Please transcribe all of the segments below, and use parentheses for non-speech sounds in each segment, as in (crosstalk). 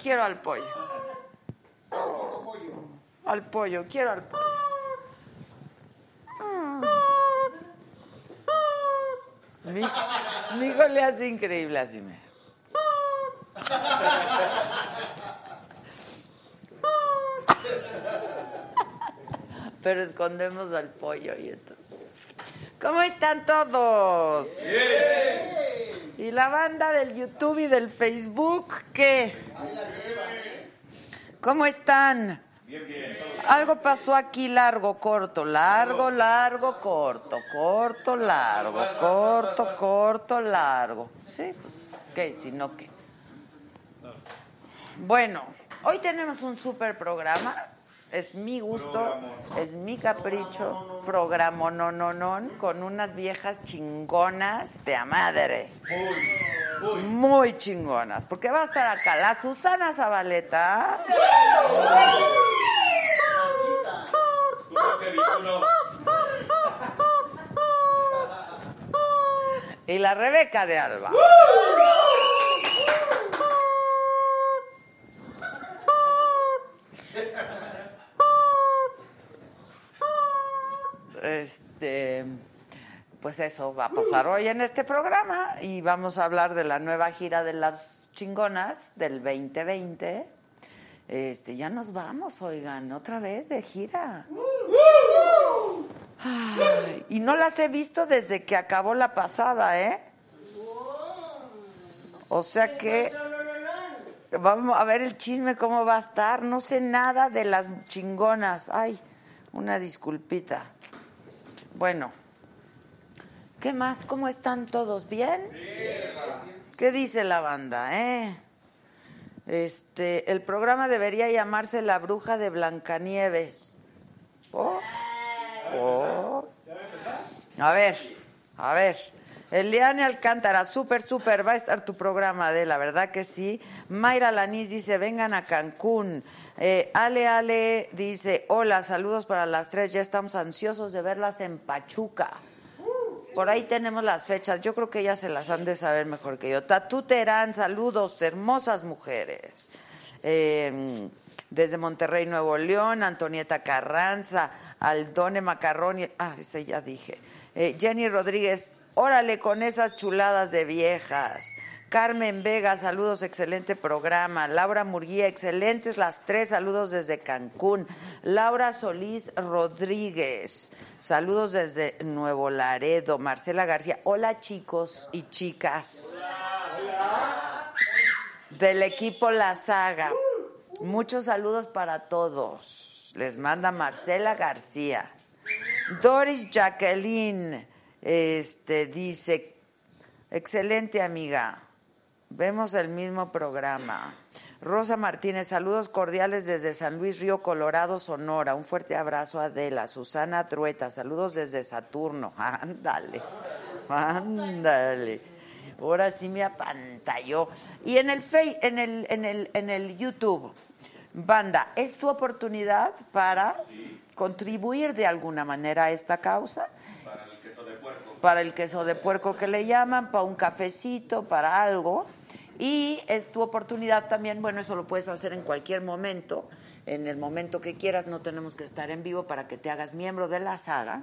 Quiero al pollo. Al pollo, quiero al pollo. Mi, mi hijo le hace increíble así. me. Pero escondemos al pollo y entonces. ¿Cómo están todos? ¿Y la banda del YouTube y del Facebook qué? ¿Cómo están? Algo pasó aquí largo, corto, largo, largo, corto, corto, largo, corto, corto, largo. Sí, pues, ¿qué? Si ¿qué? Bueno, hoy tenemos un super programa. Es mi gusto, es mi capricho. Programa no, no, no, con unas viejas chingonas de a madre. Muy chingonas. Porque va a estar acá la Susana Zabaleta. Y la Rebeca de Alba. Este, pues eso va a pasar hoy en este programa y vamos a hablar de la nueva gira de las chingonas del 2020. Este, ya nos vamos, oigan, otra vez de gira. Y no las he visto desde que acabó la pasada, ¿eh? O sea que vamos a ver el chisme cómo va a estar. No sé nada de las chingonas. Ay, una disculpita. Bueno, ¿qué más? ¿Cómo están todos? ¿Bien? ¿Qué dice la banda, eh? Este, el programa debería llamarse La Bruja de Blancanieves. Oh, oh. A ver, a ver. Eliane Alcántara, súper, súper, va a estar tu programa de la verdad que sí. Mayra Lanís dice, vengan a Cancún. Eh, Ale Ale dice, hola, saludos para las tres, ya estamos ansiosos de verlas en Pachuca. Por ahí tenemos las fechas, yo creo que ellas se las han de saber mejor que yo. Tatú Terán, saludos, hermosas mujeres. Eh, desde Monterrey, Nuevo León, Antonieta Carranza, Aldone Macarroni, ah, ese ya dije. Eh, Jenny Rodríguez, órale con esas chuladas de viejas. Carmen Vega, saludos, excelente programa. Laura Murguía, excelentes las tres, saludos desde Cancún. Laura Solís Rodríguez, saludos desde Nuevo Laredo. Marcela García, hola chicos y chicas. Del equipo La Saga. Muchos saludos para todos. Les manda Marcela García. Doris Jacqueline este, dice, excelente amiga, vemos el mismo programa. Rosa Martínez, saludos cordiales desde San Luis Río Colorado, Sonora. Un fuerte abrazo a Adela. Susana Trueta, saludos desde Saturno. (laughs) Ándale, ándale. Ahora sí me apantalló. Y en el, Face, en el, en el, en el YouTube, banda, es tu oportunidad para contribuir de alguna manera a esta causa. Para el queso de puerco. Para el queso de puerco que le llaman, para un cafecito, para algo. Y es tu oportunidad también, bueno, eso lo puedes hacer en cualquier momento, en el momento que quieras, no tenemos que estar en vivo para que te hagas miembro de la saga.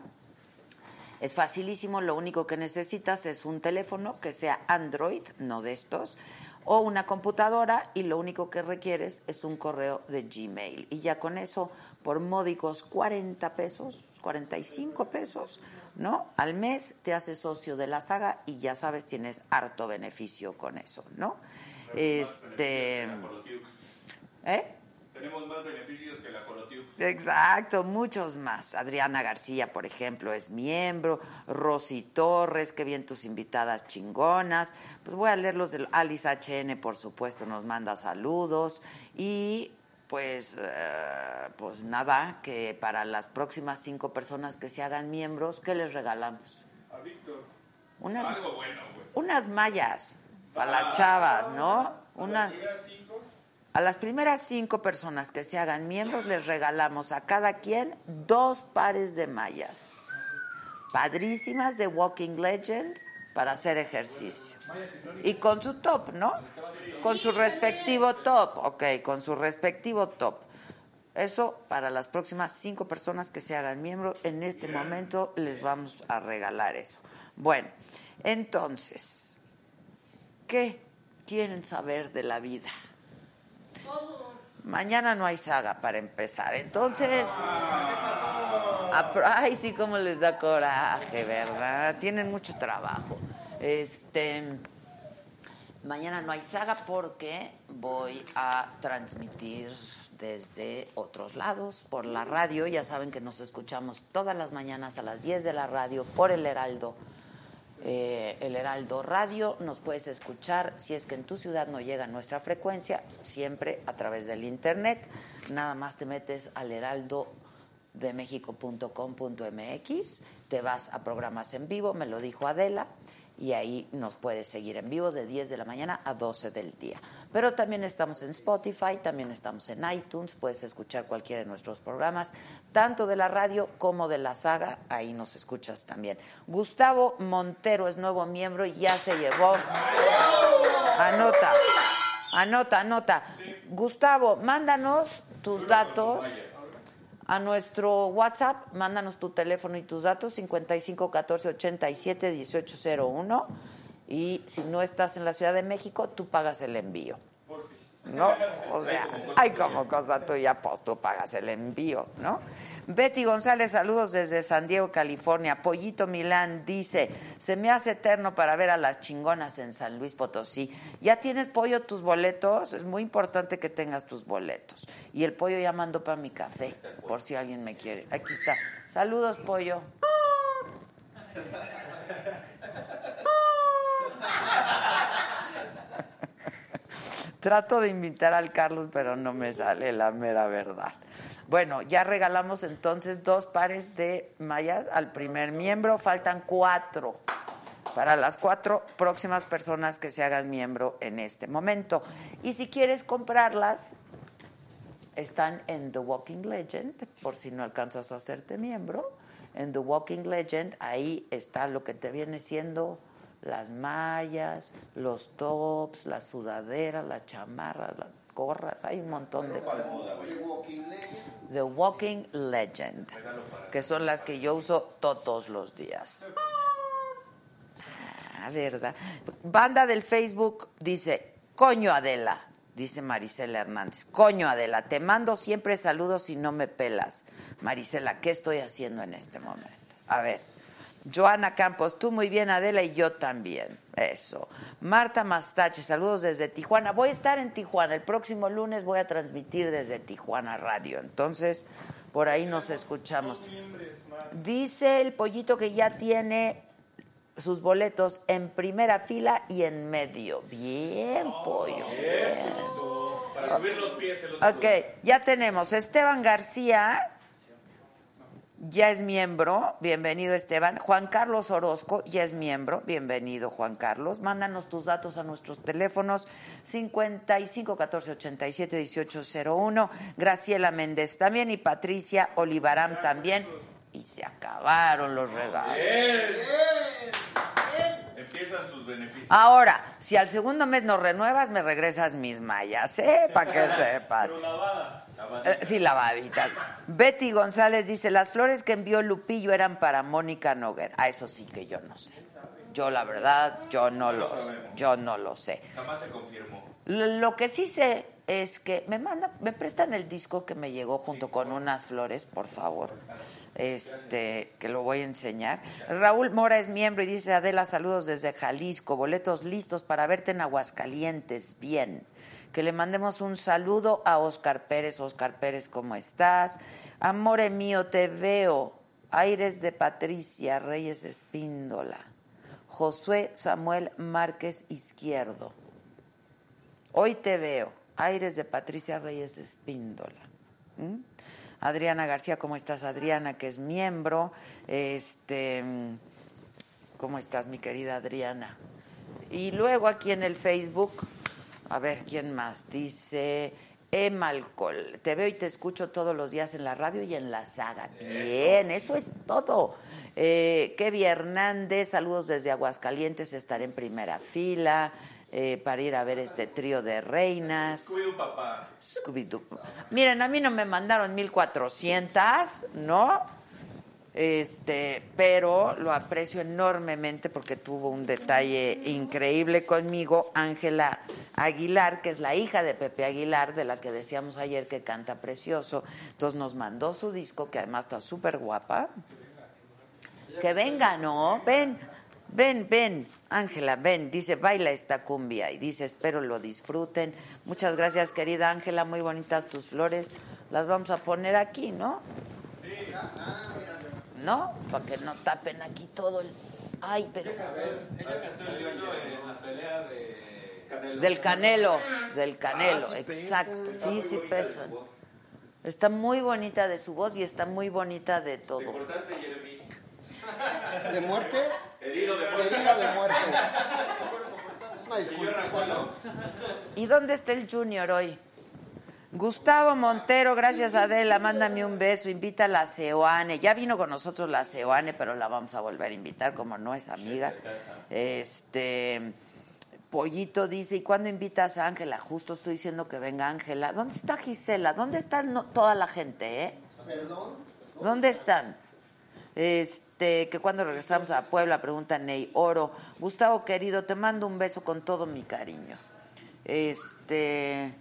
Es facilísimo, lo único que necesitas es un teléfono que sea Android, no de estos, o una computadora y lo único que requieres es un correo de Gmail. Y ya con eso, por módicos 40 pesos, 45 pesos, ¿no? Al mes te haces socio de la saga y ya sabes, tienes harto beneficio con eso, ¿no? Este. ¿eh? Tenemos más beneficios que la Jolotiux. Exacto, muchos más. Adriana García, por ejemplo, es miembro. Rosy Torres, qué bien tus invitadas chingonas. Pues voy a leer los del Alice HN, por supuesto, nos manda saludos. Y pues, eh, pues nada, que para las próximas cinco personas que se hagan miembros, ¿qué les regalamos? A Víctor. Unas, Algo bueno, güey. unas mallas para las chavas, ¿no? Una, cinco. a las primeras cinco personas que se hagan miembros les regalamos a cada quien dos pares de mallas. Padrísimas de Walking Legend para hacer ejercicio. Y con su top, ¿no? Con su respectivo top, ok, con su respectivo top. Eso para las próximas cinco personas que se hagan miembros. En este momento les vamos a regalar eso. Bueno, entonces, ¿qué quieren saber de la vida? Mañana no hay saga para empezar. Entonces, apro- ay, sí, cómo les da coraje, ¿verdad? Tienen mucho trabajo. Este, mañana no hay saga porque voy a transmitir desde otros lados por la radio. Ya saben que nos escuchamos todas las mañanas a las 10 de la radio por el Heraldo eh, el Heraldo Radio. Nos puedes escuchar si es que en tu ciudad no llega nuestra frecuencia, siempre a través del internet. Nada más te metes al heraldo de te vas a programas en vivo, me lo dijo Adela, y ahí nos puedes seguir en vivo de 10 de la mañana a 12 del día. Pero también estamos en Spotify, también estamos en iTunes, puedes escuchar cualquiera de nuestros programas, tanto de la radio como de la saga, ahí nos escuchas también. Gustavo Montero es nuevo miembro y ya se llevó. Anota, anota, anota. Gustavo, mándanos tus datos a nuestro WhatsApp, mándanos tu teléfono y tus datos 55 14 87 18 01 y si no estás en la Ciudad de México, tú pagas el envío. ¿No? O sea, hay como cosa tuya, pues tú pagas el envío, ¿no? Betty González, saludos desde San Diego, California. Pollito Milán dice, se me hace eterno para ver a las chingonas en San Luis Potosí. ¿Ya tienes pollo tus boletos? Es muy importante que tengas tus boletos. Y el pollo ya mandó para mi café, por si alguien me quiere. Aquí está. Saludos, pollo. Trato de invitar al Carlos, pero no me sale la mera verdad. Bueno, ya regalamos entonces dos pares de mallas al primer miembro. Faltan cuatro para las cuatro próximas personas que se hagan miembro en este momento. Y si quieres comprarlas, están en The Walking Legend, por si no alcanzas a hacerte miembro. En The Walking Legend, ahí está lo que te viene siendo las mallas, los tops, las sudaderas, las chamarras, las gorras, hay un montón de cosas. The Walking Legend, que son las que yo uso todos los días. Ah, verdad. Banda del Facebook dice, coño Adela, dice Marisela Hernández, coño Adela, te mando siempre saludos y no me pelas. Marisela, ¿qué estoy haciendo en este momento? A ver. Joana Campos, tú muy bien, Adela, y yo también. Eso. Marta Mastache, saludos desde Tijuana. Voy a estar en Tijuana. El próximo lunes voy a transmitir desde Tijuana Radio. Entonces, por ahí nos escuchamos. Dice el pollito que ya tiene sus boletos en primera fila y en medio. Bien, pollo. Bien. Para subir los pies Ok, ya tenemos. Esteban García ya es miembro. Bienvenido, Esteban. Juan Carlos Orozco ya es miembro. Bienvenido, Juan Carlos. Mándanos tus datos a nuestros teléfonos 55 14 87 18 01. Graciela Méndez también y Patricia Olivarán también. Y se acabaron los regalos. Empiezan sus beneficios. Ahora, si al segundo mes no renuevas, me regresas mis mallas, ¿eh? Para que (laughs) sepas. Eh, sí, lavaditas. Betty González dice, las flores que envió Lupillo eran para Mónica Noguer. Ah, eso sí que yo no sé. Yo la verdad, yo no lo sé. Yo no lo sé. Jamás se confirmó. Lo que sí sé es que me manda, me prestan el disco que me llegó junto con unas flores, por favor. Este, que lo voy a enseñar. Raúl Mora es miembro y dice, Adela, saludos desde Jalisco, boletos listos para verte en Aguascalientes, bien. Que le mandemos un saludo a Oscar Pérez. Oscar Pérez, ¿cómo estás? Amore mío, te veo. Aires de Patricia Reyes Espíndola. Josué Samuel Márquez Izquierdo. Hoy te veo. Aires de Patricia Reyes Espíndola. ¿Mm? Adriana García, ¿cómo estás, Adriana? Que es miembro. Este, ¿Cómo estás, mi querida Adriana? Y luego aquí en el Facebook, a ver quién más. Dice Emalcol. Te veo y te escucho todos los días en la radio y en la saga. Bien, eso es todo. Eh, Kevi Hernández, saludos desde Aguascalientes, estaré en primera fila eh, para ir a ver este trío de reinas. Scooby-Doo, papá. Scooby-Doo. Miren, a mí no me mandaron 1400, ¿no? Este, pero lo aprecio enormemente porque tuvo un detalle increíble conmigo, Ángela Aguilar, que es la hija de Pepe Aguilar, de la que decíamos ayer que canta precioso. Entonces nos mandó su disco, que además está súper guapa. Que venga, ¿no? Ven, ven, ven, Ángela, ven. Dice, baila esta cumbia. Y dice, espero lo disfruten. Muchas gracias, querida Ángela. Muy bonitas tus flores. Las vamos a poner aquí, ¿no? ¿No? Para que no tapen aquí todo el... Ay, pero... Ella cantó el himno en la pelea de Canelo. Del canelo, del canelo, Ah, sí exacto. pesa. Sí, sí pesa. Está muy bonita de su voz y está muy bonita de todo. cortaste, Jeremy. ¿De muerte? Herido de muerte. Herida de muerte. (laughs) Una disculpa, ¿no? ¿Y dónde está el Junior hoy? Gustavo Montero, gracias Adela, mándame un beso, invita a la Seoane. Ya vino con nosotros la Seoane, pero la vamos a volver a invitar, como no es amiga. Este Pollito dice, ¿y cuándo invitas a Ángela? Justo estoy diciendo que venga Ángela. ¿Dónde está Gisela? ¿Dónde está no- toda la gente, eh? Perdón. ¿Dónde están? Este, que cuando regresamos a Puebla, pregunta Ney Oro. Gustavo querido, te mando un beso con todo mi cariño. Este.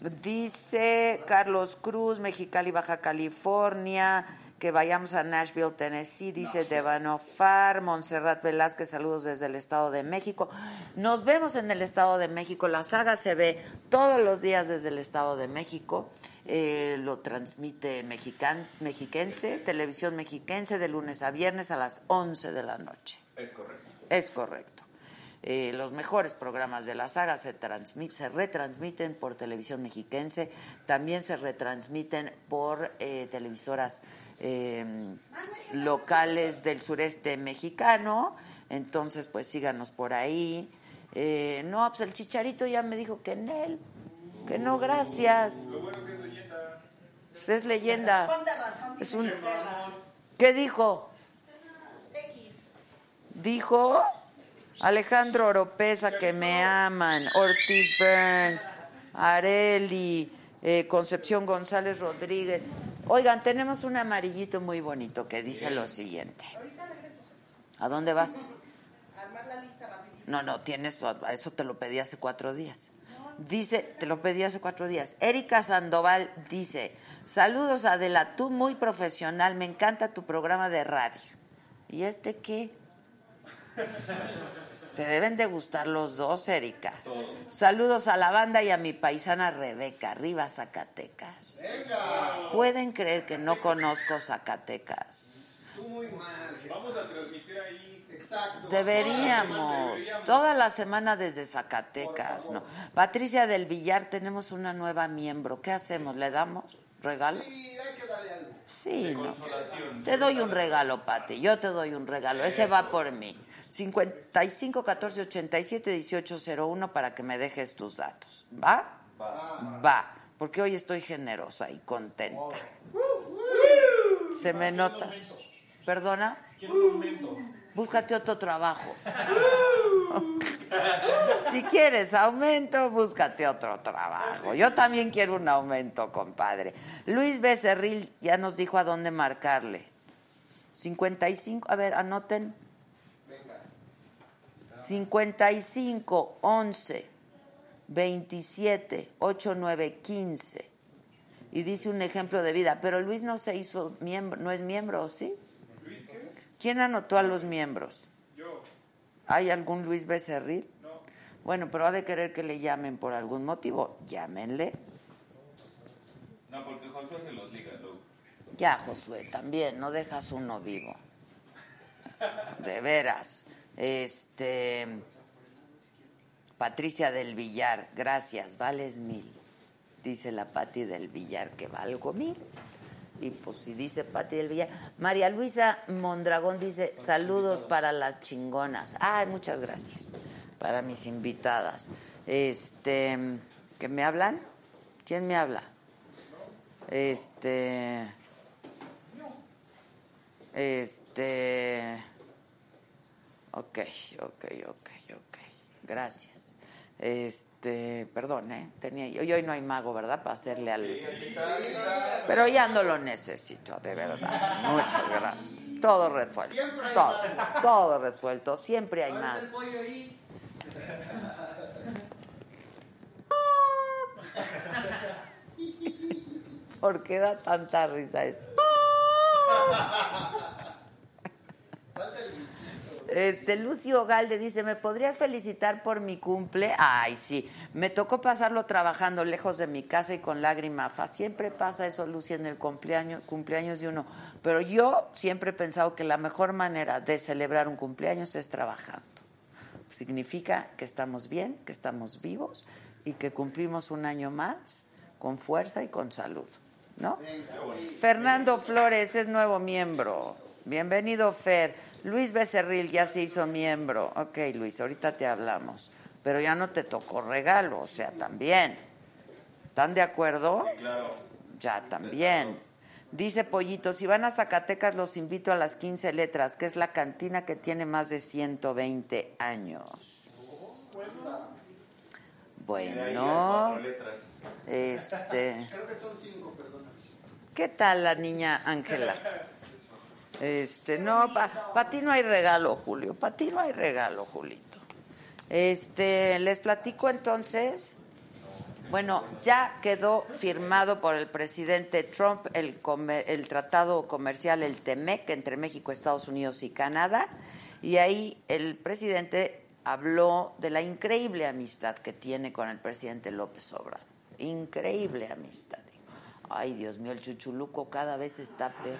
Dice Carlos Cruz, Mexicali, Baja California, que vayamos a Nashville, Tennessee, dice Devano Far, Montserrat Velázquez, saludos desde el Estado de México. Nos vemos en el Estado de México, la saga se ve todos los días desde el Estado de México, Eh, lo transmite Mexican, Mexiquense, televisión mexiquense, de lunes a viernes a las 11 de la noche. Es correcto. Es correcto. Eh, los mejores programas de la saga se, se retransmiten por televisión mexiquense, también se retransmiten por eh, televisoras eh, locales del sureste mexicano, entonces pues síganos por ahí. Eh, no, pues el chicharito ya me dijo que en él, que no, gracias. Lo bueno que es leyenda. Pues es leyenda. Es un-. ¿Qué dijo? X. Dijo Alejandro Oropesa que me aman, Ortiz Burns, Areli, eh, Concepción González Rodríguez. Oigan, tenemos un amarillito muy bonito que dice lo siguiente. ¿A dónde vas? Armar la lista rapidísimo. No, no, tienes, eso te lo pedí hace cuatro días. Dice, te lo pedí hace cuatro días. Erika Sandoval dice, saludos Adela, tú muy profesional, me encanta tu programa de radio. ¿Y este qué? (laughs) Te deben de gustar los dos, Erika. Saludos a la banda y a mi paisana Rebeca, arriba Zacatecas. ¿Pueden creer que no conozco Zacatecas? Tú muy mal. Vamos a transmitir ahí. Exacto. Deberíamos. Toda la semana desde Zacatecas, ¿no? Patricia del Villar, tenemos una nueva miembro. ¿Qué hacemos? ¿Le damos regalo? Sí, hay que darle algo. Sí, ¿no? Consolación. Te doy un regalo, Pati. Yo te doy un regalo. Ese va por mí. 55 14 87 18 01 para que me dejes tus datos. ¿Va? Va. Porque hoy estoy generosa y contenta. Se me nota. ¿Perdona? Búscate otro trabajo. (laughs) si quieres aumento, búscate otro trabajo. Yo también quiero un aumento, compadre. Luis Becerril ya nos dijo a dónde marcarle. 55, a ver, anoten. 55 11 27 89 15 y dice un ejemplo de vida, pero Luis no se hizo miembro, no es miembro, ¿o ¿sí? ¿Luis qué? ¿Quién anotó a los miembros? Yo. ¿Hay algún Luis Becerril? No. Bueno, pero ha de querer que le llamen por algún motivo. Llámenle. No, porque Josué se los liga luego. Ya, Josué, también, no dejas uno vivo. De veras. Este. Patricia del Villar, gracias, vales mil. Dice la Pati del Villar que valgo mil. Y pues si dice Pati del Villar. María Luisa Mondragón dice, saludos para las chingonas. Ay, muchas gracias. Para mis invitadas. Este, ¿que me hablan? ¿Quién me habla? Este. Este. Ok, ok, ok, ok. Gracias. Este, perdón, ¿eh? Tenía, y hoy no hay mago, ¿verdad? Para hacerle al. Pero ya no lo necesito, de verdad. Muchas gracias. Todo resuelto. Todo, todo resuelto. Siempre hay mago. ¿Por qué da tanta risa eso? Este, Lucio Galde dice, ¿me podrías felicitar por mi cumple? Ay, sí, me tocó pasarlo trabajando lejos de mi casa y con lágrima fa. Siempre pasa eso, Lucio, en el cumpleaños, cumpleaños de uno. Pero yo siempre he pensado que la mejor manera de celebrar un cumpleaños es trabajando. Significa que estamos bien, que estamos vivos y que cumplimos un año más con fuerza y con salud, ¿no? Fernando Flores es nuevo miembro. Bienvenido, Fer. Luis Becerril ya se hizo miembro. Ok, Luis, ahorita te hablamos. Pero ya no te tocó regalo, o sea, también. ¿Están de acuerdo? Claro. Ya, también. Dice Pollito, si van a Zacatecas los invito a las 15 letras, que es la cantina que tiene más de 120 años. Bueno, Cuatro letras. este... Creo que son cinco, perdóname. ¿Qué tal la niña Ángela? (laughs) Este, no, para ti no hay regalo, Julio. Para ti no hay regalo, Julito. Este, les platico entonces. Bueno, ya quedó firmado por el presidente Trump el, come- el tratado comercial, el TEMEC, entre México, Estados Unidos y Canadá. Y ahí el presidente habló de la increíble amistad que tiene con el presidente López Obrador. Increíble amistad. Ay, Dios mío, el chuchuluco cada vez está peor.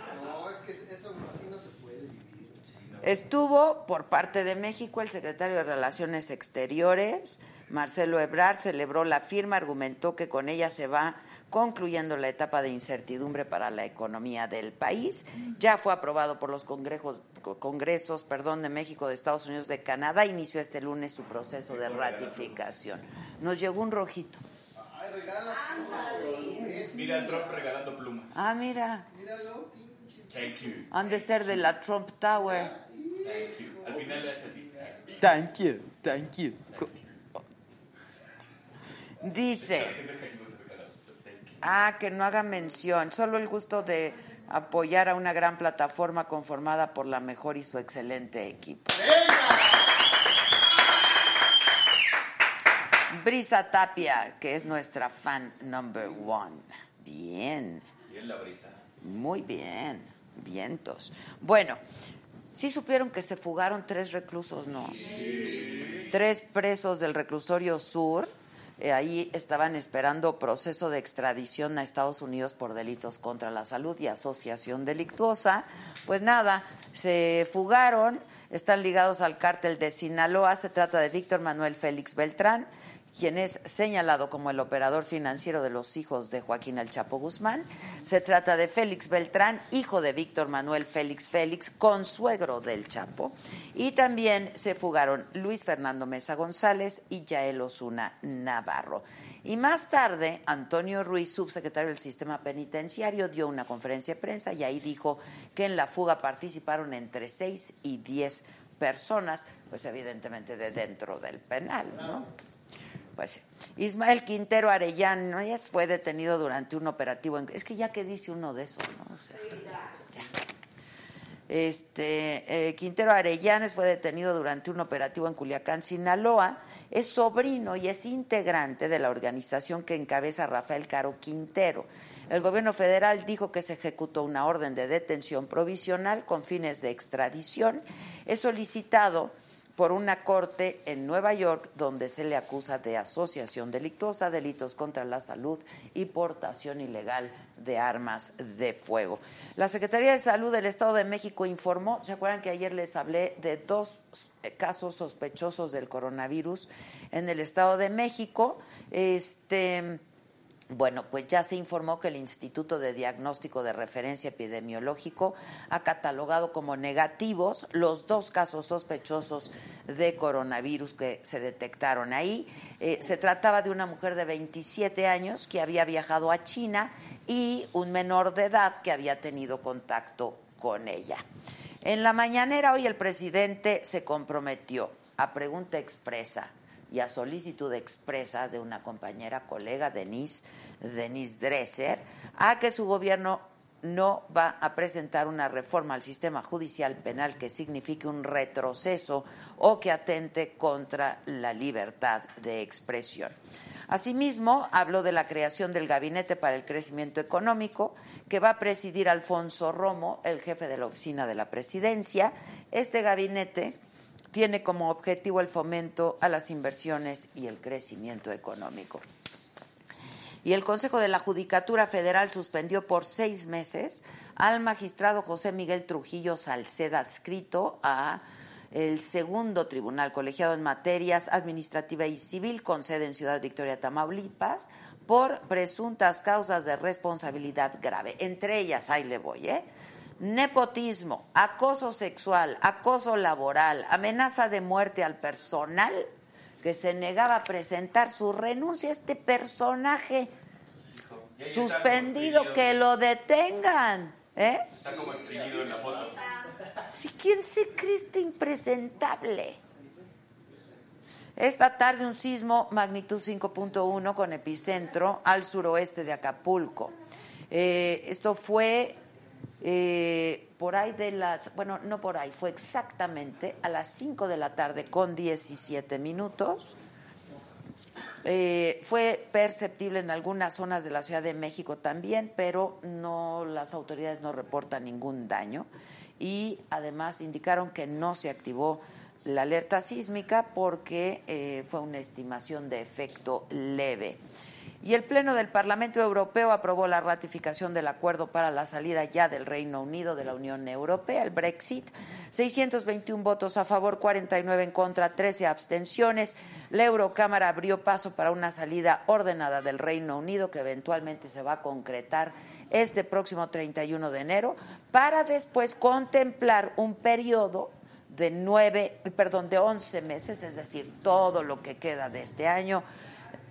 Que eso así no se puede vivir. Estuvo por parte de México el secretario de Relaciones Exteriores, Marcelo Ebrard, celebró la firma, argumentó que con ella se va concluyendo la etapa de incertidumbre para la economía del país. Ya fue aprobado por los congresos, congresos perdón, de México, de Estados Unidos, de Canadá. Inició este lunes su proceso de ratificación. Nos llegó un rojito. Ay, regala. Es, Mira a Trump regalando plumas. Ah, mira, míralo. Thank you. han de ser de la Trump Tower. Thank you. Al final hace así. Thank you, thank you. Dice, ah, que no haga mención, solo el gusto de apoyar a una gran plataforma conformada por la mejor y su excelente equipo. Brisa Tapia, que es nuestra fan number one. Bien. Bien la brisa. Muy bien, vientos. Bueno, sí supieron que se fugaron tres reclusos, ¿no? Tres presos del reclusorio sur. eh, ahí estaban esperando proceso de extradición a Estados Unidos por delitos contra la salud y asociación delictuosa. Pues nada, se fugaron, están ligados al cártel de Sinaloa. Se trata de Víctor Manuel Félix Beltrán, quien es señalado como el operador financiero de los hijos de Joaquín El Chapo Guzmán. Se trata de Félix Beltrán, hijo de Víctor Manuel Félix Félix, consuegro del Chapo. Y también se fugaron Luis Fernando Mesa González y Yael Osuna Navarro. Y más tarde, Antonio Ruiz, subsecretario del Sistema Penitenciario, dio una conferencia de prensa y ahí dijo que en la fuga participaron entre 6 y 10 personas, pues evidentemente de dentro del penal, ¿no? Pues. Ismael Quintero Arellano ya fue detenido durante un operativo. En, es que ya que dice uno de esos, ¿no? O sea, ya. Este, eh, Quintero Arellanes fue detenido durante un operativo en Culiacán, Sinaloa. Es sobrino y es integrante de la organización que encabeza Rafael Caro Quintero. El gobierno federal dijo que se ejecutó una orden de detención provisional con fines de extradición. Es solicitado por una corte en Nueva York donde se le acusa de asociación delictuosa, delitos contra la salud y portación ilegal de armas de fuego. La Secretaría de Salud del Estado de México informó, ¿se acuerdan que ayer les hablé de dos casos sospechosos del coronavirus en el Estado de México? Este bueno, pues ya se informó que el Instituto de Diagnóstico de Referencia Epidemiológico ha catalogado como negativos los dos casos sospechosos de coronavirus que se detectaron ahí. Eh, se trataba de una mujer de 27 años que había viajado a China y un menor de edad que había tenido contacto con ella. En la mañanera hoy el presidente se comprometió a pregunta expresa y a solicitud expresa de una compañera colega, Denise, Denise Dresser, a que su gobierno no va a presentar una reforma al sistema judicial penal que signifique un retroceso o que atente contra la libertad de expresión. Asimismo, habló de la creación del Gabinete para el Crecimiento Económico, que va a presidir Alfonso Romo, el jefe de la oficina de la presidencia. Este gabinete tiene como objetivo el fomento a las inversiones y el crecimiento económico. Y el Consejo de la Judicatura Federal suspendió por seis meses al magistrado José Miguel Trujillo Salceda, adscrito a el segundo tribunal colegiado en materias administrativa y civil con sede en Ciudad Victoria, Tamaulipas, por presuntas causas de responsabilidad grave. Entre ellas, ahí le voy, ¿eh? Nepotismo, acoso sexual, acoso laboral, amenaza de muerte al personal que se negaba a presentar su renuncia a este personaje suspendido, que lo detengan. ¿eh? Está como exprimido en la foto. Si quién se cree este impresentable. Esta tarde un sismo magnitud 5.1 con epicentro al suroeste de Acapulco. Eh, esto fue eh, por ahí de las, bueno, no por ahí, fue exactamente a las 5 de la tarde con 17 minutos. Eh, fue perceptible en algunas zonas de la Ciudad de México también, pero no las autoridades no reportan ningún daño y además indicaron que no se activó la alerta sísmica porque eh, fue una estimación de efecto leve. Y el Pleno del Parlamento Europeo aprobó la ratificación del acuerdo para la salida ya del Reino Unido de la Unión Europea, el Brexit. 621 votos a favor, 49 en contra, 13 abstenciones. La Eurocámara abrió paso para una salida ordenada del Reino Unido que eventualmente se va a concretar este próximo 31 de enero para después contemplar un periodo de nueve, perdón, de 11 meses, es decir, todo lo que queda de este año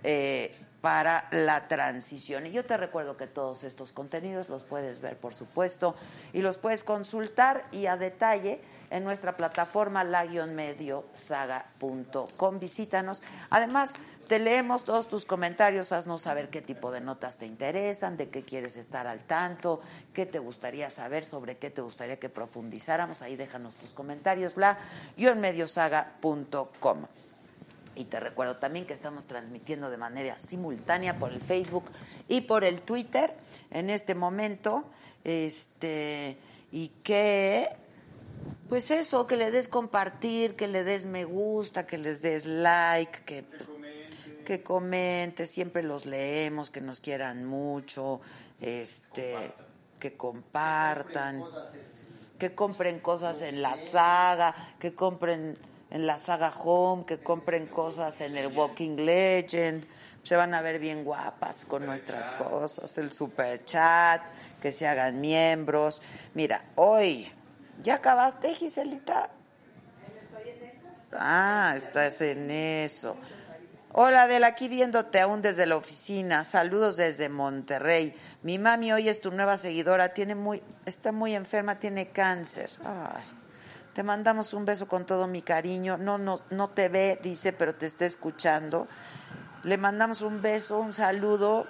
eh, para la transición. Y yo te recuerdo que todos estos contenidos los puedes ver, por supuesto, y los puedes consultar y a detalle en nuestra plataforma la-mediosaga.com. Visítanos. Además, te leemos todos tus comentarios, haznos saber qué tipo de notas te interesan, de qué quieres estar al tanto, qué te gustaría saber, sobre qué te gustaría que profundizáramos. Ahí déjanos tus comentarios, la-mediosaga.com. Y te recuerdo también que estamos transmitiendo de manera simultánea por el Facebook y por el Twitter en este momento. Este, y que, pues eso, que le des compartir, que le des me gusta, que les des like, que, que comentes, siempre los leemos, que nos quieran mucho, este, que compartan, que compren cosas en la saga, que compren en la saga Home, que compren cosas en el Walking Legend, se van a ver bien guapas con nuestras cosas, el super chat, que se hagan miembros. Mira, hoy, ¿ya acabaste, Giselita? Ah, estás en eso. Hola, Adela, aquí viéndote aún desde la oficina. Saludos desde Monterrey. Mi mami hoy es tu nueva seguidora, tiene muy, está muy enferma, tiene cáncer. Ay. Te mandamos un beso con todo mi cariño. No, no, te ve, dice, pero te está escuchando. Le mandamos un beso, un saludo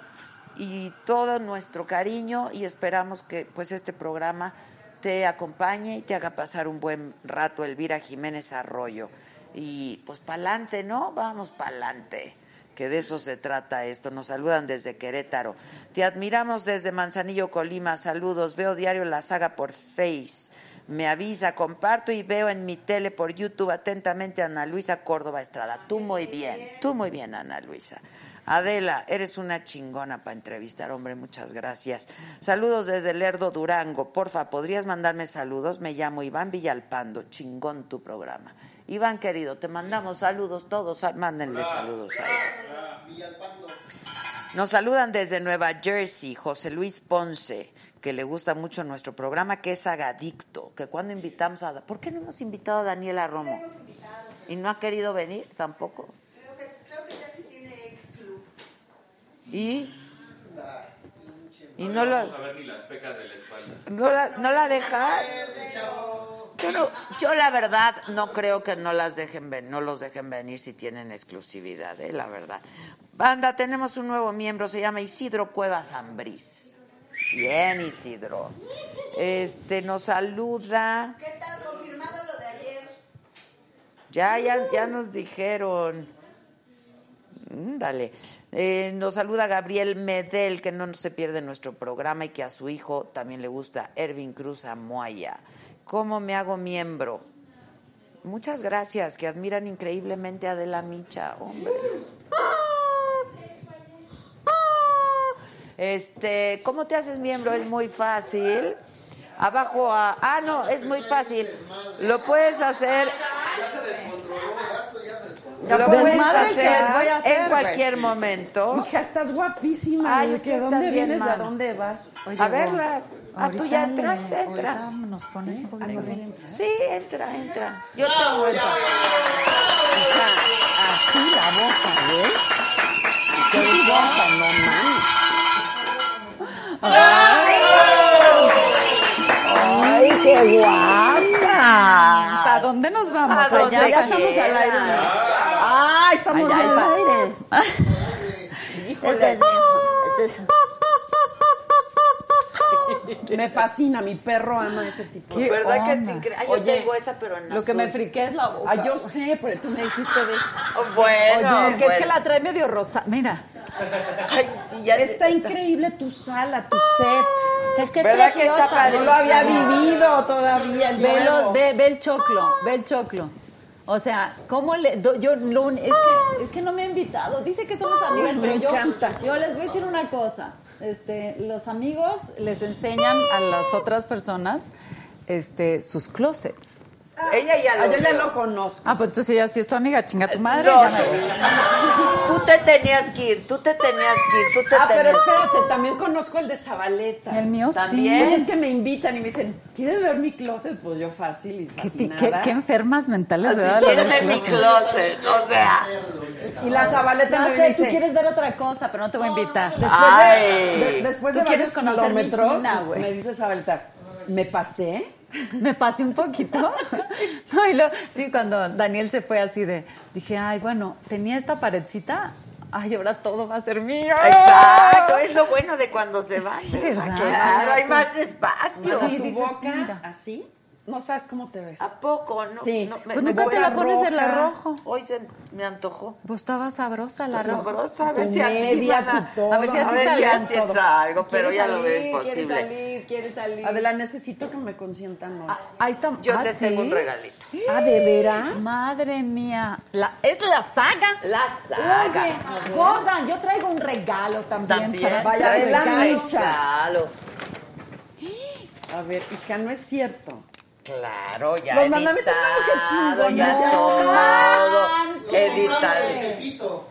y todo nuestro cariño y esperamos que pues este programa te acompañe y te haga pasar un buen rato, Elvira Jiménez Arroyo. Y pues pa'lante, ¿no? Vamos pa'lante. Que de eso se trata esto. Nos saludan desde Querétaro. Te admiramos desde Manzanillo, Colima. Saludos. Veo diario la saga por Face. Me avisa, comparto y veo en mi tele por YouTube atentamente a Ana Luisa Córdoba Estrada. Tú muy bien, tú muy bien, Ana Luisa. Adela, eres una chingona para entrevistar, hombre, muchas gracias. Saludos desde Lerdo, Durango. Porfa, ¿podrías mandarme saludos? Me llamo Iván Villalpando, chingón tu programa. Iván, querido, te mandamos saludos todos, ah, mándenle saludos a él. Nos saludan desde Nueva Jersey, José Luis Ponce, que le gusta mucho nuestro programa, que es Agadicto, que cuando invitamos a... ¿Por qué no hemos invitado a Daniela Romo? ¿Y no ha querido venir tampoco? Creo que, creo que ya sí tiene ex club. ¿Y? ¿Y no, lo, Vamos a ver ni las pecas de la espalda. no, la, no la deja? Yo, no- yo la verdad no creo que no las dejen ven, no los dejen venir si tienen exclusividad, ¿eh? la verdad. Banda, tenemos un nuevo miembro, se llama Isidro Cuevas Ambrís. Bien, Isidro. Este nos saluda. ¿Qué tal? Confirmado lo de ayer. Ya, ya, ya nos dijeron. Mm, Dale. Eh, nos saluda Gabriel Medel, que no se pierde nuestro programa y que a su hijo también le gusta, Ervin Cruz Amoaya. ¿Cómo me hago miembro? Muchas gracias, que admiran increíblemente a Adela Micha, hombre. Este, ¿cómo te haces miembro? Es muy fácil. Abajo a. Ah, no, es muy fácil. Lo puedes hacer. Lo puedes hacer les voy a hacer, en cualquier momento. Hija, estás guapísima. Ay, ¿De es que ¿Dónde vienes a dónde vas? A verlas. Ah, tú ya entras, entra. Ahorita nos pones un poquito de... Sí, entra, entra. Yo tengo esa. Así la boca, ¿eh? Así boca, no mames. ¡Ay, qué guapa! ¿Para dónde nos vamos? ¿A dónde Allá, Ya estamos al aire. ¡Ah, estamos Allá, al aire! (laughs) Este es- este es- (laughs) Me fascina, mi perro ama ese tipo. ¿Qué ¿Verdad que es increíble? Ay, yo Oye, tengo esa, pero en Lo que me azul. friqué es la boca. Ah, yo sé, (laughs) pero tú me dijiste de esto. Oh, Bueno, Oye, que es que la trae medio rosa. Mira, Ay, sí, ya Está increíble tu sala, tu set. es que es ¿Verdad que está padre? No lo había vivido todavía. el Ve, lo- ve, ve el choclo, ve el choclo. O sea, ¿cómo le.? do- yo lo es, que, es que no me ha invitado. Dice que somos amigas, me pero yo. encanta. Yo les voy a decir una cosa. Este, los amigos les enseñan a las otras personas este, sus closets. Ella ya lo Ah, yo ya lo conozco. Ah, pues tú sí, ya sí es tu amiga, chinga tu madre. No, tú te tenías que ir, tú te tenías que ir, tú te Ah, pero espérate, también conozco el de Zabaleta. El mío También. Pues sí. es que me invitan y me dicen, ¿quieres ver mi closet? Pues yo fácil y ¿Qué, ti- fascinada. qué- qué enfermas mentales, Así ¿verdad? Lo quieres ver mi closet, o sea. Y la Zabaleta No me sé, dice, tú quieres ver otra cosa, pero no te voy a invitar. después, Ay. de, de- después de quieres varios kilómetros, me dice Zabaleta, ¿me pasé? Me pasé un poquito. (laughs) No, y luego, sí, cuando Daniel se fue así de, dije, ay, bueno, tenía esta paredcita, ay, ahora todo va a ser mío. Exacto, es lo bueno de cuando se van. Sí. Claro, hay más espacio. Sí, tu dices, boca mira. así, no sabes cómo te ves. ¿A poco? No, Sí. no, Pues nunca te la pones el roja. arrojo. Hoy se me antojó. Pues estaba sabrosa la roja. Sabrosa, a ver si así a-. A ver si A así ver si es algo, pero Quiere ya lo veo salir, imposible. Quiere salir, quiere salir. Adela, necesito que me consientan hoy. Ah, ahí está. Yo ah, te ¿sí? tengo un regalito. Ah, ¿de veras? Madre mía. La, es la saga. La saga. Oye, Gordon, yo traigo un regalo también. También. para- Vaya de la un micha. regalo. A ver, hija, no es cierto. Claro, ya Los mandamientos, no, qué editado, ya ya todo, manches. editado.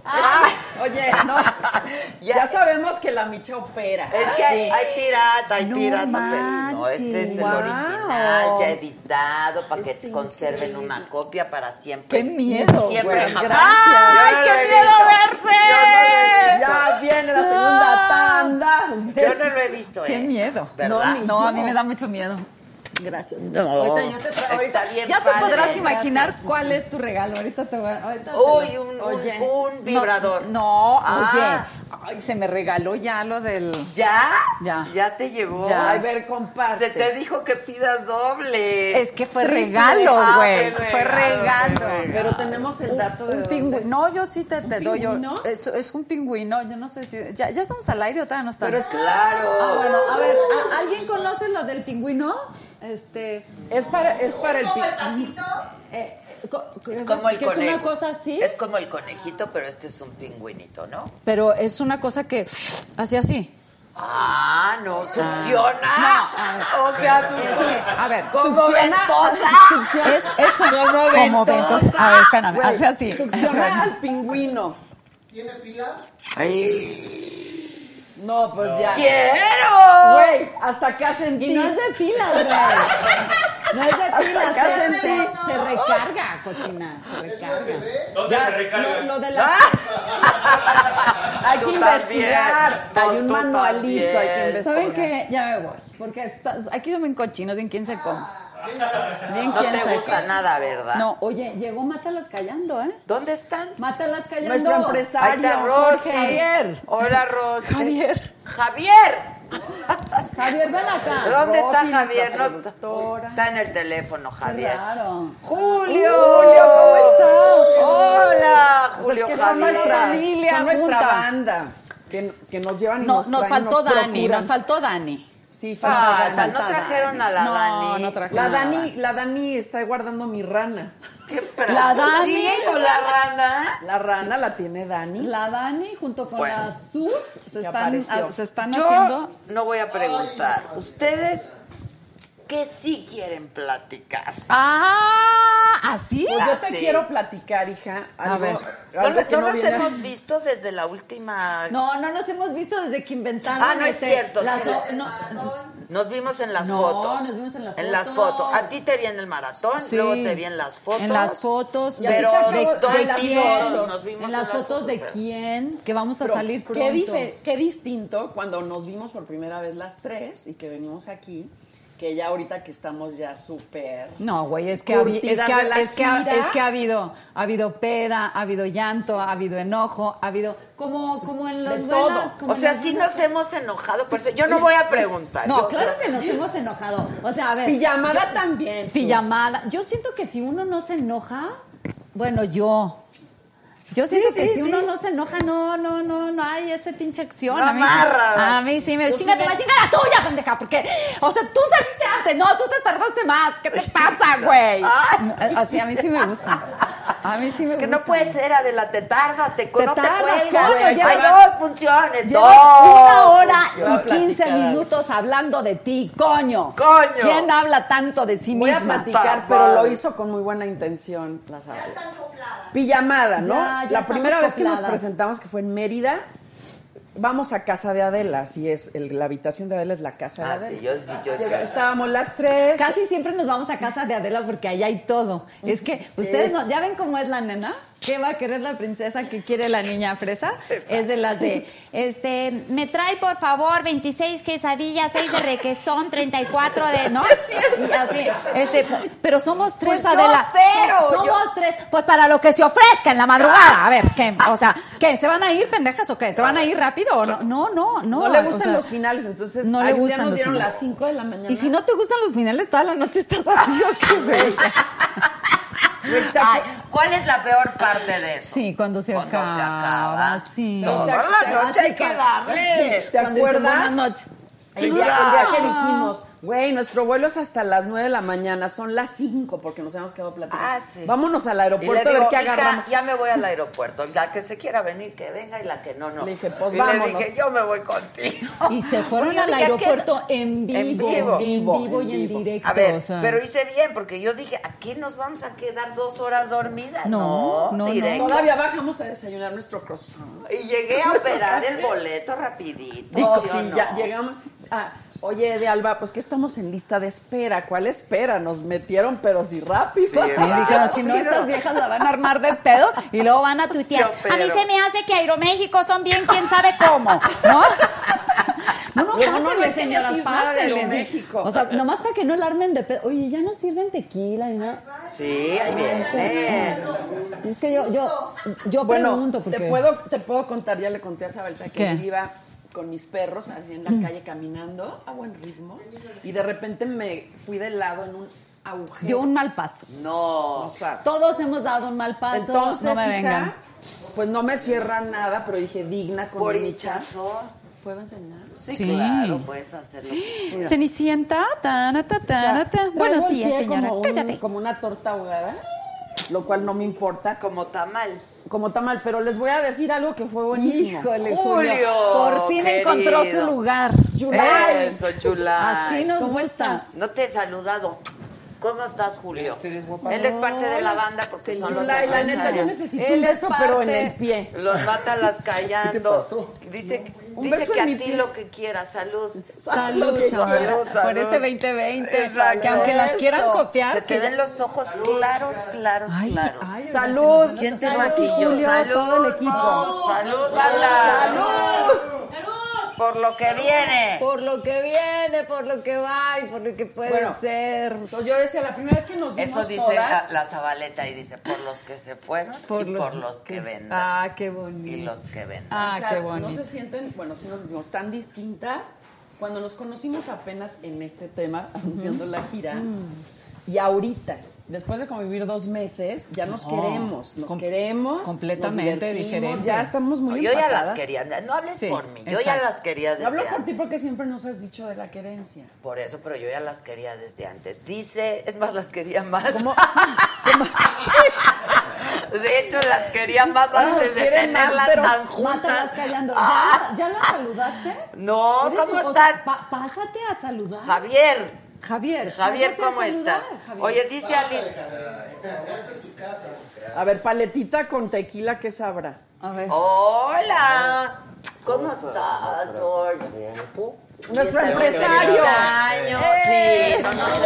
Oye, no, (laughs) ya. sabemos que la micha opera. Es que hay, Sí. hay pirata, hay No pirata, pero no, este es el original, ya editado, para que conserven una copia para siempre. ¡Qué miedo! Siempre Pues, jamás. ¡Ay, no qué miedo verse! Ya viene la segunda tanda. Yo no lo he visto, ¡Qué ¿eh? miedo! ¿Verdad? No, No, a mí me da mucho miedo. Gracias. No, Ahorita yo te traigo- está bien ya te padre. podrás imaginar cuál es tu regalo. Ahorita te voy a... ahorita te Uy, un, Oye. un vibrador. No, Ah. oye, Ay, se me regaló ya lo del. ¿Ya? Ya. ¿Ya te llegó? Ya. Ay, ver, comparte. Se te dijo que pidas doble. Es que fue regalo, Ah, güey. fue Fue regalo, regalo. fue regalo. Pero tenemos el dato de Un dónde. pingüino. No, yo sí te, te doy. yo- pingüino? Es, es un pingüino. Yo no sé si. ¿Ya, ya estamos al aire o todavía no estamos? Pero es Claro. Ah, bueno, a ver, ¿a- ¿alguien conoce lo del pingüino? Este. Es para, es para el patito. eh, Es es como el que es conejo. una cosa así, Es como el conejito, pero este es un pingüinito, ¿no? pero es una cosa que hace así. Ah, no, succiona. No, o sea, Sí, succiona. a ver, Como succiona- ventosa. Es eso, como ventosa. A ver, espérame, hace así. Succiona al pingüino. ¿Tiene pilas? Ay, No, pues ya. quiero. Güey, hasta acá sentí. Y no es de pilas, güey. No es de pilas, acá se, sentí. se, se recarga, cochina, se ¿Es recarga. ¿Dónde se recarga? Lo, lo de la... (laughs) Hay que investigar. Hay un manualito, hay que investigar. ¿Saben qué? Ya me voy. Porque estás- aquí son bien cochinos, bien quién se come. Bien No te gusta nada, ¿verdad? No, oye, llegó Mátalas Callando, ¿eh? ¿Dónde están? Mátalas Callando. Nuestro Ahí empresario. está Rosy. Javier. Hola, Rosy. Javier. Javier. Javier, ven acá. ¿Dónde está Javier? No, está en el teléfono, Javier. Claro. Julio. Julio, ¿cómo estás? Hola, Pues Julio es que son Javier. nuestra, familia son nuestra junta. banda. Que, que nos llevan y No, nos nos traen, faltó nos Dani, nos faltó Dani. Sí, Falta, falta no trajeron a la no, Dani. No, trajeron La a Dani, la Dani está guardando mi rana. ¿Qué (laughs) pra- La Dani. ¿Sí, con la rana? La rana la tiene Dani. La Dani junto con Bueno. la Sus están, ah, se están Yo haciendo. no voy a preguntar. ¿Ustedes qué sí quieren platicar? Ah, ¿así? Pues yo te quiero platicar, hija. Algo, ver. ¿No, algo no que no nos viene- hemos visto desde la última... No, no nos hemos visto desde que inventaron. Ah, no es cierto, las sí. o- no, Nos vimos en las No, fotos. nos vimos en las En las fotos. fotos. A ti te vi en el maratón, Sí. luego te vi en las fotos. En las fotos. A Pero de, de el quién. nos vimos en las fotos de pero- quién. Que vamos a Pero, salir pronto. Qué, qué distinto cuando nos vimos por primera vez las tres y que venimos aquí, que ya ahorita que estamos ya súper... No, güey, es que, ha, habi- es, que, ha- de la es, que ha, gira. es que ha habido ha habido peda, ha habido llanto, ha habido enojo, ha habido como como en los De todo. buenas- como O sea, sí buenas- nos hemos enojado, por eso yo no voy a preguntar. No, Yo- claro que nos hemos enojado. O sea, a ver. Pijamada yo- también. Su. Pijamada. Yo siento que si uno no se enoja, bueno, yo. Yo siento que si uno no se enoja, no, no, no, no hay esa pinche acción. No a mí, a mí sí me. Chinga, te va a chingar la tuya, pendeja. Porque, o sea, tú saliste antes. No, tú te tardaste más. ¿Qué te pasa, (laughs) güey? Ay. Así, a mí sí me gusta. A mí sí me Es que gusta. no puede ser, Adela, te tardas, te, Te no te cuelgas. coño, Hay llevas- dos funciones, Llevas dos una hora funciones. y 15 platicar. minutos hablando de ti, coño. Coño. ¿Quién habla tanto de sí Voy a misma? platicar, Ta pero lo hizo con muy buena intención. La Sara. Están acopladas. Pijamada, ¿no? Ya, ya la primera vez que nos presentamos, que fue en Mérida, vamos a casa de Adela, así es, el- la habitación de Adela es la casa de Ah, Adela. sí, yo, yo, yo- Estábamos las tres. Casi siempre nos vamos a casa de Adela porque allá hay todo. Es que ustedes no, ya ven cómo es la nena. ¿Qué va a querer la princesa que quiere la niña fresa? Es de las de, este, me trae por favor 26 quesadillas, 6 de requesón, 34 de, ¿no? Y así, este, pero somos tres, Pues yo, pero, somos tres, pues para lo que se ofrezca en la madrugada. A ver, ¿qué? O sea, ¿qué? ¿Se van a ir pendejas o qué? ¿Se van a ir rápido o no? No, no, no. No, le o gustan sea, los finales, entonces no le gustan nos los dieron finales. las 5 de la mañana. Y si no te gustan los finales, toda la noche estás así, ¿o qué? (laughs) Ay, ¿Cuál es la peor parte de eso? Sí, cuando se Cuando se acaba. Sí. Toda la noche hay que darle. ¿Te acuerdas? Buenas noches. El día, el día que dijimos, güey, nuestro vuelo es hasta las 9 de la mañana, son las 5 porque nos hemos quedado platicando. Ah, sí. Vámonos al aeropuerto a digo, ver qué "Hija, agarramos. ya me voy al aeropuerto. La que se quiera venir, que venga, y la que no, no. Le dije, pues, y vámonos. le dije, yo me voy contigo. Y se fueron al ¿a qué- aeropuerto en vivo, En vivo. en vivo, y En directo. A ver, o sea. pero hice bien, porque yo dije, ¿aquí nos vamos a quedar dos horas dormidas? No, no, no. directo. Todavía bajamos a desayunar nuestro croissant. Y llegué a operar el boleto rapidito. No, ¿sí no? ya llegamos. Ah, oye, de Alba, pues que estamos en lista de espera. ¿Cuál espera? Nos metieron, pero sí rápido. Sí, Sí, dijeron, si no, estas viejas la van a armar de pedo y luego van a tuitear. Sí, a mí se me hace que Aeroméxico son bien quién sabe cómo, ¿no? No, no, no pásenle, decir nada de pásenle. México. O sea, nomás para que no la armen de pedo. Oye, ya no sirven tequila ni nada. Sí, ahí viene. Es que yo, yo, yo Bueno, pregunto porque... te puedo, te puedo contar, ya le conté a Sabelta que ¿Qué? Con mis perros así en la calle caminando a buen ritmo y de repente me fui de lado en un agujero. Dio un mal paso. No. O sea, Todos hemos dado un mal paso. entonces, no me hija, vengan. pues no me cierran nada, pero dije digna con Por mi. ¿Puedo enseñar? Sí, Sí. claro, puedes hacerlo. Cenicienta, tana, ta, O sea, tana, ta. traigo Buenos días, señora. Como, un- Cállate. como una torta ahogada, lo cual no me importa. Como tamal. Como tamal, pero les voy a decir algo que fue buenísimo. Híjole, Julio, Julio. Por fin encontró su lugar. Yulay. Eso, chula. Así nos ¿Cómo gusta. estás? No te he saludado. ¿Cómo estás, Julio? Guapa. Él es parte de la banda porque son los Yulay, la neta, yo necesito Él un es beso, pero en parte. el pie. Los mata las callando. ¿Qué te pasó? Dice, Un dice beso que en a mi ti lo que quieras. Salud. Salud, chaval, por este 2020. Exacto. Que aunque las quieran Eso. copiar. Se te que- ven los ojos claros, claros, Ay, claros. ay, Salud. ¿Quién te Salud, maquilló? Julio, Salud, todo el equipo. Salud, habla. ¡Salud! Por lo que viene. Por lo que viene, por lo que va y por lo que puede Bueno. ser. Entonces yo decía, la primera vez que nos vimos Eso dice todas, la, la Zabaleta y dice por los que se fueron y por los que vendrán. Ah, qué bonito. Y los que vendrán. Ah, qué no bonito. se sienten, bueno, sí nos vimos tan distintas. Cuando nos conocimos apenas en este tema, (laughs) anunciando la gira, y ahorita, después de convivir dos meses, ya nos queremos, nos com- queremos. completamente nos divertimos, diferente. Ya estamos muy yo ya las quería, no hables Sí, por mí, yo ya las quería desde Hablo por ti porque siempre nos has dicho de la querencia. Por eso, pero yo ya las quería desde antes. Dice, es más, las quería más. ¿Cómo? (laughs) De hecho, las quería más Ah, antes de más, tenerlas pero tan Mátalas juntas. callando. Ah. (laughs) ¿Ya, la- ¿Ya la saludaste? No, ¿cómo pa- pásate a saludar. Javier, Javier. Javier, ¿cómo estás? Javier. Oye, dice Alice. A ver, paletita con tequila, ¿qué sabrá? A ver. Hola, ¿cómo estás, George? ¿Tú? Nuestro empresario. años, ¡Eh! sí, no, no sé.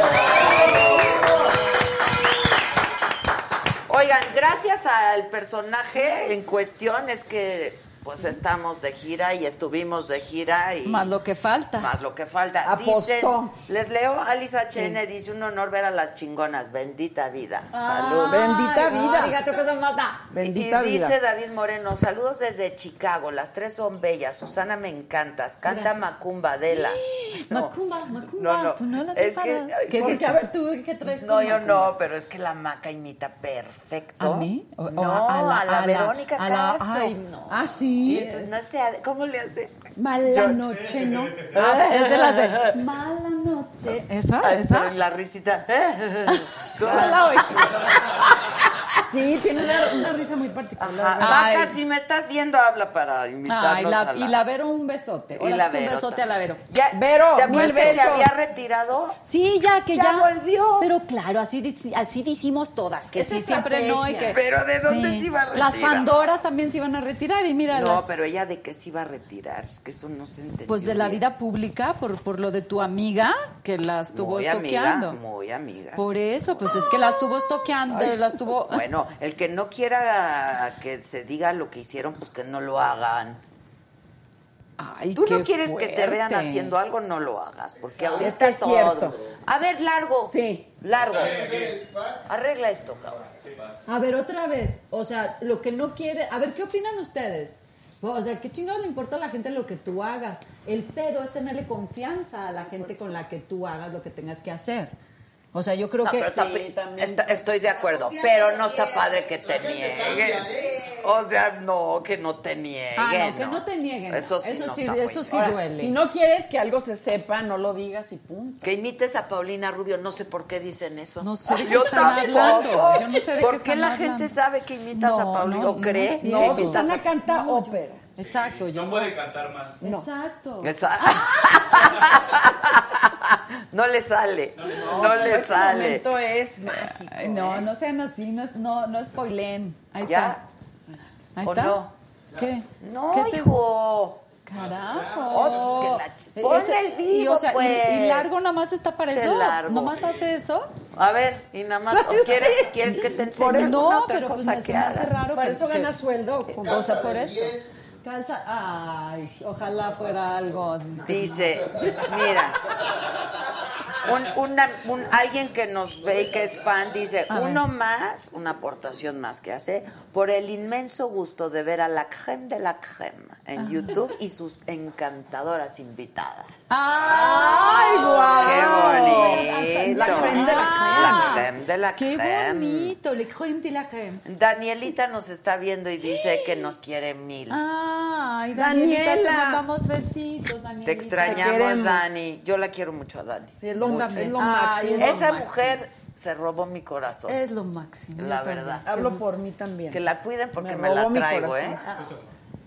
Oigan, gracias al personaje en cuestión es que pues estamos de gira y estuvimos de gira y Más lo que falta. más lo que falta. Apostó. Dicen- les leo, Alice HN dice un honor ver a las chingonas, bendita vida. Ah. Salud. Bendita Ay, vida. Arigato gozaimasu. Bendita y vida. dice David Moreno, saludos desde Chicago, las tres son bellas, Susana me encantas, canta Macumba Adela. (gasps) No, Macumba, Macumba, no, no, tú no la es que, ¿Qué porque- a ver, tú, ¿qué traes? no, yo Macumba? no, pero es que la maca imita perfecto. ¿A mí? O- no, a la, Verónica a la- Castro. Ay, no. Ah, Y sí. entonces no sé, ¿cómo le hace? Mala noche, ¿no? (laughs) Ah, es de las de Mala noche. ¿Esa? Pero ¿Esa? en la risita. (laughs) ¿Cómo? Mala hoy. (laughs) Sí, tiene una, una risa muy particular. Vaca, si me estás viendo, habla para invitarnos Ay, la, a la... y la Vero un besote. Y la que un Vero besote a la Vero. Ya, Vero, ¿te mil acuerdas que se había retirado? Sí, ya que Ya ya, volvió. Pero claro, así así decimos todas, que Es sí siempre no y que. Pero ¿de dónde se iba a Las retirar? Pandoras también se iban a retirar y mira No, las- pero ella de qué se iba a retirar, es que eso no se entendió. pues de la bien. vida pública por por lo de tu amiga que la estuvo muy estoqueando. amiga, muy amiga. Por eso, pues es que la estuvo estoqueando, la estuvo Bueno, el que no quiera que se diga lo que hicieron, pues que no lo hagan. Ay, Tú no quieres que te vean haciendo algo, no lo hagas, porque ahorita Es que es todo- cierto. A ver, largo. Sí. Largo. Arregla esto, cabrón. A ver, otra vez, o sea, lo que no quiere, a ver, ¿qué opinan ustedes? O sea, ¿qué chingados le importa a la gente lo que tú hagas? El pedo es tenerle confianza a la gente con la que tú hagas lo que tengas que hacer. O sea, yo creo No, que... pero está Sí, también. está- estoy de acuerdo, pero no está padre que te nieguen. O sea, no, que no te nieguen. Ah, no, que no te nieguen. Eso sí, Eso no sí, eso sí bien. duele. Si no quieres que algo se sepa, no lo digas y punto. Que imites a Paulina Rubio, no sé por qué dicen eso. No sé de (laughs) qué Yo están tampoco. hablando. Yo no sé de qué ¿Por qué están la hablando? gente sabe que imitas a No, Paulina no, o cree no que Susana a canta ópera. Exacto, yo No puede cantar mal. Exacto. Esa- (laughs) no le sale, no, le Este sale. momento es mágico. Ay, no, no sean así, no, es- no, no spoilen. Ahí ¿Ya? está. Ahí ¿O está. no? ¿Qué? No, ¿Qué te- hijo. Carajo. Oh, que la- ponle Ese- el vivo, y, o sea, y- pues. y, largo nada más está para Qué eso. largo. Nomás hace eso. A ver, y nada más, (laughs) ¿o quieres, ¿quieres que te enseñe no, otra pero pues cosa me, se que me hace raro Para que, eso que- gana sueldo. O sea, por eso. Calza. Ay, ojalá fuera algo. Dice, mira, un, una- un- alguien que nos ve y que es fan dice, A ver. uno más, una aportación más que hace, por el inmenso gusto de ver a la creme de la creme en YouTube y sus encantadoras invitadas. ¡Ay, guau! ¡Qué bonito! La creme de la creme. La creme de la Qué creme. bonito, le creme de la creme. Danielita nos está viendo y dice que nos quiere mil. Ay, Danielita, te Daniela. mandamos besitos, Danielita. Te extrañamos. Dani. Yo la quiero mucho a Dani. Sí, es lo, es Ay, máximo. es lo Esa máximo. mujer se robó mi corazón. Es lo máximo. La verdad. Hablo por mí también. Que la cuiden porque Me me, la traigo, ¿eh?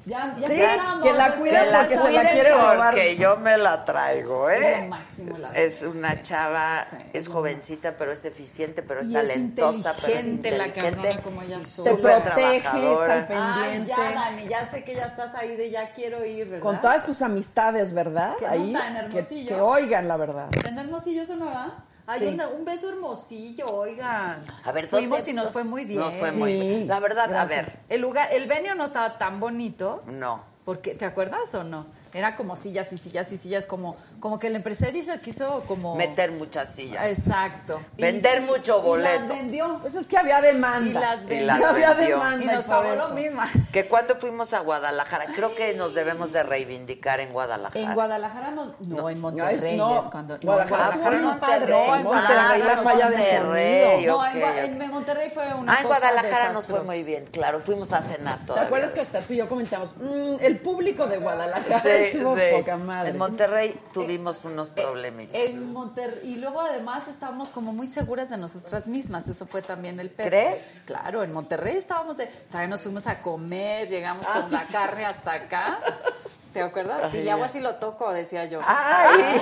Ya, ya Sí, empezamos. que la cuida Que porque se la quiere robar. porque yo me la traigo, Es ¿eh? lo máximo, la Es una chava, Sí, es jovencita, pero es eficiente, pero es Y es talentosa, pero es inteligente la inteligente. cabrona como ella y sola. Te súper protege, está pendiente. Ay, ya, Dani, ya sé que ya estás ahí de ya quiero ir, ¿verdad? Con todas tus amistades, ¿verdad? ¿Qué Ahí, en que, Hermosillo? que oigan la verdad. ¿En Hermosillo Sonora? Hay Sí. una- un beso hermosillo, oigan. A ver, Fuimos ¿dónde- y nos fue muy bien. Nos fue muy bien. La verdad, gracias. a ver, El lugar, el venio no estaba tan bonito, no. porque, ¿te acuerdas o no? Era como sillas y sillas y sillas, como, como que el empresario se quiso como... Meter muchas sillas. Exacto. Vender mucho Y boleto. las vendió. Pues es que había demanda. Y las Y vendió. las había demanda. Y nos pagó lo mismo. (laughs) Que cuando fuimos a Guadalajara, creo que nos debemos de reivindicar en Guadalajara. En Guadalajara nos... No, en Monterrey no. es cuando... Guadalajara no, padre. No, en Monterrey, la falla de Monterrey. No, en, Monterrey fue una Ah, en Guadalajara nos fue muy bien, claro. Fuimos a cenar ¿Te todavía. acuerdas que hasta tú y yo comentamos? "Mm, el público de Guadalajara Sí, estuvo sí. poca madre. En Monterrey tuvimos unos problemitas. En Monterrey, y luego además estábamos como muy seguras de nosotras mismas, eso fue también el pedo. ¿Crees? Claro, en Monterrey estábamos de, todavía nos fuimos a comer, llegamos Ah, con sí, la sí. carne hasta acá. (laughs) ¿Te acuerdas? Si le hago así lo toco, decía yo. ¡Ay!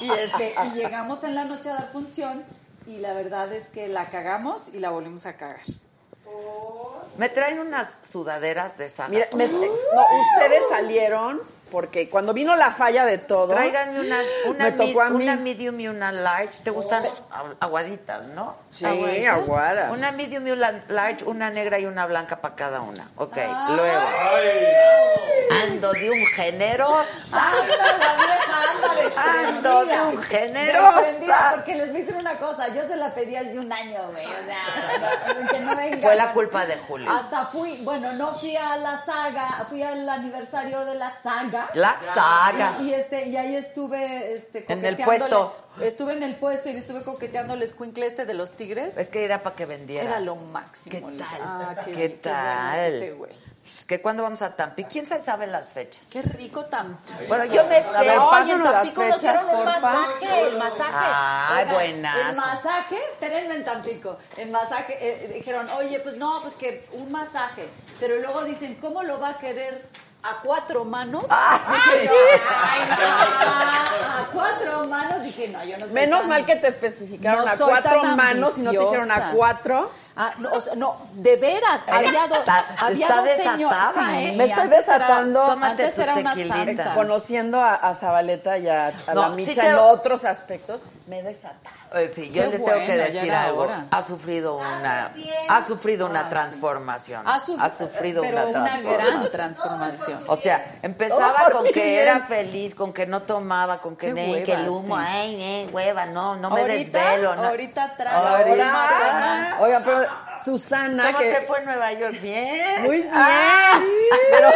(laughs) Y este, y llegamos en la noche a dar función y la verdad es que la cagamos y la volvimos a cagar. Me traen unas sudaderas de Sana. Mira, me- no, ustedes salieron porque cuando vino la falla de todo. Tráiganme unas, una, Me tocó mi- a mí. una medium y una large. ¿Te gustan agu- aguaditas, no? Sí, Aguaditas. aguadas. Una medium y una large, una negra y una blanca para cada una. Ok, luego. Ando de un generosa. ¡Anda, Ando de un generosa. Porque les voy a decir una cosa, yo se la pedí hace un año, güey, o sea, no- que no venga. Fue la culpa de Julio. Hasta fui, bueno, no fui a la saga, fui al aniversario de la saga. La saga. Y este, y ahí estuve, este, En el coqueteándole- puesto. Estuve en el puesto y le estuve coqueteando el escuincle este de los tigres. Es que era para que vendieras. Era lo máximo. ¿Qué tal? Ah, ¿Qué, tal? es ese güey. Es que cuando vamos a Tampi, ¿quién se sabe las fechas? Qué rico tan. Bueno, yo me sé. Oye, en Tampico nos dieron un masaje, el masaje. Ay, buenazo. El masaje, espérenme en Tampico, el masaje, eh, dijeron, oye, pues no, pues que un masaje, pero luego dicen, ¿cómo lo va a querer? ¿A cuatro manos? Dije yo, ay, no, a cuatro manos, dije, no, yo no sé. Menos mal que te especificaron No a cuatro manos y no te dijeron a cuatro. Ah, no, o sea, no, de veras, había, do- Está- había está dos señores. desatada, ¿eh? Me estoy antes era- desatando. Tómate antes era una tequilita. santa. Conociendo a, a Zabaleta y a, a No, la sí Micha te- en otros aspectos, me he desatado. Eh, sí, yo Qué les tengo que decir era algo. hora. Ha sufrido una, bien. ha sufrido una transformación. Ha, su- sufrido pero una una transformación. gran transformación. O sea, empezaba con que bien. era feliz, con que no tomaba, con que, ne, que el hueva, humo, sí. ay, ne, hueva, no, no me ahorita, desvelo. No. ahorita trae. Oigan, pero Susana, ¿Cómo que te fue en Nueva York? Bien. muy bien. Ah. Pero,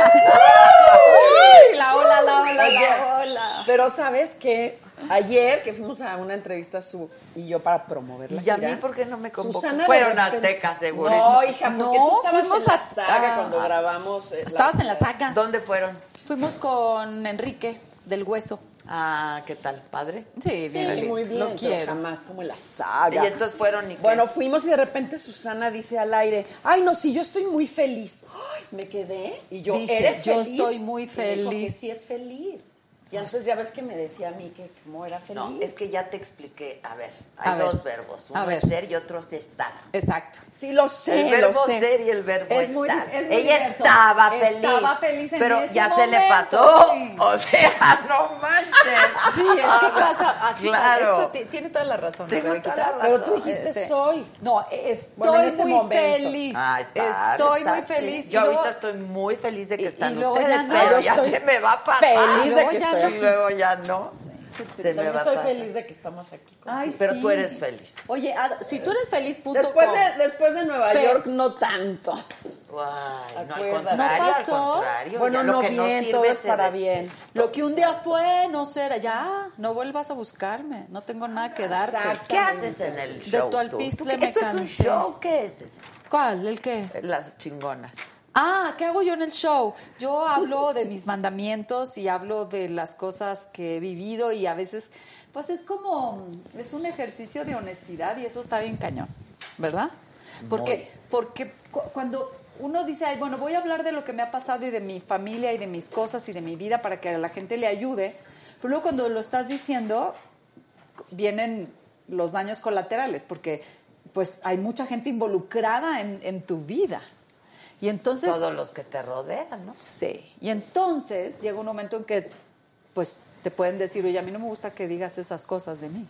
La ola, la ola, la ola. pero sabes que ayer que fuimos a una entrevista su y yo para promover la ¿Y a gira, mí por qué no me convocó? Susana Fueron aztecas, seguro. No, hija, porque No, tú estabas fuimos en la a- saga ah. cuando grabamos. eh, la- Estabas en la saga. ¿Dónde fueron? Fuimos con Enrique del Hueso. Ah, ¿qué tal? ¿Padre? Sí, Sí, bien, muy bien. Lo pero quiero. Jamás como la saga. Y entonces fueron y qué? Bueno, fuimos y de repente Susana dice al aire, ay, no, sí, yo estoy muy feliz. Ay, me quedé y yo, Dije, ¿eres yo feliz? estoy muy Y me dijo que feliz. sí es feliz. Y entonces ya ves que me decía a mí que cómo era feliz. No, es que ya te expliqué. A ver, hay A ver. dos verbos. Uno A ver. es ser y otro es estar. Exacto. Sí, lo sé, el verbo sé. ser y el verbo Es estar. dif- es muy Ella diverso. estaba feliz. Estaba feliz en pero ese ya se le pasó. sí. (laughs) O sea, no manches. Sí, es que pasa así. Claro. es que ti- tiene toda la razón. Rebequita. toda la Pero tú dijiste Este, soy. No, estoy Bueno, en ese muy momento. feliz. Ah, estar, estoy estar, muy sí. feliz. Yo luego- ahorita estoy muy feliz de que están ustedes, ya no. pero ya estoy se me va a pasar. feliz de que estoy. (laughs) Y luego ya no. Se me va a estoy pasar. feliz de que estamos aquí. Ay, Pero sí. tú eres feliz. Oye, si tú eres feliz, punto Después com. de, después de Nueva Fe- York, no tanto. Ay, no, al contrario, ¿No pasó? al contrario. Bueno, ya lo no que bien, sirve todo es para bien. Lo que un día fue, no será. Ya, no vuelvas a buscarme. No tengo nada que darte. ¿Qué haces en el De show? tu ¿Tú qué- me ¿Esto es un show? ¿Qué es eso? ¿Cuál? ¿El qué? Las chingonas. Ah, ¿qué hago yo en el show? Yo hablo de mis mandamientos y hablo de las cosas que he vivido y a veces, pues es como, es un ejercicio de honestidad y eso está bien cañón, ¿verdad? Porque, porque cu- cuando uno dice, ay, bueno, voy a hablar de lo que me ha pasado y de mi familia y de mis cosas y de mi vida para que a la gente le ayude, pero luego cuando lo estás diciendo, vienen los daños colaterales, porque pues hay mucha gente involucrada en, en tu vida. Y entonces... Todos los que te rodean, ¿no? Sí. Y entonces llega un momento en que, pues, te pueden decir, oye, a mí no me gusta que digas esas cosas de mí.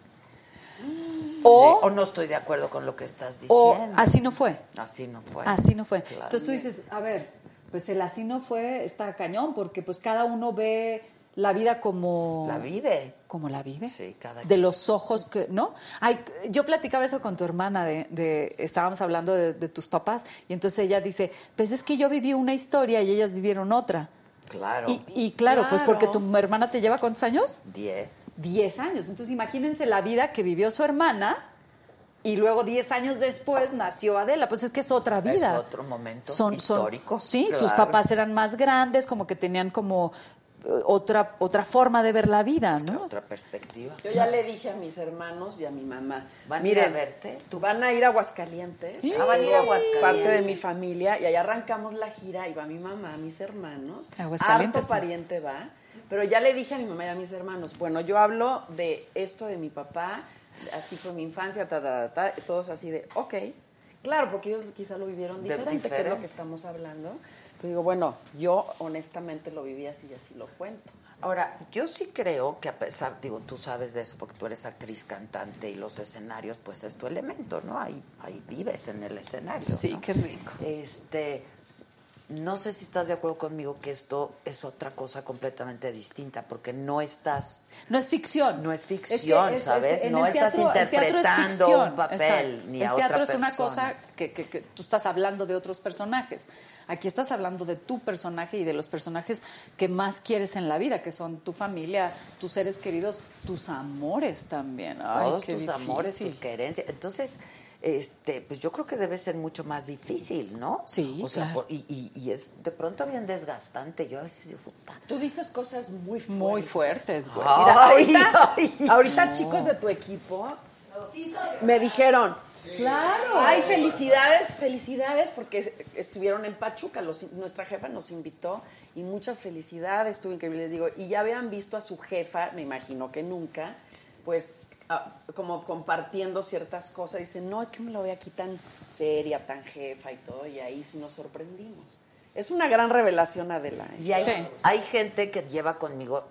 O, o no estoy de acuerdo con lo que estás O diciendo. así no fue. Así no fue. Así no fue. Claro. Entonces tú dices, a ver, pues el así no fue está cañón, porque pues cada uno ve la vida como... La vive. Como la vive. Sí, cada De quien. los ojos que, ¿no? Ay, yo platicaba eso con tu hermana, de, de- estábamos hablando de, de tus papás, y entonces ella dice, pues es que yo viví una historia y ellas vivieron otra. Claro. Y, y claro, pues porque tu hermana te lleva cuántos años? Diez. 10 años. Entonces imagínense la vida que vivió su hermana y luego 10 años después nació Adela. Pues es que es otra vida. Es otro momento son, son- histórico. sí, tus papás eran más grandes, como que tenían como otra, otra forma de ver la vida, ¿no? Otra perspectiva. Yo ya le dije a mis hermanos y a mi mamá. ¿Van a ir a miren, verte? Tú van a ir a Aguascalientes. Ah, van a ir a Aguascalientes. Parte de mi familia. Y allá arrancamos la gira. Y va mi mamá, mis hermanos. Aguascalientes, Harto sí. pariente va. Pero ya le dije a mi mamá y a mis hermanos, bueno, yo hablo de esto de mi papá, así fue mi infancia, ta, ta, ta, ta, todos así de, ok. Claro, porque ellos quizá lo vivieron De- diferente, que es diferente. lo que estamos hablando. Pero digo, bueno, yo honestamente lo viví así y así lo cuento. Ahora, yo sí creo que a pesar, digo, tú sabes de eso porque tú eres actriz, cantante y los escenarios, pues es tu elemento, ¿no? Ahí, ahí vives en el escenario. Sí, ¿no? qué rico. Este, no sé si estás de acuerdo conmigo que esto es otra cosa completamente distinta, porque no estás, No es ficción. no es Es ficción, es- ¿sabes? este, en no el estás teatro- el es interpretando ficción, un papel exacto. ni a El otra teatro es una persona. cosa que, que- que tú estás hablando de otros personajes. Aquí estás hablando de tu personaje y de los personajes que más quieres en la vida, que son tu familia, tus seres queridos, tus amores también. Ay, todos qué tus amores, tus querencias. Entonces, este, pues yo creo que debe ser mucho más difícil, ¿no? Sí, o sea, claro. por- y, y- y es de pronto bien desgastante. Yo a veces digo, puta. Tú dices cosas muy fuertes. Muy fuertes, güey. Mira, Ay, ahorita, (laughs) ay, ahorita no. chicos de tu equipo me dijeron, Claro. ay, felicidades, felicidades, porque estuvieron en Pachuca, los- nuestra jefa nos invitó y muchas felicidades, estuvo increíble, les digo, y ya habían visto a su jefa, me imagino que nunca, pues ah, como compartiendo ciertas cosas, dicen, no, es que me lo veo aquí tan seria, tan jefa y todo, y ahí sí nos sorprendimos. Es una gran revelación, Adela. ¿eh? Y hay, Sí. hay gente que lleva conmigo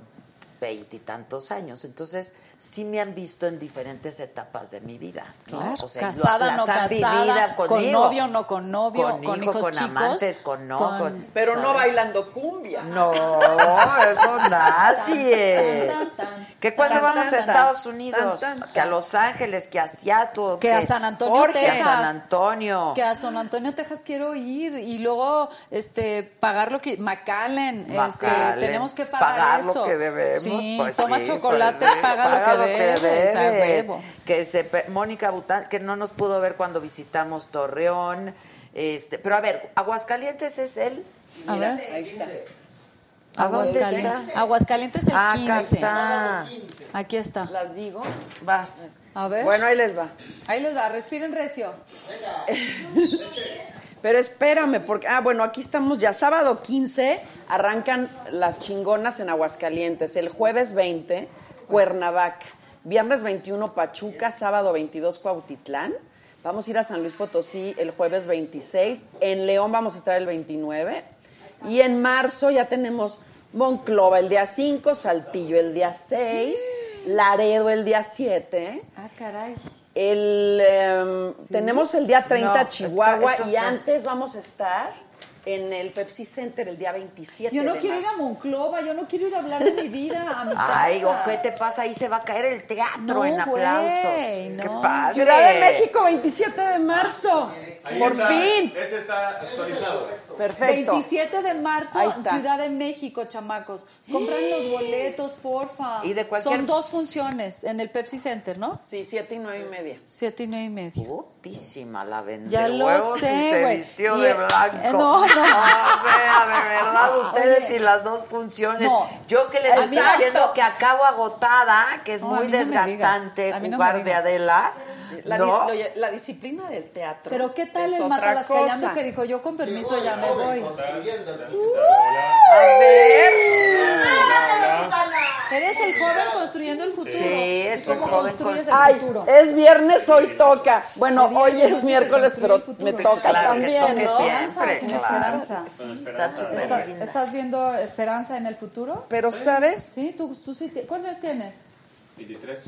veintitantos años, entonces sí me han visto en diferentes etapas de mi vida. ¿no? Claro, O sea, lo- casada, no casada, con novio, no con novio, Con con, hijo, hijos con chicos, amantes, con no, con- Pero no bailando cumbia. No, eso (laughs) nadie. Tan, tan, tan, que cuando vamos a Estados Unidos, que a Los Ángeles, que a Seattle, que a San Antonio, Jorge, Texas. a San Antonio. Que a San Antonio, Texas quiero ir y luego este pagar lo que McAllen, este, tenemos que pagar, pagar lo eso. que debemos, Sí, pues toma sí, chocolate, pues sí, paga, lo que debes. Que se Mónica Bután, que no nos pudo ver cuando visitamos Torreón, este, pero a ver, Aguascalientes es el A ver, Ahí está. ¿A dónde Aguascalientes, está? Aguascalientes el Ah, 15. acá está. Aquí está. Las digo. Vas. A ver. Bueno, ahí les va. Ahí les va, respiren recio. (laughs) Pero espérame, porque, ah, bueno, aquí estamos ya. Sábado 15 arrancan las chingonas en Aguascalientes. El jueves 20, Cuernavaca. Viernes 21, Pachuca. Sábado 22, Cuautitlán. Vamos a ir a San Luis Potosí el jueves 26. En León vamos a estar el 29. Y en marzo ya tenemos Monclova el día 5, Saltillo el día 6, Laredo el día 7. Ah, caray. El, em, Tenemos el día 30 No, Chihuahua y está- antes vamos a estar en el Pepsi Center el día 27 Yo no de quiero ir a. Monclova, yo no quiero ir a hablar de mi vida a mi (laughs) casa. Ay, ¿o qué te pasa? Ahí se va a caer el teatro No, en aplausos. Qué no. padre. Ciudad de México, 27 de marzo. Ahí Por está, fin. Ese está actualizado. Perfecto. 27 de marzo. Ciudad de México, chamacos. Compran los (gasps) boletos, porfa. Y de cualquier- Son dos funciones en el Pepsi Center, ¿no? Sí, 7 y 9 y media. Siete y nueve y media. Putísima la vende Ya lo sé, güey. vistió Y, de blanco. eh, no, no. (laughs) O sea, de verdad, (laughs) ustedes Oye. y las dos funciones. No. Yo que les estoy diciendo que acabo agotada, que es No, a muy mí no me desgastante digas. A mí no jugar de. Adela. La, disciplina del teatro. Pero ¿qué tal es el otra Matalas cosa. Callando que dijo, yo con permiso ya me voy? A ver. Eres el joven construyendo el futuro. Sí, es ¿Cómo joven construyes el Ay, futuro? es viernes, hoy toca. Bueno, El hoy es miércoles, pero el me toca Claro también, ¿no? siempre. Sin claro. esperanza. ¿Estás, viendo esperanza en el futuro? Pero, ¿sabes? Sí, tú, tú sí. te- ¿Cuántos años tienes? 23.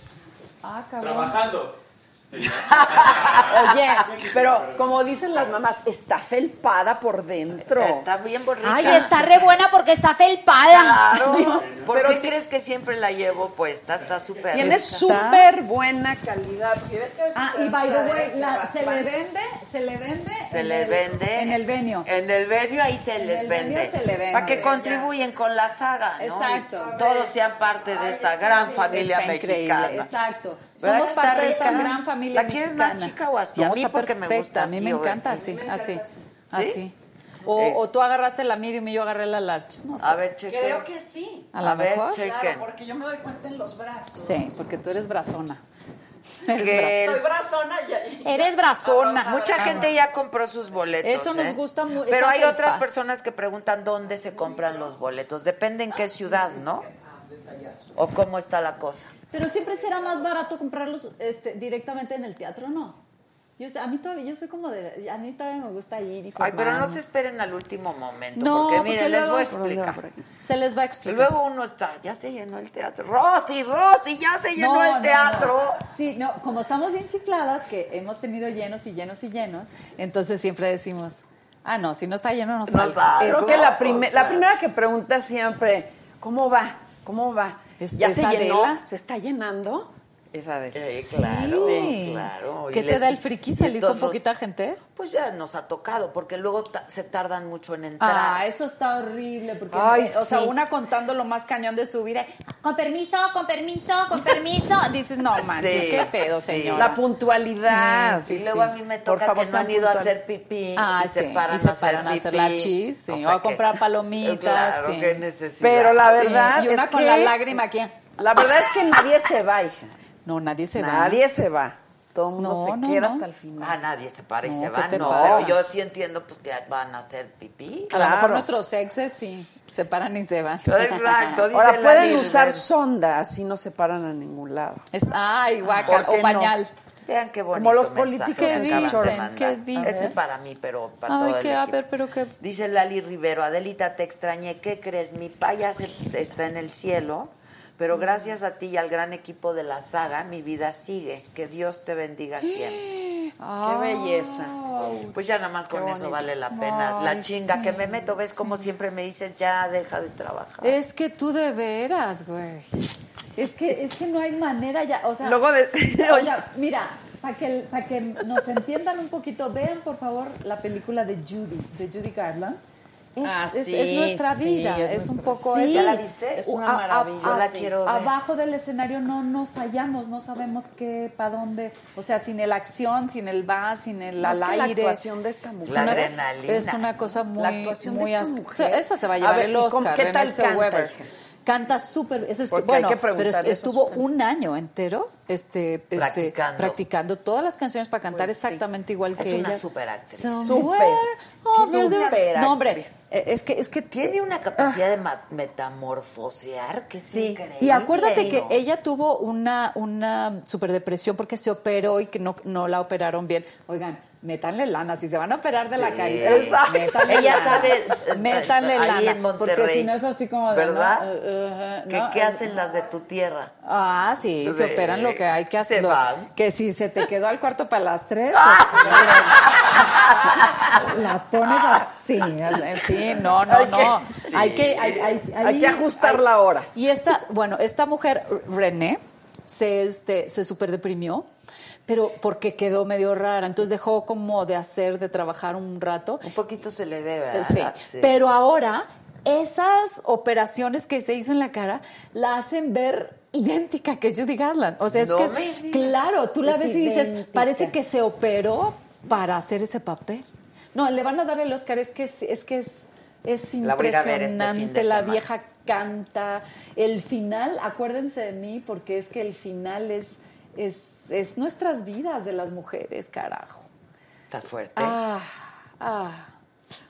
Ah, cabrón. Trabajando. (laughs) Oye, pero como dicen las mamás, está felpada por dentro. Está bien bonita. Ay, está re buena porque está felpada. Claro. ¿Por pero qué crees que siempre la llevo puesta? Está súper. Tiene súper buena calidad. Ah, y by the way, la- se le vende, se le vende. Se en le el- vende. En el venio. En el venio ahí se En les el vende. se le vende. Para que contribuyen con la saga, ¿no? Exacto. Y todos sean parte de esta gran familia increíble, mexicana. exacto. ¿Verdad Somos parte de esta gran familia ¿La quieres mexicana. más chica o así? No, A mí porque me gusta A mí me encanta así. así, así. O, Es- o tú agarraste la medium y yo agarré la large. No sé. A ver, cheque. Creo que sí. A lo ver, mejor. chequen. Claro, porque yo me doy cuenta en los brazos. Sí, porque tú eres brazona. (laughs) Eres Soy brazona y... Eres brazona. Mucha gente ya compró sus boletos. Eso nos ¿eh? gusta mu- Pero hay otras personas que preguntan dónde se compran los boletos. Depende en qué ciudad, ¿no? O cómo está la cosa. Pero siempre será más barato comprarlos este, directamente en el teatro, ¿no? Yo sé, a mí todavía, yo sé como de, a mí todavía me gusta ir y Ay, pero no se esperen al último momento. No, porque porque miren, les voy a explicar. Se les va a Y explicar. luego uno está, ya se llenó el teatro. Rosy, Rosy, ya se llenó No, el no, teatro. no. Sí, no, como estamos bien chifladas, que hemos tenido llenos y llenos y llenos, entonces siempre decimos, ah, no, si no está lleno, no sale. Creo que la, sea. la primera que pregunta siempre, ¿cómo va? ¿Cómo va? ¿Es- ¿Ya es se llenó? Adela? ¿Se está llenando? Es Adela. Eh, claro, Sí. claro. ¿Qué Y te le- da el friki salir con poquita gente? Pues ya nos ha tocado, porque luego ta- se tardan mucho en entrar. Ah, eso está horrible, porque, Ay, o sea, una contando lo más cañón de su vida, con permiso, con permiso, con permiso, (laughs) dices, no manches, Sí, qué pedo, sí. señora. La puntualidad. Sí, y sí, luego a mí me Por toca favor, que no han ido a hacer pipí Ah, y se sí, paran, y se a hacer paran a hacer pipí. la chis, sí, o a comprar (laughs) palomitas, Claro, sí. qué necesidad. Pero la Sí, verdad y una es con que la lágrima aquí. La verdad es que nadie se va, hija. No, nadie se va. Nadie se va. Todo el mundo No, se no, queda no. hasta el final. Ah, nadie se para y No, se ¿qué va. No, pasa? yo sí entiendo pues que van a hacer pipí. A lo mejor Claro. nuestros exes sí se paran y se van. Exacto. (laughs) dice Ahora pueden usar sonda, así no se paran a ningún lado. Es, ay, guaca, ¿Por qué o no? pañal. Vean qué bonito Como los políticos ¿Qué dicen? ¿Qué dicen? Ese para mí, pero para Ay, todo el qué, a ver, pero qué. Dice Lali Rivero, Adelita, te extrañé. ¿Qué crees? Mi paya se- está en el cielo, pero gracias a ti y al gran equipo de la saga, mi vida sigue. Que Dios te bendiga siempre. Qué belleza. Pues ya nada más con eso vale la pena. la chinga sí, que me meto, ves como siempre me dices, ya deja de trabajar. Es que tú de veras, güey. Es que, es que no hay manera ya, o sea, Luego de- (laughs) o sea, mira, para que, pa' que nos entiendan un poquito, vean por favor la película de Judy, de Judy Garland. Es, Ah, es- sí, es nuestra sí, vida, es es, un poco Sí, eso. ¿ya la viste? Es una A- a- maravilla. Yo la quiero ver. Abajo del escenario no nos hallamos, no sabemos qué, para dónde, o sea, sin el acción, sin el va, sin el al que la aire. actuación de esta mujer. La una- adrenalina. Es una cosa muy, La actuación muy de esta mujer. Esa se va a A llevar ver, el ¿y cómo- Oscar. qué tal canta, Zellweger. hija? Canta súper. Porque bueno, pero estuvo un año entero este, este, Practicando. practicando todas las canciones para cantar Pues sí. exactamente igual que Es una ella. superactriz. Somewhere over there. Superactriz. No, hombre, eh, es que, es que Tiene una capacidad de metamorfosear que es Sí. increíble. Y acuérdate que ella tuvo una, una superdepresión porque se operó y que no, no la operaron bien. Oigan, métanle lana, si se van a operar de la caída. Exacto. métanle Ella lana. sabe, eh, Métanle ahí lana. en Monterrey. Porque si no es así como de. ¿Verdad? ¿no? Eh, eh, ¿Qué, ¿no? qué hacen las de tu tierra? Ah, sí, se operan lo que hay que hacer. Que si se te quedó al cuarto para las tres, (laughs) pues, las pones así. Sí, no, no, no. Hay que, hay, hay- Hay que ajustar la hora. y esta, bueno, esta mujer, René, se, este, se super deprimió, pero porque quedó medio rara. Entonces dejó como de hacer, de trabajar un rato. Un poquito se le ve, ¿verdad? Sí. Sí. Pero ahora, esas operaciones que se hizo en la cara la hacen ver idéntica que Judy Garland. O sea, es No que, me claro, tú la Es ves y dices, parece que se operó para hacer ese papel. No, le van a dar el Oscar, es que es, es que es, es La este impresionante, la vieja canta, el final, acuérdense de mí, porque es que el final es, es, es nuestras vidas de las mujeres, carajo. Está fuerte. Ah, ah.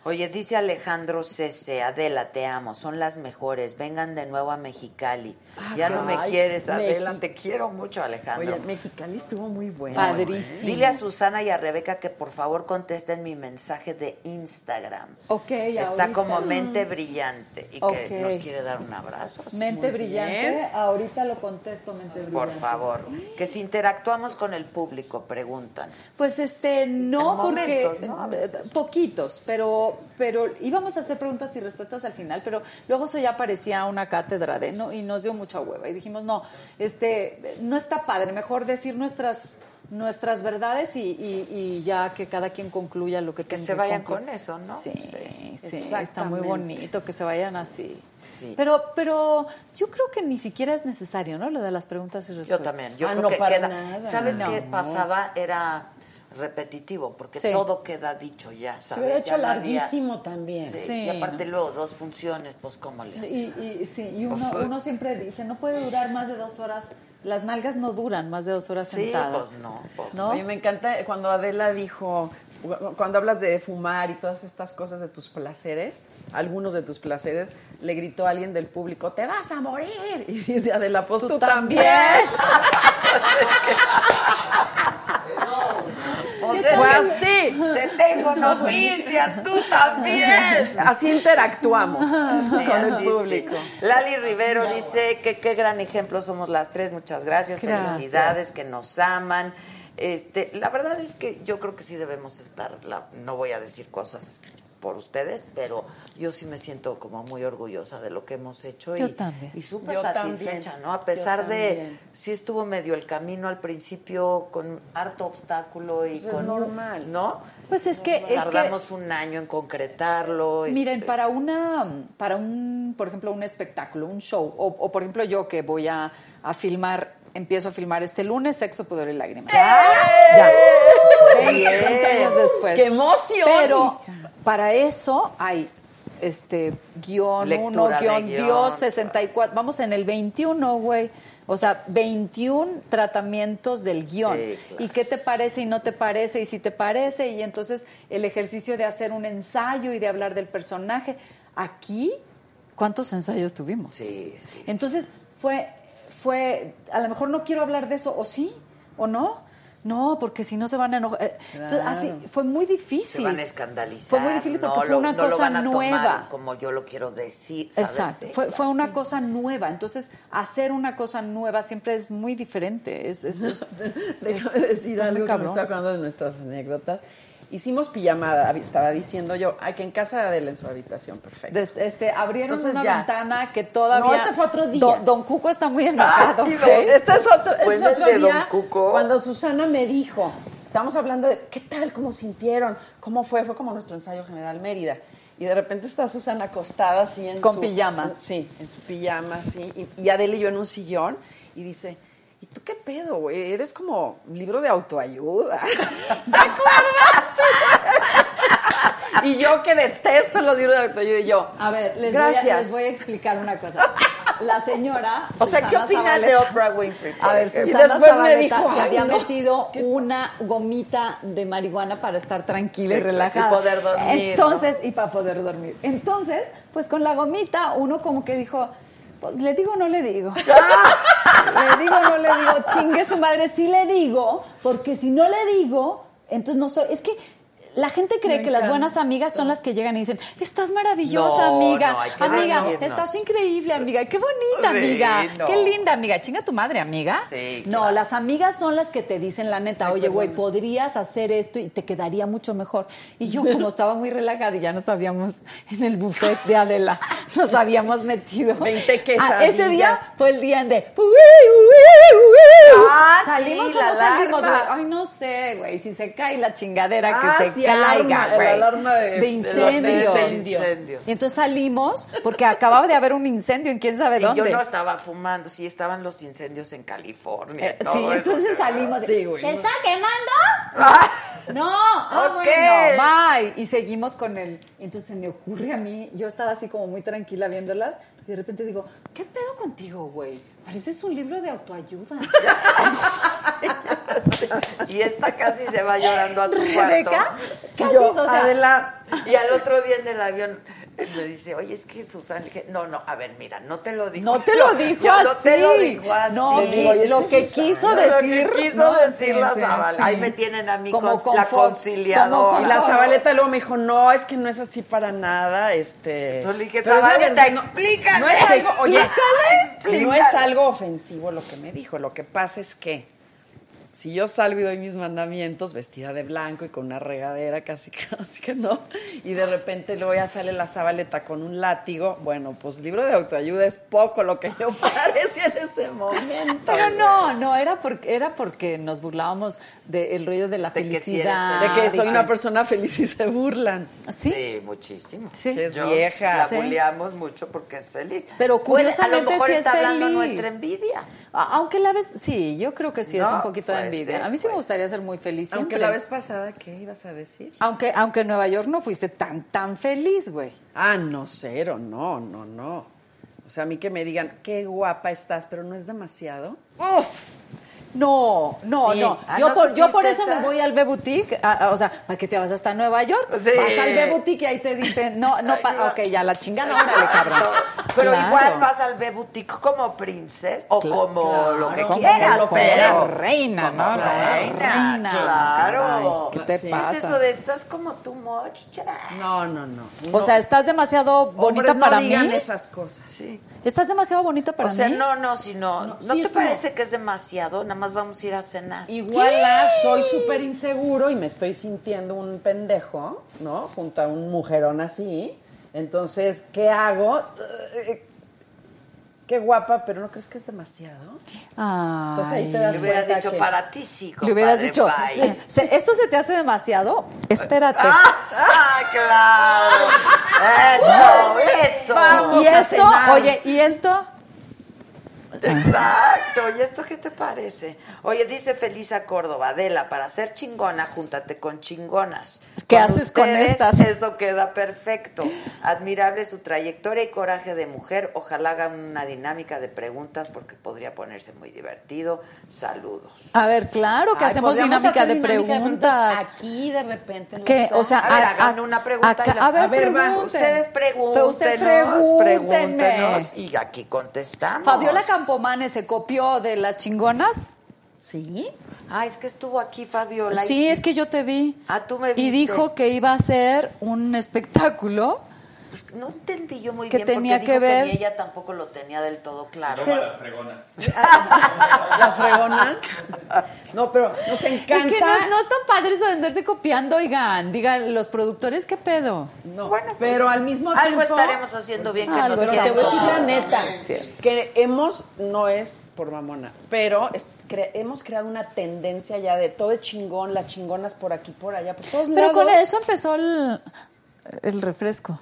Oye, dice Alejandro Cese, Adela, te amo, son las mejores, vengan de nuevo a Mexicali. ya no me Ay, quieres, Adela, Mexi- te quiero mucho, Alejandro. Oye, Mexicali estuvo muy bueno. Padrísimo. Dile a Susana y a Rebeca que por favor contesten mi mensaje de Instagram. Ok, Está ahorita. como mente brillante y que nos quiere dar un abrazo. Mente brillante, bien. ahorita lo contesto, mente brillante. Por favor, que si interactuamos con el público, preguntan. Pues este, no, En porque eh, poquitos, pero, pero íbamos a hacer preguntas y respuestas al final, pero luego eso ya parecía una cátedra de no y nos dio mucha hueva y dijimos no, este, no está padre, mejor decir nuestras nuestras verdades y, y- y ya que cada quien concluya lo que Que tenga se vayan con eso, ¿no? Sí, Sí. sí, está muy bonito que se vayan así. Sí. Pero, pero yo creo que ni siquiera es necesario, ¿no? Lo de las preguntas y Yo respuestas. también. Yo Ah, creo no, que para queda. nada. ¿Sabes No. qué pasaba? Era repetitivo, porque Sí. todo queda dicho ya, Se ¿sabes? hubiera Ya hecho había- larguísimo también. Sí, Sí, Y aparte ¿no? luego dos funciones, pues ¿cómo le haces? Y, y- sí, y uno, O sea- uno siempre dice, no puede durar más de dos horas. Las nalgas no duran más de dos horas Sí, sentadas. pues no, pues ¿No? Oye, me encanta cuando Adela dijo, cuando hablas de fumar y todas estas cosas de tus placeres, algunos de tus placeres, le gritó a alguien del público, te vas a morir. Y dice Adela, pues tú, Tú también. (laughs) ¿Qué sea, tal? que sí, te tengo noticias, tú también. Así interactuamos Sí, con el así público. sí. Lali Rivero dice que qué gran ejemplo somos las tres. Muchas gracias, Gracias. felicidades, que nos aman. Este, la verdad es que yo creo que sí debemos estar, la- no voy a decir cosas por ustedes, pero yo sí me siento como muy orgullosa de lo que hemos hecho Yo y, también. y súper satisfecha, también. ¿no? A Yo pesar de también. sí estuvo medio el camino al principio con harto obstáculo y Eso es con normal. ¿no? Pues es que, es que Tardamos un año en concretarlo. miren, este, para una, para un, por ejemplo, un espectáculo, un show, o, o, por ejemplo yo que voy a, a filmar, empiezo a filmar este lunes, Sexo, Pudor y Lágrimas. Ya. Bien. 20 años después. ¡Qué emoción! Pero para eso hay este guion Lectura 1, de guion. Dios 64. Vamos en el 21, güey. O sea, 21 tratamientos del guion. Sí, claro. ¿Y qué te parece y no te parece? Y si te parece, y entonces el ejercicio de hacer un ensayo y de hablar del personaje. Aquí, ¿cuántos ensayos tuvimos? Sí, sí, sí. Entonces, fue, fue, a lo mejor no quiero hablar de eso, o sí, o no. No, porque si no se van a enojar. Eh, entonces, así, fue muy difícil. se van a escandalizar. Fue muy difícil porque no fue lo- una lo cosa van a tomar nueva. como yo lo quiero decir. ¿sabes? Exacto, fue, fue una cosa nueva. Entonces, hacer una cosa nueva siempre es muy diferente. Es, es, (laughs) decir algo que me está acordando de nuestras anécdotas. Hicimos pijamada, estaba diciendo yo, aquí en casa de Adela en su habitación, perfecto. Este, abrieron Entonces una ya. ventana que todavía. No, este fue otro día. Don, Don Cuco está muy enojado. Ay, ¿ok? don- Este es otro, este es otro de Don Cuco. cuando Susana me dijo, estábamos hablando de qué tal, cómo sintieron, cómo fue, fue como nuestro ensayo general Mérida. Y de repente está Susana acostada así en Con su... pijama. Sí, en su pijama, así. Y, y Adela y yo en un sillón y dice... ¿Y tú qué pedo, güey? Eres como libro de autoayuda. (laughs) ¿Te acuerdas? y yo que detesto los libros de autoayuda y yo. A ver, les voy a, Gracias. les voy a explicar una cosa. la señora. (laughs) O sea, ¿qué opinas de Oprah Winfrey? A ver? Susana después me Zabaleta dijo, se "Ay, había no". metido una gomita de marihuana para estar tranquila y relajada. y poder dormir, Entonces, y para poder dormir. Entonces, pues con la gomita, uno como que dijo, pues le digo no le digo. le digo no le digo, chingue su madre, sí le digo, porque si no le digo, entonces no soy. Es que. La gente cree que las buenas amigas son las que llegan y dicen, estás maravillosa, No, amiga, no, hay que amiga, decirnos. estás increíble, amiga, qué bonita, Sí, amiga, no. qué linda, amiga, chinga tu madre, amiga. Sí, No, claro. las amigas son las que te dicen la neta, oye, güey, podrías hacer esto y te quedaría mucho mejor. Y yo, (laughs) como estaba muy relajada y ya nos habíamos en el buffet de Adela, (laughs) nos habíamos metido. 20 Ah, ese día quesadillas. fue el día de. Ah, ¿Salimos sí, o no salimos, güey? Ay, no sé, güey. Si se cae la chingadera, Ah, que se caiga, alarma, güey. la alarma de- de incendios. de incendios. Y entonces salimos, porque acababa de haber un incendio en quién sabe Y dónde. yo no estaba fumando, sí estaban los incendios en California. Eh, y todo sí, eso. entonces salimos. de, Sí, güey, ¿Se está quemando? Ah, No, ah, (laughs) Ok. bueno, bye. Y seguimos con él. Entonces se me ocurre a mí, yo estaba así como muy tranquila viéndolas, y de repente digo, ¿qué pedo contigo, güey? Pareces un libro de autoayuda. (laughs) (laughs) (laughs) Y esta casi se va llorando a su cuarto. Rebeca, casi, Yo, o sea, Adela, y al otro día en el avión me dice, oye, es que Susana, no, no, a ver, mira, no te lo dijo. no te lo dijo así. No te lo dijo así. No, Le digo, "Oye, lo que que Susana". quiso Lo decir. que quiso no, decir la sí, sí. Ahí me tienen a mí Como con, con la Fox, conciliadora. como con Y la Fox. Zabaleta luego me dijo, no, es que no es así para nada, este... Entonces le dije, Pero Zabaleta, explícale. No es algo, oye, Explícale. no es algo ofensivo lo que me dijo, lo que pasa es que si yo salgo y doy mis mandamientos vestida de blanco y con una regadera casi (laughs) casi que no, y de repente luego ya sale la Zabaleta con un látigo, bueno, pues libro de autoayuda es poco lo que yo (laughs) parecía en ese momento. Pero no, no, era porque, era porque nos burlábamos del rollo de la De que si eres felicidad. De que soy una persona feliz y se burlan. ¿Sí? Sí, muchísimo. Sí. Que es Yo- vieja. La Sí. bulleamos mucho porque es feliz. Pero curiosamente a lo mejor sí está es hablando feliz. nuestra envidia. Aunque la vez, sí, yo creo que sí es un poquito de envidia. ser, a mí sí me puede gustaría ser muy feliz siempre. Aunque la vez pasada, ¿qué ibas a decir? Aunque, aunque en Nueva York no fuiste tan, tan feliz, güey. Ah, no, cero, no, no, no. O sea, a mí que me digan, qué guapa estás, pero no es demasiado. Uf. No, no, Sí. no. Ah, yo, ¿no por, yo por eso esa? me voy al B Boutique. a- a- o sea, ¿para qué te vas hasta Nueva York? Sí. Vas al B Boutique y ahí te dicen, no, no, pa- ok, ya la chingada, órale, cabrón. Pero Claro. igual vas al B Boutique como princesa o como lo que como quieras, pero eres, reina, como ¿no? Reina, Reina, claro. caray, ¿qué te ¿Qué pasa? es eso de estás como too much? No, no, no. O sea, estás demasiado bonita Hombres para no digan mí. esas cosas. Sí. Estás demasiado bonita para O sea, mí. no, no, si no, ¿no, sí te parece que es demasiado? Nada más vamos a ir a cenar. Igual ah, soy súper inseguro y me estoy sintiendo un pendejo, ¿no? Junto a un mujerón así. Entonces, ¿qué hago? Qué guapa, pero ¿no crees que es demasiado? Ay. Entonces ahí te das Le hubieras cuenta dicho que- para ti, sí, Le hubieras compadre, dicho, bye. "Se- esto se te hace demasiado, espérate. Ah, ah, claro. (laughs) Eso, eso. Vamos y a esto, cenar. oye, y esto, Exacto. ¿Y esto qué te parece? Oye, dice Felisa Córdoba, Adela, para ser chingona, júntate con chingonas. ¿Qué Con haces con ustedes, estas? Eso queda perfecto. Admirable su trayectoria y coraje de mujer. Ojalá hagan una dinámica de preguntas porque podría ponerse muy divertido. Saludos. a ver, claro que Ay, hacemos dinámica hacer de dinámica preguntas. Aquí de repente. que, o sea, A ver, hagan una pregunta acá- y la- a ver, A ver, va. Ustedes pregúntenos, ustedes pregúntenme. pregúntenos y aquí contestamos. Fabiola Campomanes se copió de las chingonas. ¿Sí? Ah, es que estuvo aquí Fabiola. y- Sí, es que yo te vi. Ah, tú me Y viste. dijo que iba a ser un espectáculo. Pues, no entendí yo muy Que bien tenía porque que dijo ver- ni ella tampoco lo tenía del todo claro. Las fregonas. Las fregonas. No, pero nos encanta. Es que no, no es tan padre eso de andarse copiando, oigan. Digan, los productores, ¿qué pedo? No, Bueno, pues, pero al mismo algo tiempo. estaremos haciendo bien que Algo nos Pero te voy a decir la neta, es que hemos, no es por mamona, pero es- cre- hemos creado una tendencia ya de todo de chingón, las chingonas por aquí, por allá, por todos Pero lados. con eso empezó el, el refresco.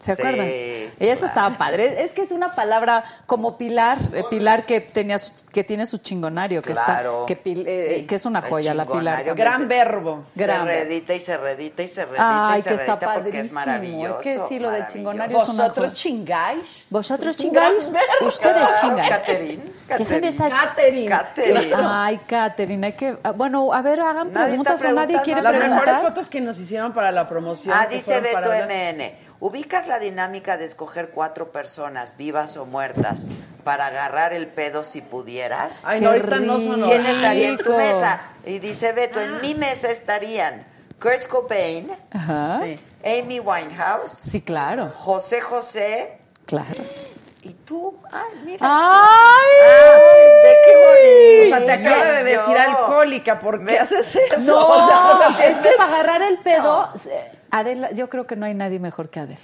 ¿Se Sí, acuerdan? y eso claro. estaba padre. Es que es una palabra como Pilar, eh, Pilar que tenía su- que tiene su chingonario, que Claro. está que, pil- eh, Sí. que es una joya la Pilar. Gran verbo. Se Grande. redita y se redita y se redita Ay, y se que está redita porque es padrísimo. maravilloso. Es que sí, lo del chingonario es una ¿Vosotros chingáis? Vosotros Es gran chingáis, ustedes chingáis. (laughs) Estar- Catherine. Catherine. Ay, Catherine, hay que ah, bueno, a ver, hagan preguntas está o nadie quiere Las preguntar. mejores fotos que nos hicieron para la promoción. Ah, dice Beto MN. ¿Ubicas la dinámica de escoger cuatro personas, vivas o muertas, para agarrar el pedo si pudieras? Ay, no, ahorita no son. ¿Quién estaría en tu mesa? Y dice Beto, en mi mesa estarían Kurt Cobain, Ajá. Sí. Amy Winehouse, Sí, claro, José José claro. y tú. Ay, mira. ¡Ay! Ay, ve qué O sea, te bonito. acaba de decir alcohólica, ¿por qué haces eso? No, (laughs) O sea, es que para agarrar el pedo, Adela, yo creo que no hay nadie mejor que Adela.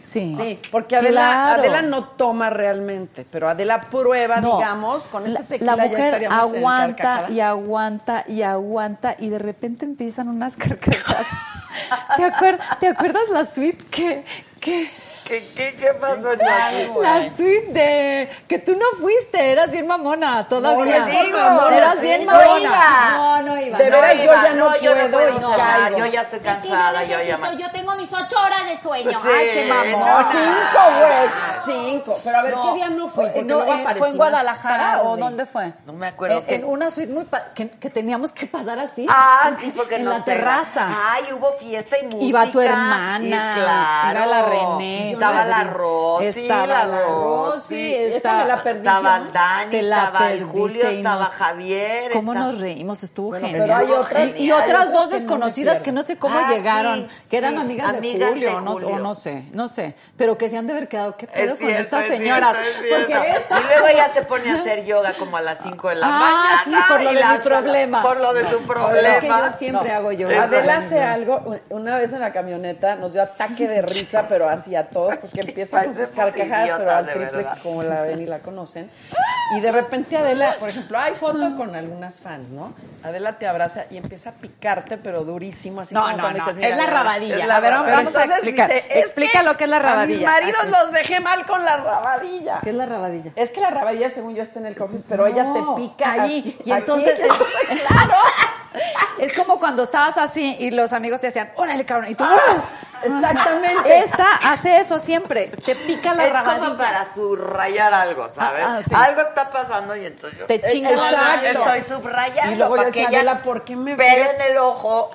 Sí, Sí, porque Adela, Claro. Adela no toma realmente, pero Adela prueba, No, digamos, con la, este tequila la ya mujer aguanta y aguanta y aguanta y de repente empiezan unas (laughs) carcajadas. ¿Te, acuer- ¿Te acuerdas la suite que, que ¿Qué, qué, qué pasó, Joaquín? la suite de que tú no fuiste, eras bien mamona todavía. les digo, eras sí, bien no mamona. iba. No, no iba. De no veras, yo ya no yo no puedo puedo y buscar, caigo. yo ya estoy cansada, yo ya me- yo tengo mis ocho horas de sueño. Sí, Ay, qué mamón. no, Cinco, güey. Cinco. Pero a ver, No, ¿qué día no fue? No, eh, ¿Fue en Guadalajara o dónde fue? No me acuerdo En, qué- en una suite muy pa- que, que teníamos que pasar así. Ah, sí, porque en nos la terraza. Ay, hubo fiesta y música. Iba tu hermana, es iba la René, Estaba la Rosy, estaba la la Rosy. Esa estaba- me la perdí. Estaba el Dani, estaba el Julio, estaba nos- Javier. ¿Cómo está- nos reímos? Estuvo Bueno, genial. pero hay otras- y, otras dos desconocidas que no sé cómo Ah, llegaron, sí, que eran sí, amigas, amigas de Julio, de o no- Julio. o no sé, no sé, pero que se han de haber quedado, ¿qué pedo Es con cierto, estas es señoras? cierto, es cierto. Porque esta... Y luego ella se pone a hacer yoga como a las 5 de la Ah, mañana. sí, por lo de mi problema. Por lo de tu problema. Es que yo siempre hago yoga. Adela hace algo, una vez en la camioneta nos dio ataque de (laughs) risa, pero así a todos, porque (laughs) empieza con sus carcajadas, pero al triple, como la ven y la conocen. Y de repente Adela, por ejemplo, hay foto con algunas fans, ¿no? Adela te abraza y empieza a picarte, pero durísimo, así No, como no, cuando no, dices, mira, es la rabadilla. es la A ver, rabadilla. vamos a explicar. dice, Explica lo que es la rabadilla. A mis maridos Así. los dejé mal con la rabadilla. ¿Qué es la rabadilla? Es que la rabadilla, según yo, está en el coffee, pero ella te pica ahí. así. Y entonces (laughs) Aquí. es, claro. (laughs) Es como cuando estabas así y los amigos te decían, órale, cabrón. Y tú, Exactamente. Esta hace eso siempre. Te pica la es rabadilla. como para subrayar algo, ¿sabes? Ah, ah, sí. Algo está pasando y entonces yo Te chingas Exacto. estoy subrayando Y luego yo que ella ¿por qué me ves? en el ojo,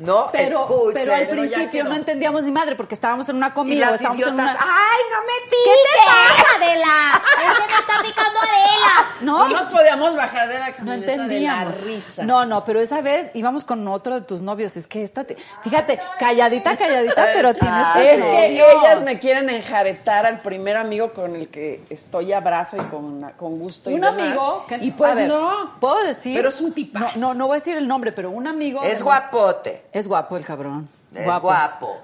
no Pero, pero al principio no entendíamos ni madre porque estábamos en una y comida o estábamos en una... ¡ay, no me ¿Qué piques! te pasa, (laughs) Adela? Es que me está picando Adela. No, No nos podíamos bajar de la No entendíamos. de la risa. No, no, pero esa vez íbamos con otro de tus novios. Es que esta, te- fíjate, calladita, calladita, pero tienes Ah, Es que ellas me quieren enjaretar al primer amigo con el que estoy abrazo y con, con gusto y Un demás. amigo que y pues ver, no. puedo decir, Pero es un tipazo. No, no, no voy a decir el nombre, pero un amigo Es guapote. Es guapo el cabrón. Es guapo.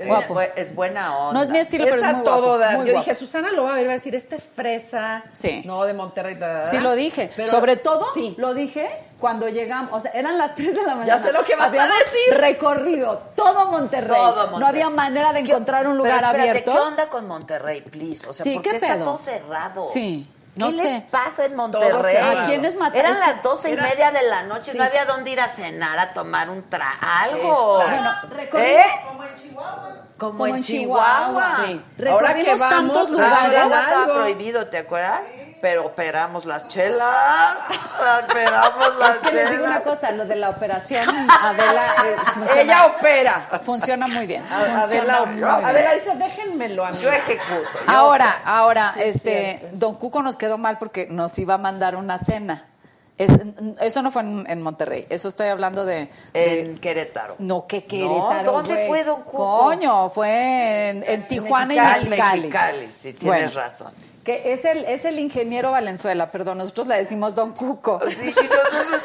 Es, Guapo. es buena onda. No es mi estilo, pero es muy todo guapo. muy Yo guapo. dije, Susana lo va a ver, va a decir, este fresa. Sí. No, de Monterrey. da, da, da. Sí lo dije. Pero- Sobre todo sí. lo dije cuando llegamos, o sea, eran las 3 de la mañana. sé lo que vas a decir. recorrido todo Monterrey. Todo No Monterrey. había manera de ¿Qué- encontrar un lugar pero espérate, abierto. ¿Qué onda con Monterrey, please? O sea, Sí, ¿por ¿qué qué está pedo? todo cerrado? Sí, ¿Qué no les sé. pasa en Monterrey? ¿A quiénes mataron? Eran las doce y era- media de la noche, Sí. no había dónde ir a cenar, a tomar un tra... algo. Bueno, ¿Eh? Como en Chihuahua. Como, Como en Chihuahua. Chihuahua. Sí. Ahora que vamos, tantos La lugares. estaba prohibido, ¿te acuerdas? Pero operamos las chelas. Operamos (laughs) las Es que les chelas. digo una cosa, lo de la operación, Adela, eh, (laughs) funciona, Ella opera. funciona muy bien. Adela, Funciona muy bien. Adela dice, déjenmelo a mí. Yo ejecuto. yo Ahora, ahora, Sí, este, cierto. Don Cuco nos quedó mal porque nos iba a mandar una cena. Es- eso no fue en, en Monterrey, eso estoy hablando de... de- En Querétaro. no, que Querétaro, No, ¿dónde güey. fue Don Cuco? Coño, fue en, en Tijuana y Mexicali, Mexicali. Mexicali, sí, tienes Bueno. razón. Que es el, es el ingeniero Valenzuela, perdón, nosotros le decimos Don Cuco. Sí, ¿qué le decimos?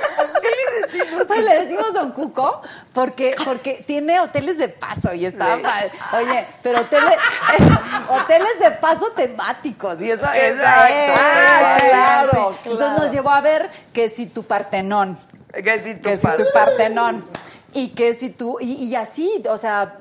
(laughs) Pues le decimos Don Cuco porque, porque tiene hoteles de paso y está Sí. padre. Oye, pero hoteles, (laughs) hoteles de paso temáticos y eso Exacto. Ah, claro, claro. Entonces nos llevó a ver que si tu Partenón, Que si tu que si tu Partenón. Y que si tú, y, y así, o sea,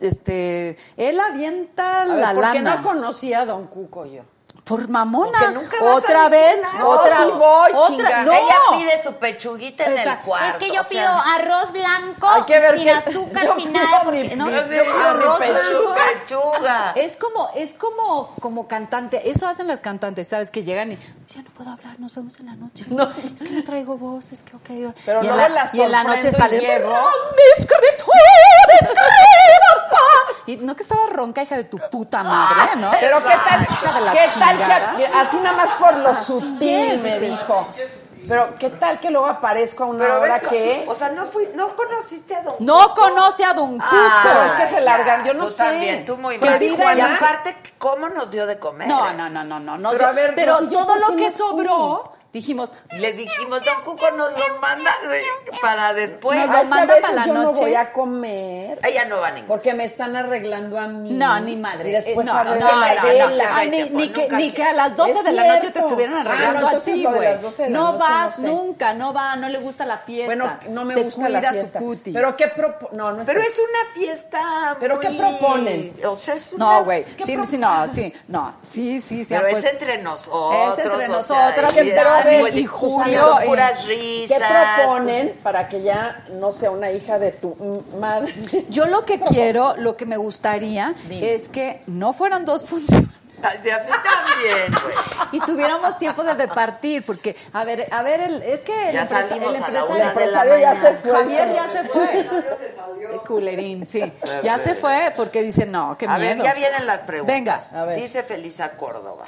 este, él avienta A ver, la ¿por qué lana. no conocía a Don Cuco yo? Por mamona. Porque nunca vas otra a vez, otra, No, sí voy, otra, no. Ella pide su pechuguita en el cuarto. Es que yo pido sea, arroz blanco, que sin azúcar, sin nada. Porque, ¿no? yo pido mi Arroz pechuga, pechuga. Es como, es como, como cantante. Eso hacen las cantantes, ¿sabes? Que llegan y ya no puedo hablar, nos vemos en la noche. Es que no traigo voz, es que ok. Pero y en la, la y en la noche sale. llego. Y no que estaba ronca, hija de tu puta madre, ¿no? (laughs) Pero qué tal, Hija de la qué tal que así nada más por lo Así sutil es, me sí. dijo. Pero qué tal que luego aparezco a una Pero hora ves, que o sea, no fui, no conociste a Don No conoce a Don Cuco. Ah, Pero es que se largan, yo no tú sé. también, tú muy ¿Qué mal. dijo Y aparte, ¿cómo nos dio de comer? No, no, no, no, no. no Pero a ver, pero Rosy, ¿yo todo lo que sobró, dijimos, Le dijimos, Don Cuco nos lo manda eh, para después. Nos Ah, manda para la yo no noche. voy a comer Ella no va a ningún. porque me están arreglando a mí. No, ni madre. Y después Eh, no, a no, no, no, no. Ah, ni, pues, que, ni que a las 12 Es de la noche te estuvieran Ah, arreglando no, a ti, güey. las 12 de la No vas no sé. nunca, no va, no le gusta la fiesta. Bueno, no me Se gusta cuida la fiesta. su cutis. Pero qué no, no es Pero es una fiesta. ¿Pero muy- qué proponen? O sea, es una. No, güey. ¿Qué Sí, sí, no, sí, no, sí, sí. sí, Pero pues, es entre nosotros. Es entre nosotras, y Julio, Son y- puras risas. ¿Qué proponen para que ya no sea una hija de tu madre? Yo lo que quiero, (laughs) lo que me gustaría es que no fueran dos funciones. Ay, sí, a mí también, güey. y tuviera tiempo de departir, porque, a ver, a ver, el, es que el, empresa- el a empresario, ya se fue. Javier ya se fue. El culerín, sí. (laughs) Ya se fue porque dice, no, qué A miedo. ver, ya vienen las preguntas. Venga. A ver. Dice Felisa Córdoba.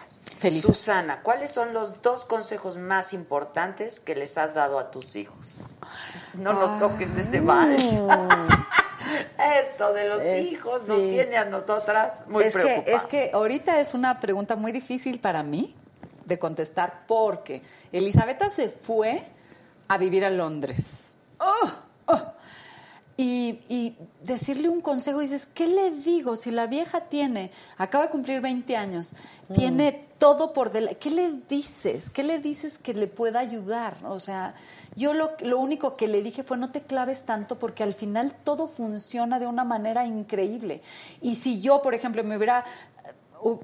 Susana, ¿cuáles son los dos consejos más importantes que les has dado a tus hijos? No nos toques ese vals. (laughs) Esto de los hijos nos sí. tiene a nosotras muy es que, es que ahorita es una pregunta muy difícil para mí de contestar porque Elisabetta se fue a vivir a Londres. ¡Oh! Y, y decirle un consejo, dices, ¿qué le digo? Si la vieja tiene, acaba de cumplir 20 años, tiene todo por delante, ¿qué le dices? ¿Qué le dices que le pueda ayudar? O sea, yo lo, lo único que le dije fue no te claves tanto porque al final todo funciona de una manera increíble. Y si yo, por ejemplo, me hubiera... uh,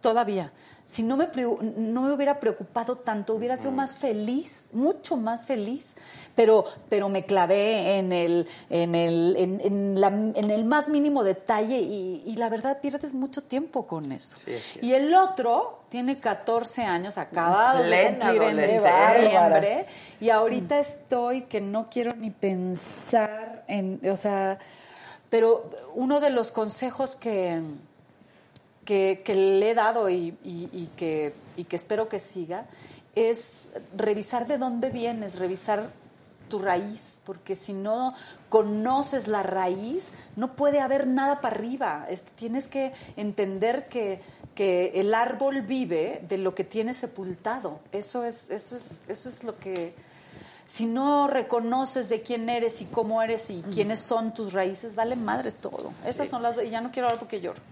todavía. Si no me, no me hubiera preocupado tanto, hubiera sido más feliz, mucho más feliz. Pero, pero me clavé en el, en el, en, en la- en el más mínimo detalle y, y la verdad pierdes mucho tiempo con eso. y el otro tiene 14 años, acabado de cumplir en diciembre. Y ahorita estoy que no quiero ni pensar en, o sea, pero uno de los consejos que, que, que le he dado y, y- y que, y que espero que siga es revisar de dónde vienes, revisar tu raíz, porque si no conoces la raíz, no puede haber nada para arriba. Este, tienes que entender que, que el árbol vive de lo que tiene sepultado. Eso es, eso es, eso es lo que si no reconoces de quién eres y cómo eres y quiénes son tus raíces, vale madres todo. Esas son las y ya no quiero hablar porque lloro.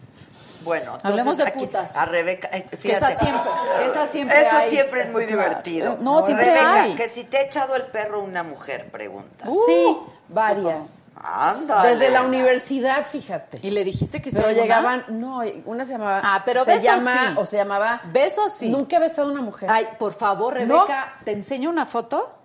Bueno, entonces Hablemos de aquí putas. A Rebeca, Que fíjate. esa siempre, esa siempre Eso hay. siempre es muy divertido. No, siempre Rebeca, hay. que si te ha echado el perro una mujer, pregunta. Uh, Sí, varias. Ándale. Desde la universidad, fíjate. Y le dijiste que Pero alguna? llegaban, no, una se llamaba. Ah, pero se besos llama, sí. O se llamaba. Besos sí. Nunca he besado a una mujer. Ay, por favor, Rebeca, ¿te enseño una foto?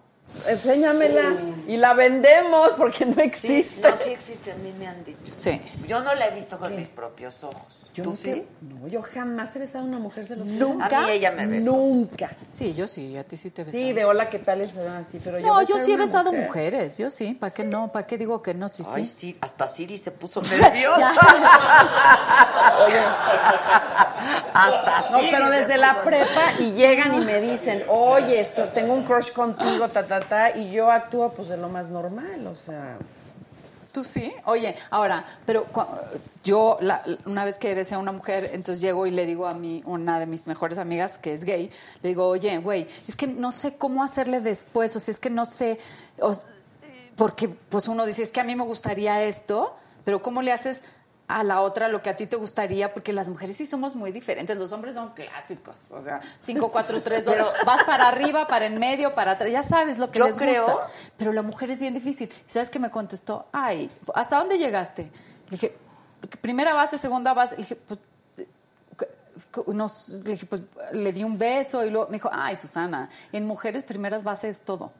Enséñamela. Y la vendemos porque no Sí, existe. no, sí existe, a mí me han dicho. Sí. Yo no la he visto con mis propios ojos. Yo ¿Tú nunca- sí? No, yo jamás he besado a una mujer, se los. ¿Nunca? A mí ella me besó. Nunca. Sí, yo sí, a ti sí te besé. Sí, de hola, ¿qué tal? Es así, pero yo No, yo sí he besado mujer. mujeres, yo sí. ¿Para qué no? ¿Para qué digo que no? Sí, Ay, sí. sí, hasta Siri se puso (laughs) nerviosa. (laughs) hasta No, Siri pero desde la prepa y llegan y me dicen, oye, esto, tengo un crush contigo, ta, ta, y yo actúo pues de lo más normal, o sea. ¿Tú sí? Oye, ahora, pero yo la- una vez que besé a una mujer, entonces llego y le digo a mi, una de mis mejores amigas, que es gay, le digo, oye, güey, es que no sé cómo hacerle después, o sea, es que no sé, porque pues uno dice, es que a mí me gustaría esto, pero ¿cómo le haces a la otra lo que a ti te gustaría, porque las mujeres sí somos muy diferentes, los hombres son clásicos, o sea, 5, 4, 3, 2, vas para arriba, para en medio, para atrás, ya sabes lo que Yo les creo- gusta. Pero la mujer es bien difícil. ¿Sabes qué me contestó? Ay, ¿hasta dónde llegaste? Le dije, primera base, segunda base. Le dije, pues, nos- le dije, pues, le di un beso y luego me dijo, ay, Susana, en mujeres primeras bases es todo.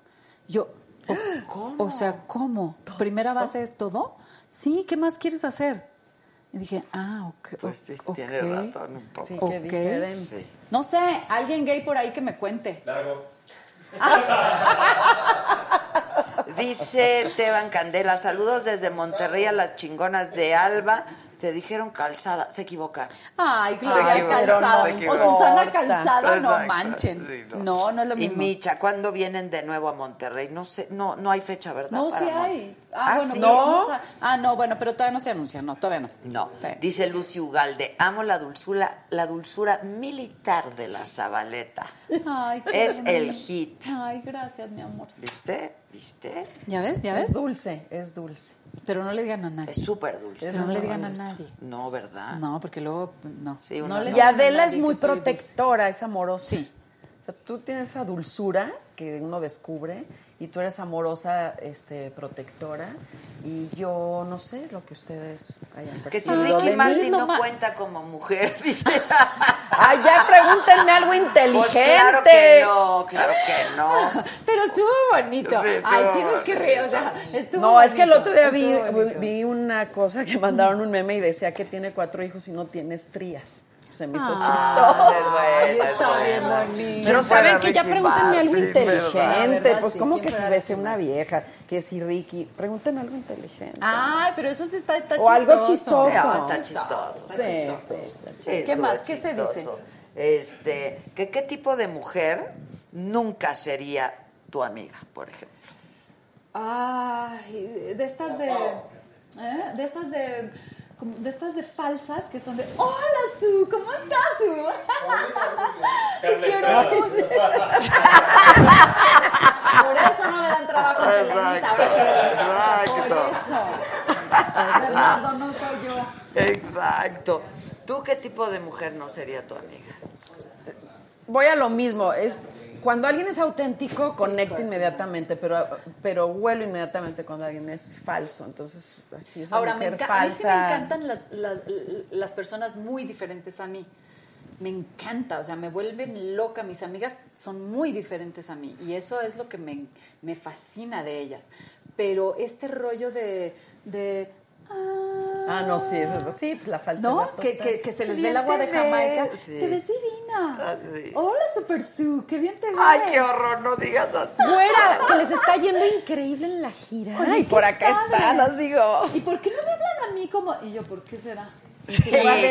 Yo, (gasps) o, o sea, ¿cómo? ¿Primera base es todo? Sí, ¿qué más quieres hacer? Y dije, ah, ok. Pues sí, ok, tiene razón un poco. Sí, ok. qué diferente. Sí. No sé, alguien gay por ahí que me cuente. Largo. (laughs) Dice Esteban Candela, saludos desde Monterrey a las chingonas de Alba. Te dijeron calzada, se equivocaron. Ay, Se Gloria equivocaron, Calzada. se o. Susana Calzada, no manchen. sí, no. no, es lo Y mismo. Micha, ¿cuándo vienen de nuevo a Monterrey? No sé, no, no hay fecha, ¿verdad? No, sí Mon- hay. Ah, bueno, ¿sí? a- Ah, no, bueno, pero todavía no se anuncia, no, todavía no. No, Sí. dice Lucy Ugalde, amo la dulzura, la dulzura militar de la Zabaleta. Ay, qué es el hit. Ay, gracias, mi amor. ¿Viste? ¿Viste? ¿Ya ves? ¿Ya Es ves? dulce, es dulce. Pero no le digan a nadie. Es súper dulce. Pero no le digan a nadie. No, ¿verdad? No, porque luego, no. Sí, no una- le Y Adela es muy protectora, es amorosa. Sí. O sea, tú tienes esa dulzura que uno descubre y tú eres amorosa, este, protectora. Y yo no sé lo que ustedes hayan Que si percibido Ricky de Martin no ma- cuenta como mujer. (laughs) Ay, ya pregúntenme algo inteligente. Pues claro que no, claro que no. (laughs) Pero estuvo bonito. Sí, estuvo Ay, tienes que reír, o sea, estuvo No, es que el otro día vi, vi una cosa que mandaron un meme y decía que tiene cuatro hijos y no tiene estrías. Se me hizo Ah, chistoso. Ay, bueno, está es bien bonito. Pero ¿Quién saben que ya pregúntenme algo inteligente. ¿verdad? Pues Sí, como ¿quién que si Ricky una vieja, que si Ricky, pregunten algo inteligente. Ay, pero eso sí está, está O algo chistoso. chistoso. Está chistoso. Sí, sí, ¿Qué más? ¿Qué se dice? chistoso. Este, que qué tipo de mujer nunca sería tu amiga, por ejemplo. Ay, de estas de. ¿eh? De estas de. Como de estas de falsas que son de Hola Su, ¿cómo estás Su? (laughs) Te quiero mucho. Por eso no me dan trabajo en Televisa, Por eso. Fernando, no soy yo. Exacto. ¿Tú qué tipo de mujer no sería tu amiga? Voy a lo mismo, es cuando alguien es auténtico conecto inmediatamente, pero pero huelo inmediatamente cuando alguien es falso, entonces así es la Ahora, me a mí sí me encantan las, las, las personas muy diferentes a mí. Me encanta, o sea, me vuelven loca. Mis amigas son muy diferentes a mí y eso es lo que me, me fascina de ellas. Pero este rollo de... de Ah, no, sí, eso, sí, pues la falsedad. ¿No? Que, total. que, que se les ve el agua de Jamaica. sí. Te ves divina. Ah, sí. Hola, Super Sue, qué bien te ves. Ay, qué horror, no digas así. Fuera, que les está yendo increíble en la gira. Ay, por acá padre. están, os digo. ¿Y por qué no me hablan a mí como.? Y yo, ¿por qué será? Sí,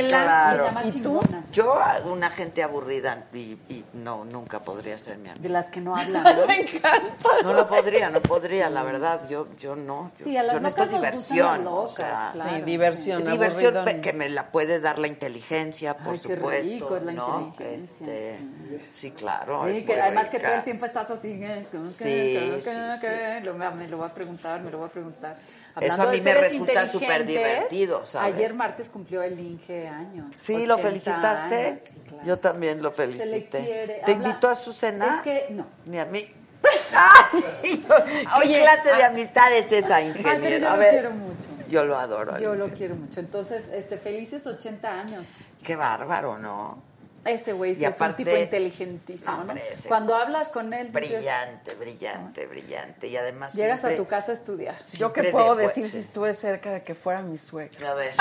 claro. ¿Y tú? Yo, una gente aburrida, y, y no, nunca podría ser mi amiga. De las que no hablan. (laughs) ¿no? No, no podría, no podría, la verdad. Yo, yo no. Yo, Sí, a las yo necesito locas nos gustan diversión. las o locas, sea, claro. Sí, diversión. diversión aburridón. pe- que me la puede dar la inteligencia, por Ay, qué supuesto. rico es la ¿no? inteligencia, Este, sí. sí. claro. Sí, es que además que rica. todo el tiempo estás así. eh, ¿cómo que, Sí, que, sí, sí. que? Lo- me lo va a preguntar, me lo va a preguntar. Eso a Hablando de mí me resulta súper divertido, ¿sabes? Ayer martes cumplió el Inge años. Sí, ¿lo 80 felicitaste? años, sí, claro. Yo también lo Se le felicité. quiere. ¿Te Habla- invitó a su cena? Es que no. Ni a mí. (laughs) Ay, Dios, ¿Qué Oye, clase de amistad es esa, Ay, pero ingeniero? yo A lo ver, quiero mucho. Yo lo adoro. Yo lo quiero mucho. Entonces, este, felices 80 años. Qué bárbaro, ¿no? Ese güey sí Y es un tipo inteligentísimo, ¿no? Hombre, ese Cuando hablas con él, dices, Brillante, brillante, brillante. Y además llegas a tu casa a estudiar. Yo qué puedo de decir si estuve cerca de que fuera mi suegra. A ver,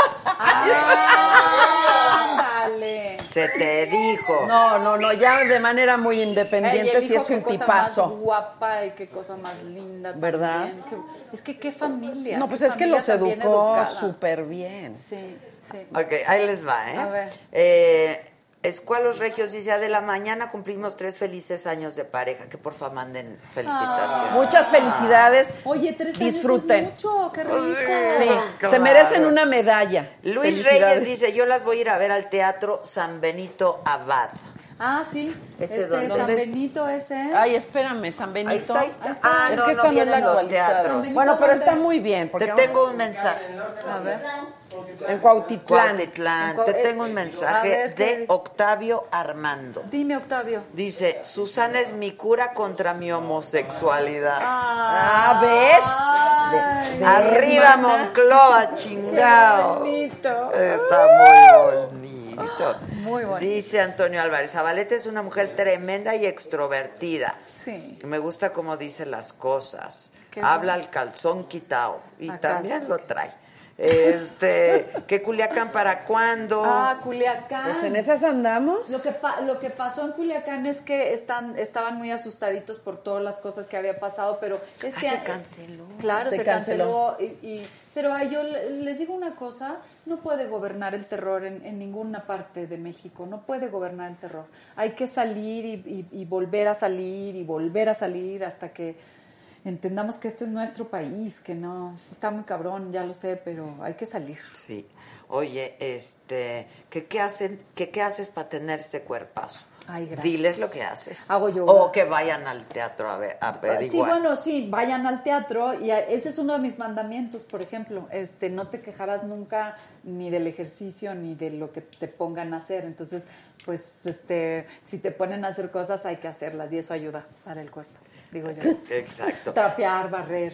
Ándale. se te dijo. No, no, no, ya de manera muy independiente él sí dijo es qué un cosa tipazo. más guapa y qué cosa más linda ¿Verdad? también. Qué- es que qué familia. No, pues qué es que los educó súper bien. Sí, sí. Ok, ahí les va, ¿eh? A ver. Eh, Escualos Regios dice, de la mañana cumplimos tres felices años de pareja. Que porfa manden felicitaciones. Muchas felicidades. Oye, tres años Disfruten. es mucho, qué rico. Sí, Claro. se merecen una medalla. Luis. Reyes dice, yo las voy a ir a ver al Teatro San Benito Abad. Ah, sí. ¿Ese este, dónde? San. Benito ese. Ay, espérame, San Benito. Ahí está, ahí está. Está. Ah, es no, que no esta no, actualizada. teatros. Bueno, pero ¿Dónde está es? muy bien. Porque Te tengo un mensaje. A ver. En Cuautitlán. Cuautitlán. En Te tengo un eh, mensaje a ver, ¿qué de? Octavio Armando. Dime, Octavio. Dice, Susana es mi cura contra mi homosexualidad. Ah, ¿ves? Ay, Ve- Arriba. Moncloa, chingao. bonito. Está muy bonito. Muy bonito. Dice Antonio Álvarez, Zabaleta es una mujer tremenda y extrovertida. Sí. Me gusta cómo dice las cosas. Qué Habla al calzón quitado y A también calzón. lo trae. Este, (laughs) ¿qué Culiacán para cuándo? Ah, Culiacán. Pues en esas andamos. Lo que, pa- lo que pasó en Culiacán es que están, estaban muy asustaditos por todas las cosas que había pasado, pero este Ah, se canceló. Claro, se, Se canceló. y, y- pero ay, yo le- les digo una cosa, no puede gobernar el terror en, en ninguna parte de México, no puede gobernar el terror. Hay que salir y, y- volver a salir y volver a salir hasta que entendamos que este es nuestro país, que no, está muy cabrón, ya lo sé, pero hay que salir. Sí. Oye, este, ¿qué, qué, hacen, qué, ¿qué haces para tener ese cuerpazo? Ay. Diles lo que haces. Hago yoga. O que vayan al teatro a ver, a averiguar. Sí, bueno, sí, vayan al teatro y ese es uno de mis mandamientos, por ejemplo, este, no te quejarás nunca ni del ejercicio ni de lo que te pongan a hacer. Entonces, pues, este, si te ponen a hacer cosas hay que hacerlas y eso ayuda para el cuerpo, digo yo. Exacto. Trapear, barrer.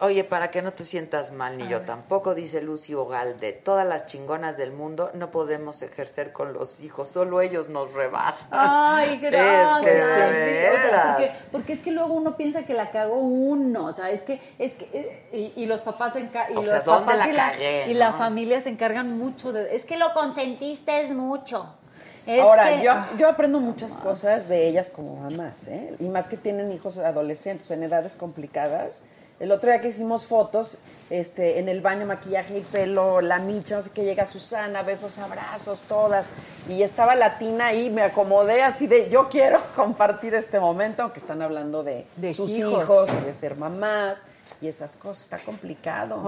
Oye, para que no te sientas mal, ni yo tampoco, dice Lucy Ogalde, todas las chingonas del mundo no podemos ejercer con los hijos, solo ellos nos rebasan. Ay, (laughs) Es gracias. que de sí, o sea, porque, porque es que luego uno piensa que la cagó uno, o sea, es que, es que, eh, y, y los papás se enca- y O los sea, ¿dónde papás la y, la, cagué, y la familia se encargan mucho de, es Es que lo consentiste es mucho. Ahora, Este- yo, yo aprendo muchas cosas de ellas como mamás, ¿eh? Y más que tienen hijos adolescentes en edades complicadas. El otro día que hicimos fotos, este, en el baño, maquillaje y pelo, la micha, no sé qué, llega Susana, besos, abrazos, todas. Y estaba Latina y me acomodé así de, yo quiero (laughs) compartir este momento, aunque están hablando de, De sus hijos. hijos, de ser mamás y esas cosas. Está complicado.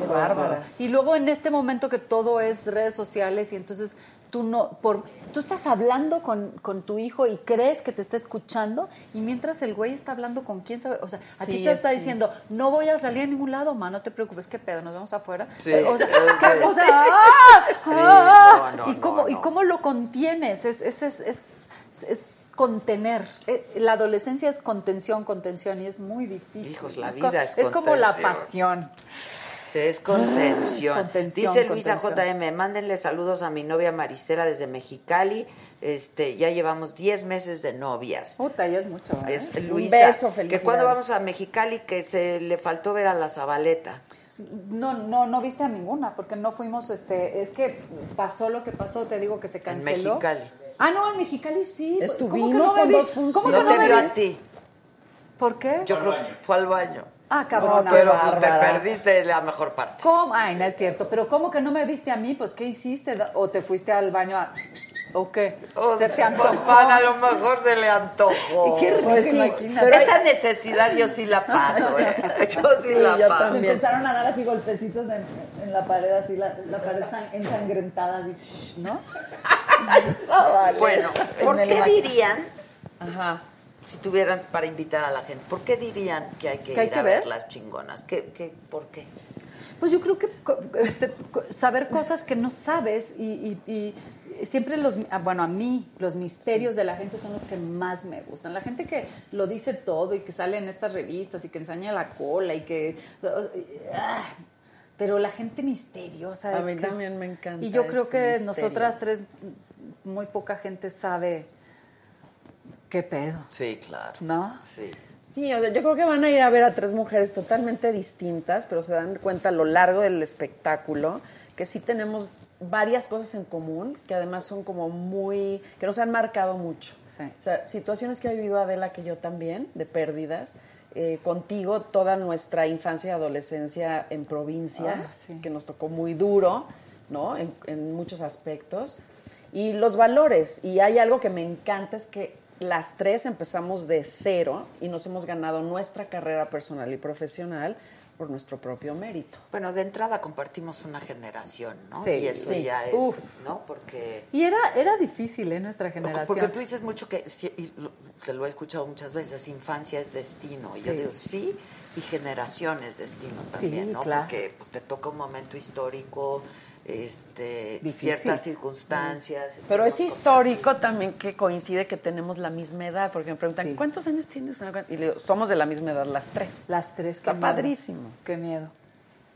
qué bárbaras. Y luego en este momento que todo es redes sociales y entonces tú no, por, tú estás hablando con, con tu hijo y crees que te está escuchando y mientras el güey está hablando con quién sabe, o sea, a ti te está sí. diciendo, no voy a salir a ningún lado, ma, no te preocupes, qué pedo, nos vemos afuera. Sí, o sea, (laughs) o sea. ¡ah! ¡ah! no, no, ¿Y, cómo, no, ¿Y cómo lo contienes? Es, es, es, es, contener. Eh, La adolescencia es contención, contención y es muy difícil. Hijos, la es vida es Es como la pasión. Es contención. Contención, Dice Luisa contención. JM, mándenle saludos a mi novia Marisela desde Mexicali. Este, ya llevamos 10 meses de novias. Puta, ya es mucho. ¿eh? Es Luisa, beso, que felicidades. cuando vamos a Mexicali que se le faltó ver a la Zabaleta. No, no, no viste a ninguna, porque no fuimos, este, es que pasó lo que pasó, te digo que se canceló. Mexicali. Ah, no, en Mexicali sí. ¿Cómo que Estuvimos no con dos funciones. ¿Cómo que No no te vio a ti. ¿Por qué? Yo creo que fue al baño. Ah, cabrón. No, Pero pues, te perdiste la mejor parte. ¿Cómo? Ay, no es cierto. Pero ¿cómo que no me viste a mí? Pues, ¿qué hiciste? ¿O te fuiste al baño a... ¿O qué? O ¿Se te antojó? Juan, a lo mejor se le antojó. (laughs) Qué rico, Pues sí. Pero esa necesidad yo sí la (laughs) paso, ¿eh? Yo sí, Sí, la yo paso. Le también. empezaron a dar así golpecitos en, en la pared, así, la, la pared san- ensangrentada, así, ¿no? (laughs) Bueno, ¿por En el qué dirían, Ajá. Si tuvieran para invitar a la gente, por qué dirían que hay que ¿Que hay ir que a ver ver? las chingonas? ¿Qué, qué, ¿Por qué? Pues yo creo que este, saber cosas que no sabes y, y- y siempre los, ah, bueno, a mí los misterios de la gente son los que más me gustan. La gente que lo dice todo y que sale en estas revistas y que enseña la cola y que... ah, pero la gente misteriosa. A es mí que es- también me encanta Y yo creo que misterio. nosotras tres, muy poca gente sabe qué pedo, Sí, claro. ¿no? Sí. Sí, o sea, yo creo que van a ir a ver a tres mujeres totalmente distintas, pero se dan cuenta a lo largo del espectáculo que sí tenemos varias cosas en común, que además son como muy, que nos han marcado mucho. Sí. O sea, situaciones que ha vivido Adela, que yo también, de pérdidas. eh, contigo toda nuestra infancia y adolescencia en provincia, Ah, sí. que nos tocó muy duro, ¿no? En, en muchos aspectos. Y los valores. Y hay algo que me encanta, es que las tres empezamos de cero y nos hemos ganado nuestra carrera personal y profesional por nuestro propio mérito. Bueno, de entrada compartimos una generación, ¿no? Sí, y eso sí. ya es, Uf. ¿no? Porque Y era, era difícil, ¿eh? Nuestra generación. Porque tú dices mucho que, sí, y te lo he escuchado muchas veces, infancia es destino. Y yo Sí. digo, sí, y generación es destino también, Sí, ¿no? claro. Porque pues, te toca un momento histórico, este, Difícil. ciertas circunstancias. Pero es histórico también que coincide que tenemos la misma edad, porque me preguntan, Sí. ¿cuántos años tienes? Y le digo, somos de la misma edad las tres. Las tres, Está qué miedo. padrísimo. Qué miedo.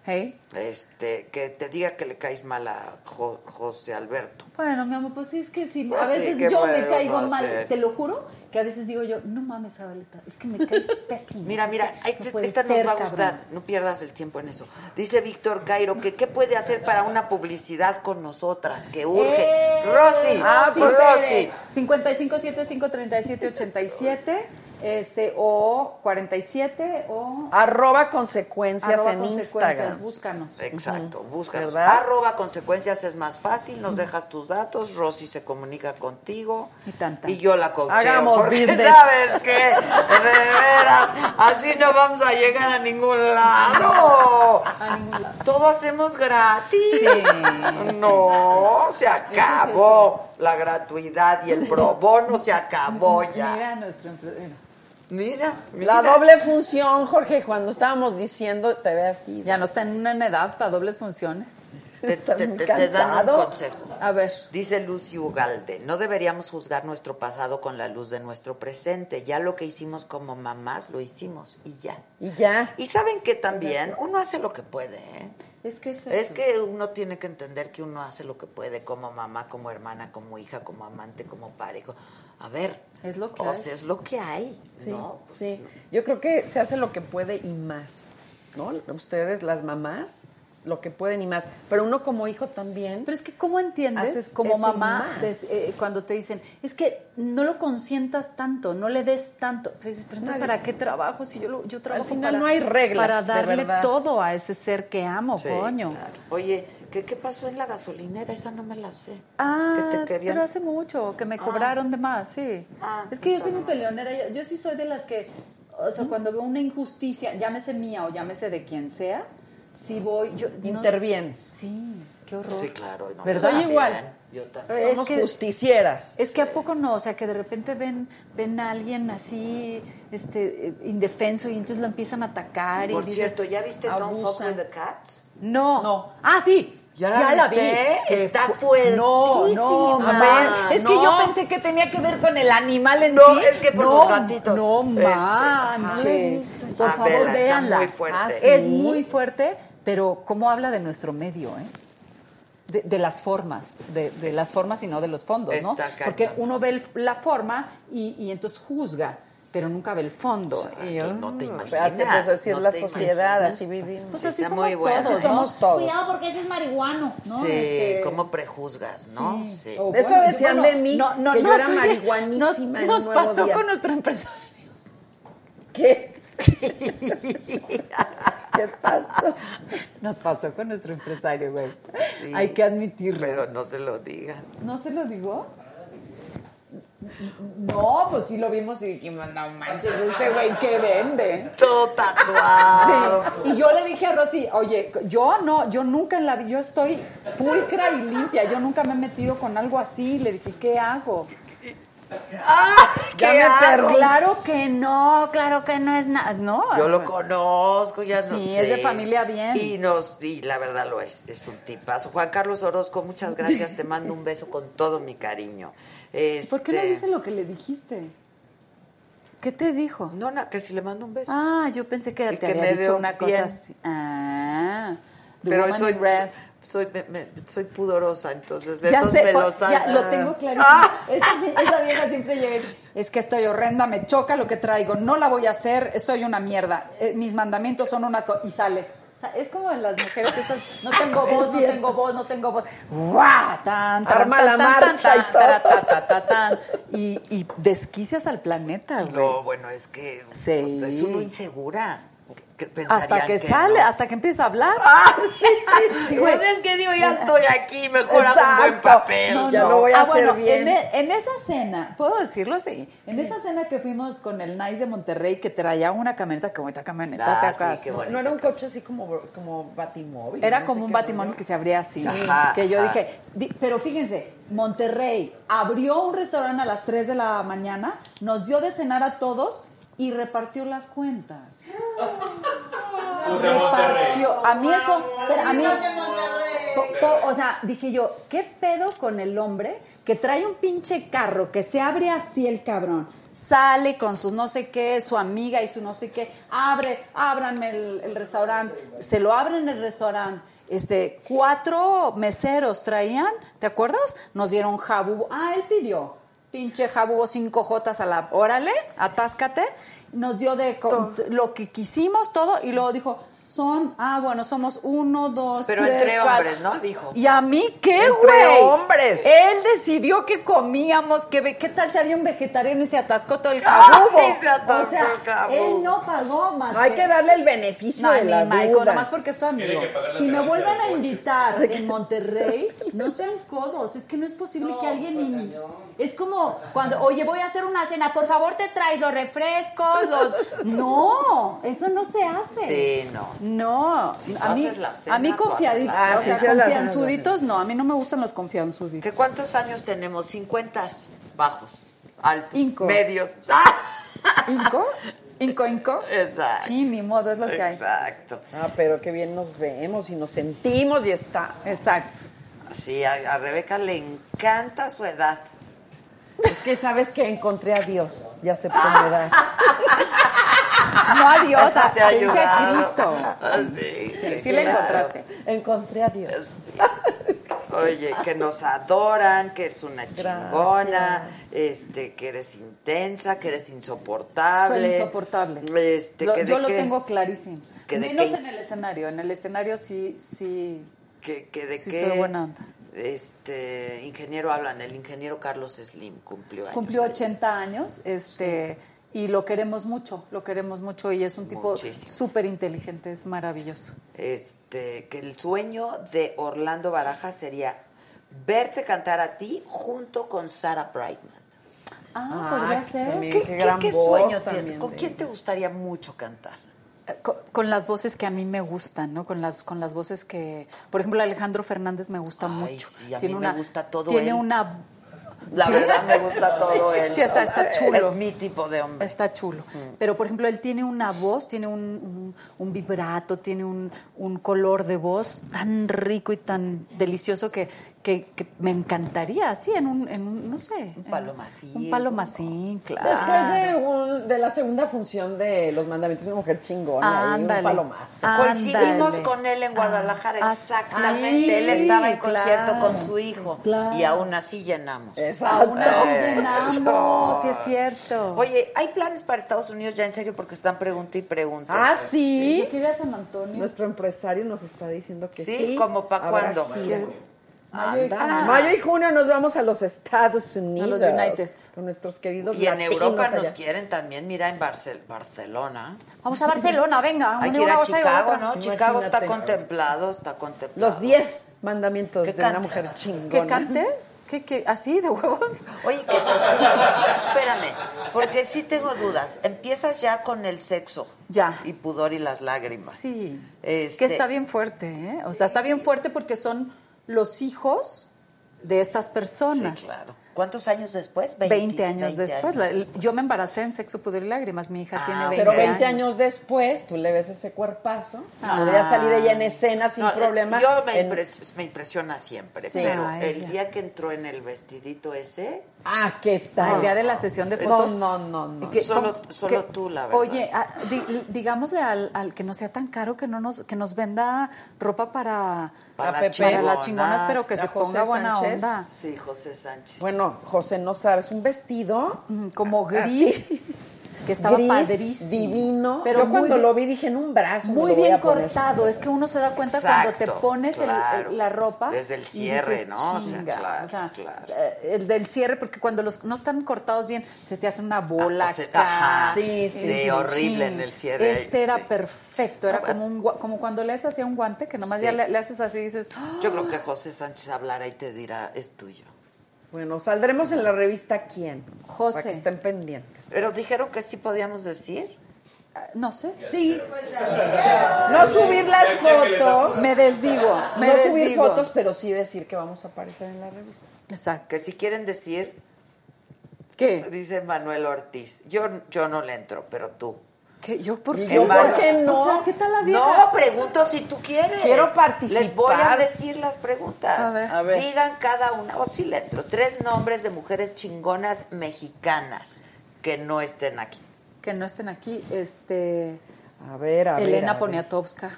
Hey. Este, que te diga que le caes mal a Jo- José Alberto. Bueno, mi amor, pues sí, es que sí, Pues a veces ¿qué yo me caigo mal, te lo juro, que a veces digo yo, no mames, Abelita, es que me caes (laughs) pésimo. Mira, mira, este- no esta nos va a cabrón. gustar. No pierdas el tiempo en eso. Dice Víctor Cairo que qué puede hacer para una publicidad con nosotras, que urge. Eh, Rosy, ah, Rosy, pues, Rosy. eh, 55753787 este o 47 o Arroba consecuencias arroba en consecuencias, Instagram. búscanos. Exacto, búscanos. ¿Verdad? Arroba consecuencias es más fácil, nos dejas tus datos, Rosy se comunica contigo Y tan, tan. y yo la coacheo. Hagamos porque business. (laughs) sabes que de veras, así no vamos a llegar a ningún lado. (laughs) A ningún lado. Todo hacemos gratis. Sí, no, se acabó la gratuidad y el pro bono se acabó (laughs) ya. Mira nuestro mira. Mira, mira. La doble función, Jorge, cuando estábamos diciendo, te ve así. Ya no está en una edad para dobles funciones. te, Está te- muy te- te dan un consejo. A ver. Dice Lucy Ugalde, no deberíamos juzgar nuestro pasado con la luz de nuestro presente. Ya lo que hicimos como mamás, lo hicimos y ya. Y ya. Y saben que también uno hace lo que puede, ¿eh? Es que es, que uno tiene que entender que uno hace lo que puede como mamá, como hermana, como hija, como amante, como pareja. A ver, Es lo que o hay. sea, es lo que hay, Sí, ¿no? Pues, sí. Yo creo que se hace lo que puede y más, ¿no? Ustedes, las mamás, lo que pueden y más. Pero uno como hijo también. Pero es que, ¿cómo entiendes Haces como mamá des- eh, cuando te dicen, es que no lo consientas tanto, no le des tanto? Pero, dices, pero entonces. ¿para qué trabajo? Si yo, lo- yo trabajo final para, no hay reglas, para darle todo a ese ser que amo, Sí, coño. claro. Oye, ¿qué, ¿qué pasó en la gasolinera? Esa no me la sé. Ah, Que te querían- pero hace mucho que me cobraron de más, sí. Ah, es que yo soy muy peleonera, yo, yo sí soy de las que, o sea, cuando veo una injusticia, llámese mía o llámese de quien sea, sí voy, yo... no- Intervienes. Sí, qué horror. Sí, claro. no, ¿Verdad? Soy igual. Yo también. Es Somos que- justicieras. Es que a poco no, o sea, que de repente ven ven a alguien así este eh, indefenso y entonces lo empiezan a atacar y Por dices, cierto, ¿ya viste Don't Fuck with the Cats? no. No. Ah, sí. ¿Ya la vi. viste? Que Está fu- fuertísima. No, no, es que no. yo pensé que tenía que ver con el animal en No, sí. es que por no, los gatitos. No Este, manches. Por Ah, favor, está véanla. muy fuerte. Ah, Es ¿sí? muy fuerte, pero cómo habla de nuestro medio, ¿eh? De, de las formas, de, de las formas y no de los fondos, ¿no? Porque uno ve el- la forma y, y entonces juzga, pero nunca ve el fondo. Y, no te mm, imaginas. Pues, pues así es no la te sociedad, imaginas. así vivimos. Pues así Está somos muy bueno. todos, Así ¿no? somos todos. Cuidado porque ese es marihuano. ¿no? Sí, Este, ¿cómo prejuzgas, no? Sí. O Eso bueno, decían bueno, de mí, no, no, que yo no, era oye, marihuanísima Nos, pasó día. con nuestro empresario. ¿Qué? (laughs) ¿Qué pasó? Nos pasó con nuestro empresario, güey. Sí, Hay que admitirlo. Pero no se lo digan. ¿No se lo digo? No, pues sí lo vimos y dijimos, no manches, este güey que vende. Todo tatuado. (laughs) Sí. Y yo le dije a Rosy, oye, yo no, yo nunca en la vida, yo estoy pulcra y limpia, yo nunca me he metido con algo así. Le dije, ¿qué hago? ¿Qué Ya me hago? Claro que no, claro que no es nada, ¿no? Yo lo conozco, ya no Sí, es de familia bien. Y nos, y la verdad lo es, es un tipazo. Juan Carlos Orozco, muchas gracias, te mando un beso con todo mi cariño. ¿Por qué no Este, dice lo que le dijiste? ¿Qué te dijo? No, na- que si le mando un beso. Ah, yo pensé que Y te que había dicho una bien. cosa así. Ah, The Pero soy, Red. soy, me- me- soy pudorosa, entonces Ya esos sé, me po- los ya lo tengo clarísimo. Ah. Esa, esa vieja siempre llega y dice, es que estoy horrenda, me choca lo que traigo, no la voy a hacer, soy una mierda, eh, mis mandamientos son unas cosas, y sale. O sea, es como de las mujeres estas, no tengo voz, no tengo voz, no tengo voz. ¡Guau! Tan, tan, Arma tan, la marcha todo. Y, y desquicias al planeta, güey. No, bueno, es que Sí. pues, es uno insegura. Hasta que, que sale, no. hasta que empieza a hablar. Ah, (laughs) sí, sí, (laughs) sí. güey. Pues es que digo, ya estoy aquí, mejor hago un buen papel. No, Ya no. lo voy a ah, hacer bueno, bien. En, e- en esa cena, ¿puedo decirlo así? En esa cena que fuimos con el Nice de Monterrey, que traía una camioneta, que bonita camioneta. Ah, ¿te sí, qué bonito. No era un coche así como, como batimóvil. Era no como un batimóvil que se abría así. Ajá, que yo ajá. dije, di- pero fíjense, Monterrey abrió un restaurante a las 3 de la mañana, nos dio de cenar a todos y repartió las cuentas. Repartió. A mí eso, pero a mí, po- po- o sea, dije yo, ¿qué pedo con el hombre que trae un pinche carro que se abre así el cabrón? Sale con sus no sé qué, su amiga y su no sé qué, abre, ábranme el, el restaurante, se lo abren el restaurante. Este, cuatro meseros traían, ¿te acuerdas? Nos dieron jabugo. Ah, él pidió. Pinche jabugo cinco jotas a la. Órale, atáscate. Nos dio de co- lo que quisimos todo y luego dijo, son, ah, bueno, somos uno, dos, Pero tres, entre cuatro. hombres, ¿no? Dijo. ¿Y a mí qué, Entre güey? hombres. Él decidió que comíamos, que ve- qué tal si había un vegetariano y se atascó todo el (laughs) Ay, jabugo. se atascó o sea, el él no pagó más No, hay que darle el beneficio no, de la Michael, duda. nomás porque es tu amigo. Si me vuelven a invitar (laughs) en Monterrey, no sean codos. Es que no es posible que alguien... in- Es como cuando, oye, voy a hacer una cena, por favor te traes los refrescos, los... (laughs) No, eso no se hace. Sí, no. No, Si a mí, haces la cena, a mí confiaditos, o sea, sí, confianzuditos, no, a mí no me gustan los confianzuditos. ¿Qué cuántos años tenemos? 50 bajos, altos, Inco. medios. ¡Ah! (laughs) ¿Inco? ¿Inco, inco? Exacto. Sí, ni modo, es lo que hay. Exacto. Ah, pero qué bien nos vemos y nos sentimos y está. Exacto. Sí, a, a Rebeca le encanta su edad. Es que sabes que encontré a Dios. Ya se pondrá. No a Dios, Eso a, te a. Cristo. Ah, Sí, Sí, sí le encontraste. Encontré a Dios. Sí. Oye, que nos adoran, que eres una chingona, este, que eres intensa, que eres insoportable. Soy insoportable. Este, Lo- que yo lo qué- tengo clarísimo. ¿Que de Menos qué? en el escenario. En el escenario sí, sí. que, que de Sí, qué soy buena onda. Este ingeniero hablan, el ingeniero Carlos Slim cumplió años. Cumplió ayer. 80 años, este, y lo queremos mucho, lo queremos mucho y es un tipo súper inteligente, es maravilloso. Este, que el sueño de Orlando Baraja sería verte cantar a ti junto con Sarah Brightman. Ah, podría Ah, ser. también. ¿Qué, qué qué- gran qué voz sueño tienes? también ¿Con quién te gustaría mucho cantar? Con, con las voces que a mí me gustan, ¿no? Con las, con las voces que, por ejemplo, Alejandro Fernández me gusta Ay, mucho. sí, a mí me gusta todo Tiene él. una La Sí. verdad me gusta todo él. Sí, está- está chulo. Es mi tipo de hombre. Está chulo. Mm. Pero, por ejemplo, él tiene una voz, tiene un, un- un vibrato, tiene un, un color de voz tan rico y tan delicioso que, que, que me encantaría, así, en un, en un no sé. Un palomacín, Un palomacín, claro. Después de, un- de la segunda función de Los Mandamientos de una Mujer Chingona, Ándale. un palo más. Ah, Coincidimos con él en Guadalajara, Ah, exactamente. sí, él estaba en concierto claro, con su hijo claro. y aún así llenamos. Aún así Eso. llenamos, sí es cierto. Oye, ¿hay planes para Estados Unidos ya en serio? Porque están pregunta y pregunta. Ah, sí. Yo quería San Antonio. Nuestro empresario nos está diciendo que sí. Sí, ¿como pa' Habrá cuándo? gira. Mayo y Anda. junio. Mayo y junio nos vamos a los Estados Unidos. United. Con nuestros queridos Y en Europa nos quieren también, mira, en Barcel- Barcelona. Vamos a Barcelona, venga. Hay que ir a cosa y Chicago, otra. ¿no? Chicago está contemplado, está contemplado. Los 10 mandamientos ¿Qué de una mujer chingona. ¿Que cante? ¿Qué, qué? ¿Así, de huevos? Oye, que, espérame, porque sí tengo dudas. Empiezas ya con el sexo. Ya. Y pudor y las lágrimas. Sí. Este- Que está bien fuerte, ¿eh? O sea, está bien fuerte porque son los hijos de estas personas. ¿Cuántos años después? 20, años 20 después. La- el- yo me embaracé en sexo, pudor y lágrimas. Mi hija Ah, tiene ok. 20 Pero 20 años después, tú le ves ese cuerpazo. Ah. Podría salir ella en escena sin No, problema. Yo me, en- impres- me impresiona siempre, Sí. pero Ah, el día que entró en el vestidito ese, Ah, ¿qué El tal? día de la sesión de No, fotos. no, no, no. Que- Solo- solo Que- tú, la verdad. Oye, ah, di- digámosle al, al que no sea tan caro que no nos que nos venda ropa para, Para A las Pepe. para chingonas. las chingonas, pero que A se José ponga buena Sánchez. onda. Sí, José Sánchez. Bueno, José, no sabes, un vestido Como gris. así, que estaba Gris, padrísimo. divino. Pero Yo muy cuando bien- lo vi dije en un brazo. me Muy voy bien poner. cortado, es que uno se da cuenta cuando te pones el- claro. el- la ropa. Desde el y cierre, dices, ¿no? O sea, "Chinga", claro, o sea, claro. eh, el del cierre, porque cuando los no están cortados bien, se te hace una bola. Ah, o sea, acá. ajá. Sí, dices, horrible en el cierre, Este era sí. perfecto, era como, un, gua- como cuando le haces así a un guante, que nomás Sí. ya le, le haces así y dices, "Ah". Yo creo que José Sánchez hablará y te dirá, es tuyo. Bueno, saldremos en la revista ¿Quién? José. Para que estén pendientes. Pero dijeron que sí podíamos decir. "Ah, no sé. Sí. No subir las fotos. Me desdigo, me no desdigo. subir fotos, pero sí decir que vamos a aparecer en la revista. Exacto. Que si quieren decir, ¿Qué? dice Manuel Ortiz. Yo, yo no le entro, pero tú. ¿Qué? ¿Yo por qué? yo, Vale. ¿por qué no? O sea, ¿qué tal la vieja? No, pregunto si tú quieres. Quiero participar. Les voy a decir las preguntas. A ver. A ver. Digan cada una, o si le entro, tres nombres de mujeres chingonas mexicanas que no estén aquí. Que no estén aquí, este... A ver, a ver. Elena ver. Poniatowska.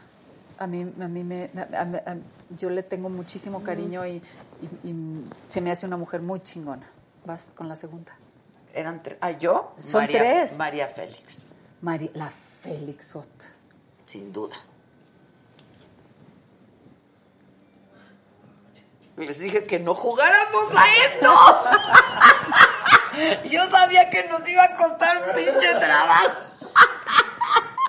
A mí, a mí me, a- a- a- yo le tengo muchísimo cariño y, y- y se me hace una mujer muy chingona. Vas con la segunda. Eran tres. Ah, yo. Son María, tres. María Félix, Mari, la Félix Ot. sin duda. Les dije que no jugáramos a esto. (laughs) Yo sabía que nos iba a costar un pinche trabajo.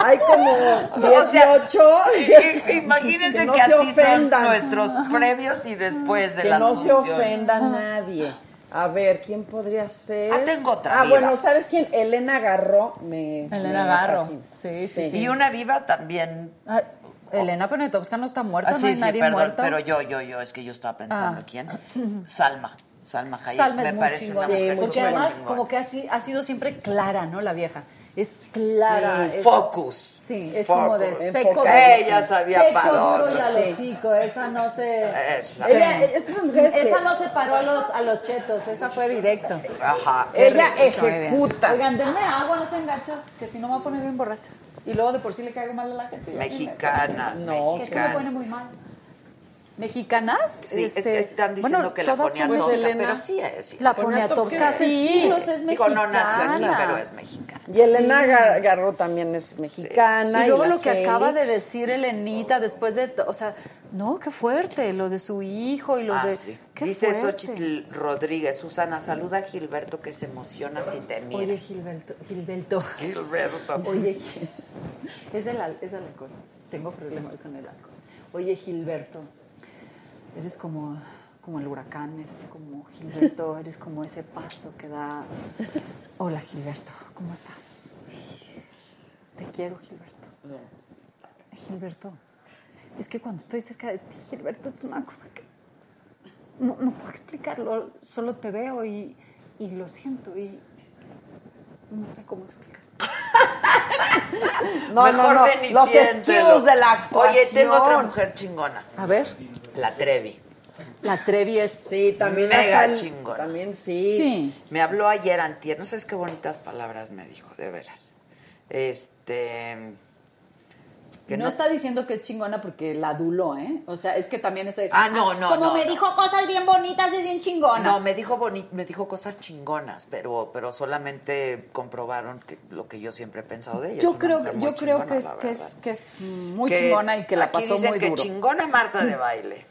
Hay como (laughs) O sea, 18. i- (laughs) Imagínense Que que, no se así son nuestros previos y después de que las no se ofenda nadie. A ver, ¿quién podría ser? Ah, tengo otra Ah, viva. bueno, ¿sabes quién? Elena Garro. Me, Elena me Garro. Sí, sí, sí. Y una viva también. Ay, Elena Poniatowska no está muerta, Ah, no sí, hay sí, nadie perdón, muerto. pero yo, yo, yo, es que yo estaba pensando Ah. quién. (laughs) Salma. Salma Hayek. Salma me es muy parece chingona. una mujer Sí, Porque además, chingona. como que así, ha sido siempre clara, ¿no? La vieja. Es clara. Sí, es- focus. Sí, es Focus. como de seco. Ella sabía seco, duro y al Sí. hocico. Esa no se... Esa. Ella, que- Esa no se paró a los, a los chetos, esa fue directo. Ajá. Ella rico, ejecuta. Oigan, denme agua, no sean gachos, que si no me voy a poner bien borracha. Y luego de por sí le caigo mal a la gente. Mexicanas, No, Que esto me pone mexicanas. muy mal. ¿Mexicanas? Sí, es Este, están diciendo bueno, que la Poniatowska, Elena. pero sí es. sí. La Poniatowska sí. siglos es Digo, mexicana. no nació aquí, pero es mexicana. Y Elena Gar- Garro también es mexicana. Y luego lo que acaba de Félix. decir Elenita después de, o sea, no, qué fuerte, lo de su hijo y lo Ah, de, sí. qué Dice. Xochitl Rodríguez, Susana, saluda a Gilberto que se emociona si te mira. Oye, Gilberto, Gilberto. Gilberto. Oye, Gil- (laughs) es el, al- es el alcohol. Tengo problemas con el alcohol. Oye, Gilberto, eres como, como el huracán, eres como Gilberto, (laughs) eres como ese paso que da. Hola, Gilberto, ¿cómo estás? Te quiero, Gilberto. Gilberto, es que cuando estoy cerca de ti, Gilberto, es una cosa que no, no puedo explicarlo. Solo te veo y, y lo siento y no sé cómo explicar. (laughs) No, Mejor no, Los siéntelo. skills de la actuación. Oye, tengo otra mujer chingona. A ver, La Trevi. la Trevi es... Sí, también Mega sal- chingona. También sí. Sí. Me habló ayer antier, no sabes qué bonitas palabras me dijo, de veras. Este... Que no, está diciendo que es chingona porque la aduló, ¿eh? O sea, es que también es... Ah, no, no, Como no. me no. dijo cosas bien bonitas y bien chingona. No, me dijo boni me dijo cosas chingonas, pero pero solamente comprobaron que, lo que yo siempre he pensado de ella. Es Yo creo, yo creo chingona, que es, que, es, que es muy Que chingona y que la pasó dicen muy que duro. chingona Marta de baile.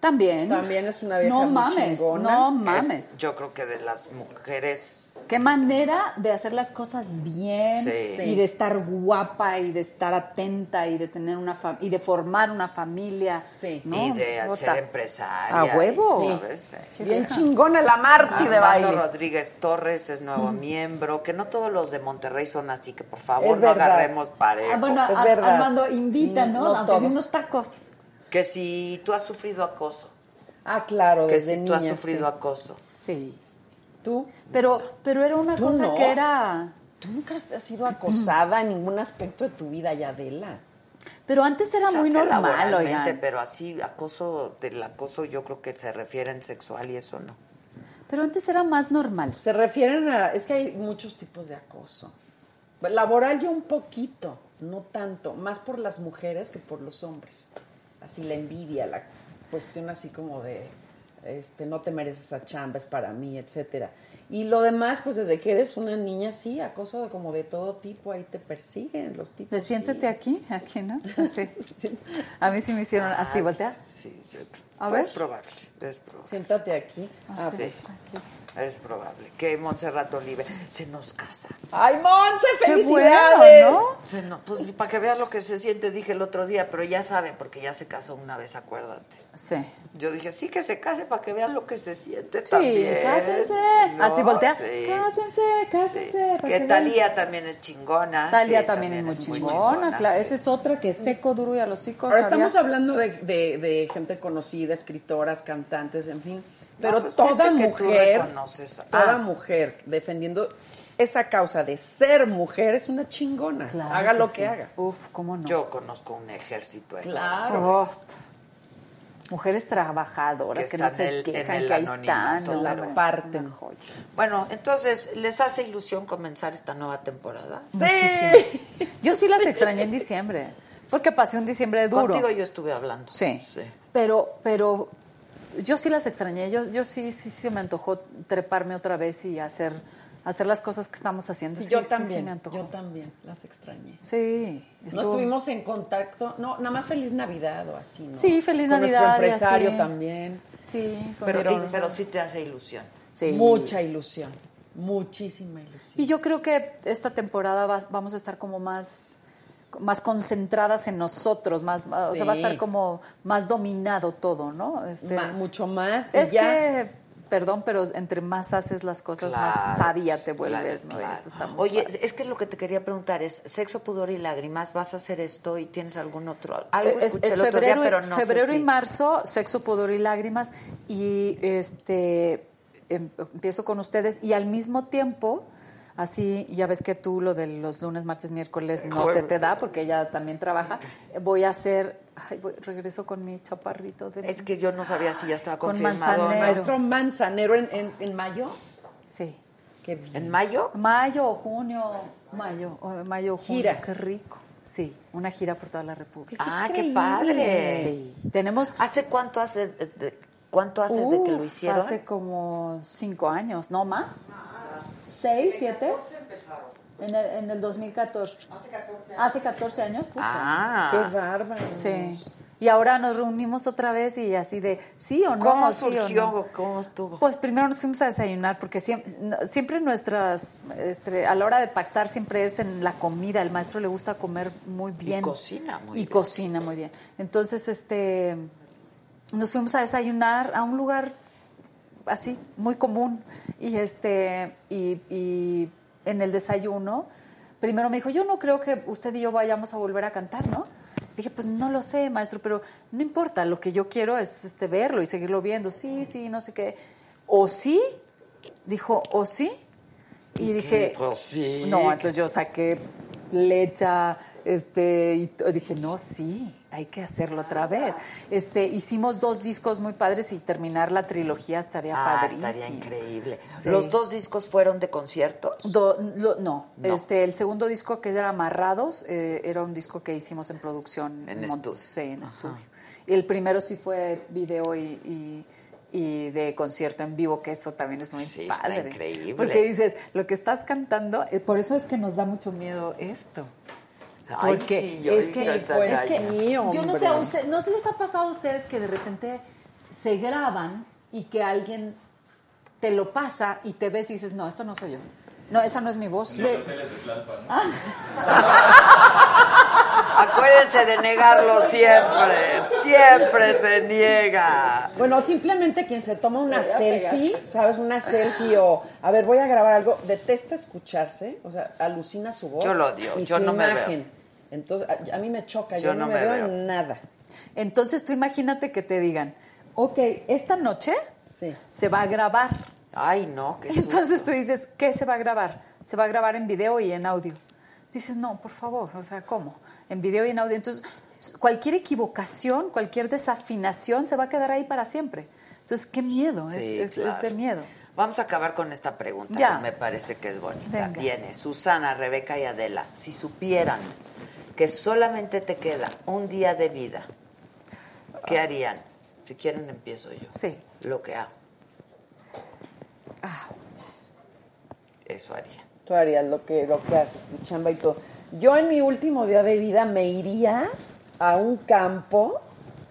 También. También es una vieja No muy mames, chingona. no Es, mames. yo creo que de las mujeres Qué manera de hacer las cosas bien Sí. y de estar guapa y de estar atenta y de tener una fam- y de formar una familia. Sí. ¿no? y de Bota. ser empresaria. A huevo. y, Sí. Sí. Bien chingona la Marti de Armando baile. Rodríguez Torres es nuevo miembro, que no todos los de Monterrey son así, que por favor Es no verdad. agarremos parejo. Ah, bueno, Es Ar- verdad. Armando, invítanos, No aunque sea todos. unos tacos. Que si tú has sufrido acoso, Ah, claro, que desde si niña. tú has sufrido sí. acoso. Sí. ¿Tú? Pero, pero era una ¿Tú cosa no? que era. ¿Tú nunca has sido acosada en ningún aspecto de tu vida, Yadela? Pero antes era muy normal, oigan. Pero así, acoso, del acoso yo creo que se refiere en sexual y eso no. Pero antes era más normal. Se refieren a... Es que hay muchos tipos de acoso. Laboral yo un poquito, no tanto. Más por las mujeres que por los hombres. Así la envidia, la cuestión así como de... Este, no te mereces esa chamba, es para mí, etcétera. Y lo demás, pues desde que eres una niña, sí, acoso de, como de todo tipo, ahí te persiguen los tipos. De sí. siéntete aquí, aquí, ¿no? (laughs) A mí sí me hicieron así, voltea. Sí, sí. A Es ver. probable, es probable. Siéntate aquí. Ah, Sí, es probable. Que Montserrat Olive se nos casa. ¡Ay, Monse, Qué felicidades! bueno, ¿no? Se no- pues para que veas lo que se siente, dije el otro día, pero ya saben, porque ya se casó una vez, acuérdate. Sí. Yo dije, sí que se case para que vean lo que se siente Sí, también. cásense. ¿no? Así voltea. Sí. Cásense, cásense. Sí. Que vean. Talía también es chingona. Talia sí, también, es muy chingona, claro. sí. Esa es otra que es seco, duro y a los hijos. Ahora estamos hablando de, de- de gente conocida, escritoras, cantantes, en fin. Pero pues, toda mujer, toda Ah. mujer defendiendo esa causa de ser mujer es una chingona. Claro haga lo sí. que haga. Uf, cómo no. Yo conozco un ejército. Claro. Oh, mujeres trabajadoras Que que, no se el- quejan, en el que ahí están. anonimato, la parten. joya. Bueno, entonces, ¿les hace ilusión comenzar esta nueva temporada? Muchísimo. Yo sí las extrañé en diciembre, porque pasé un diciembre duro. Contigo yo estuve hablando. Sí. Sí. Pero, pero yo sí las extrañé. Yo, yo sí, sí, sí me antojó treparme otra vez y hacer, hacer las cosas que estamos haciendo. Sí, Sí, yo sí, sí también, me antojó. yo también las extrañé. Sí. No estuvo- estuvimos en contacto, no, nada más feliz Navidad o así, ¿no? Sí, feliz Con Navidad Nuestro empresario así. también. Sí, con Pero, mi- sí, pero sí te hace ilusión. sí. Mucha ilusión, muchísima ilusión. Y yo creo que esta temporada va- vamos a estar como más más concentradas en nosotros, más, o sea, va a estar como más dominado todo, ¿no? Este, Ma- mucho más. es ya- que, perdón, pero entre más haces las cosas, más sabia te vuelves, claro, ¿no? claro. Eso está muy Oye, padre. es que lo que te quería preguntar es, sexo, pudor y lágrimas, ¿vas a hacer esto y tienes algún otro? Algo es, escuché es el otro día, febrero, y- pero no sé febrero y si- marzo, sexo, pudor y lágrimas, y este em- empiezo con ustedes y al mismo tiempo, así ya ves que tú lo de los lunes, martes, miércoles no se te da porque ella también trabaja, voy a hacer, ay, voy- regreso con mi chaparrito de Es que yo no sabía si ya estaba Con confirmado. Manzanero. Maestro Manzanero en, en, en mayo. sí. Qué bien. ¿En mayo? Mayo o junio, mayo, o mayo junio, Gira. qué rico. Sí, una gira por toda la República. Ah, qué padre. Sí, tenemos ¿Hace cuánto hace de, de- cuánto hace de que lo hicieron? Hace como cinco años, ¿no más? ¿Seis, siete? En el, en el 2014. Hace 14 años. Hace 14 años, puta. Ah, Qué bárbaro. Sí. Y ahora nos reunimos otra vez y así de sí o no. ¿cómo sí o surgió? no. ¿Cómo estuvo? Pues primero nos fuimos a desayunar porque siempre, siempre nuestras, este, a la hora de pactar siempre es en la comida. El maestro le gusta comer muy bien. cocina muy Y bien. cocina muy bien. Entonces, este, nos fuimos a desayunar a un lugar así, muy común. Y este, y, y en el desayuno, primero me dijo, yo no creo que usted y yo vayamos a volver a cantar, ¿no? Dije, pues no lo sé, maestro, pero no importa, lo que yo quiero es este, verlo y seguirlo viendo. Sí, sí, no sé qué. ¿O sí? Dijo, ¿o sí? Y dije, no, entonces yo saqué lecha, este, y dije, no, sí, hay que hacerlo otra vez. Este, hicimos dos discos muy padres y terminar la trilogía estaría Ah, padrísimo. estaría increíble. Sí. ¿Los dos discos fueron de conciertos? Do- lo- no, No. este, el segundo disco que era Amarrados eh, era un disco que hicimos en producción. En Mont- estudio. Sí, en estudio. Y el primero sí fue video y, y- y de concierto en vivo, que eso también es muy Sí, está padre. increíble. Porque dices, lo que estás cantando, eh, por eso es que nos da mucho miedo esto. Ay, Porque sí, yo es sí, que, pues, es que Sí, yo no sé, a usted, ¿no se les ha pasado a ustedes que de repente se graban y que alguien te lo pasa y te ves y dices, no, eso no soy yo. No, esa no es mi voz. Le- (laughs) Acuérdense de negarlo siempre. Siempre se niega. Bueno, simplemente quien se toma una selfie, ¿sabes? Una selfie o, a ver, voy a grabar algo, detesta escucharse, o sea, alucina su voz. Yo lo odio, y yo su no me imagen. Entonces, a, a mí me choca, yo, no, me, veo, en nada. Entonces tú imagínate que te digan, ok, esta noche Sí. se va a grabar. Ay, no, qué susto. Entonces tú dices, ¿qué se va a grabar? Se va a grabar en video y en audio. Dices, no, por favor, o sea, ¿cómo? En video y en audio. Entonces, cualquier equivocación, cualquier desafinación se va a quedar ahí para siempre. Entonces, qué miedo, es, Sí, es- es claro. de miedo. Vamos a acabar con esta pregunta Ya. que me parece que es bonita. Venga. Viene Susana, Rebeca y Adela. Si supieran que solamente te queda un día de vida, ¿qué harían? Si quieren empiezo yo. Sí. Lo que hago. Eso haría. Tú harías lo que, lo que haces, tu chamba y todo. Yo en mi último día de vida me iría a un campo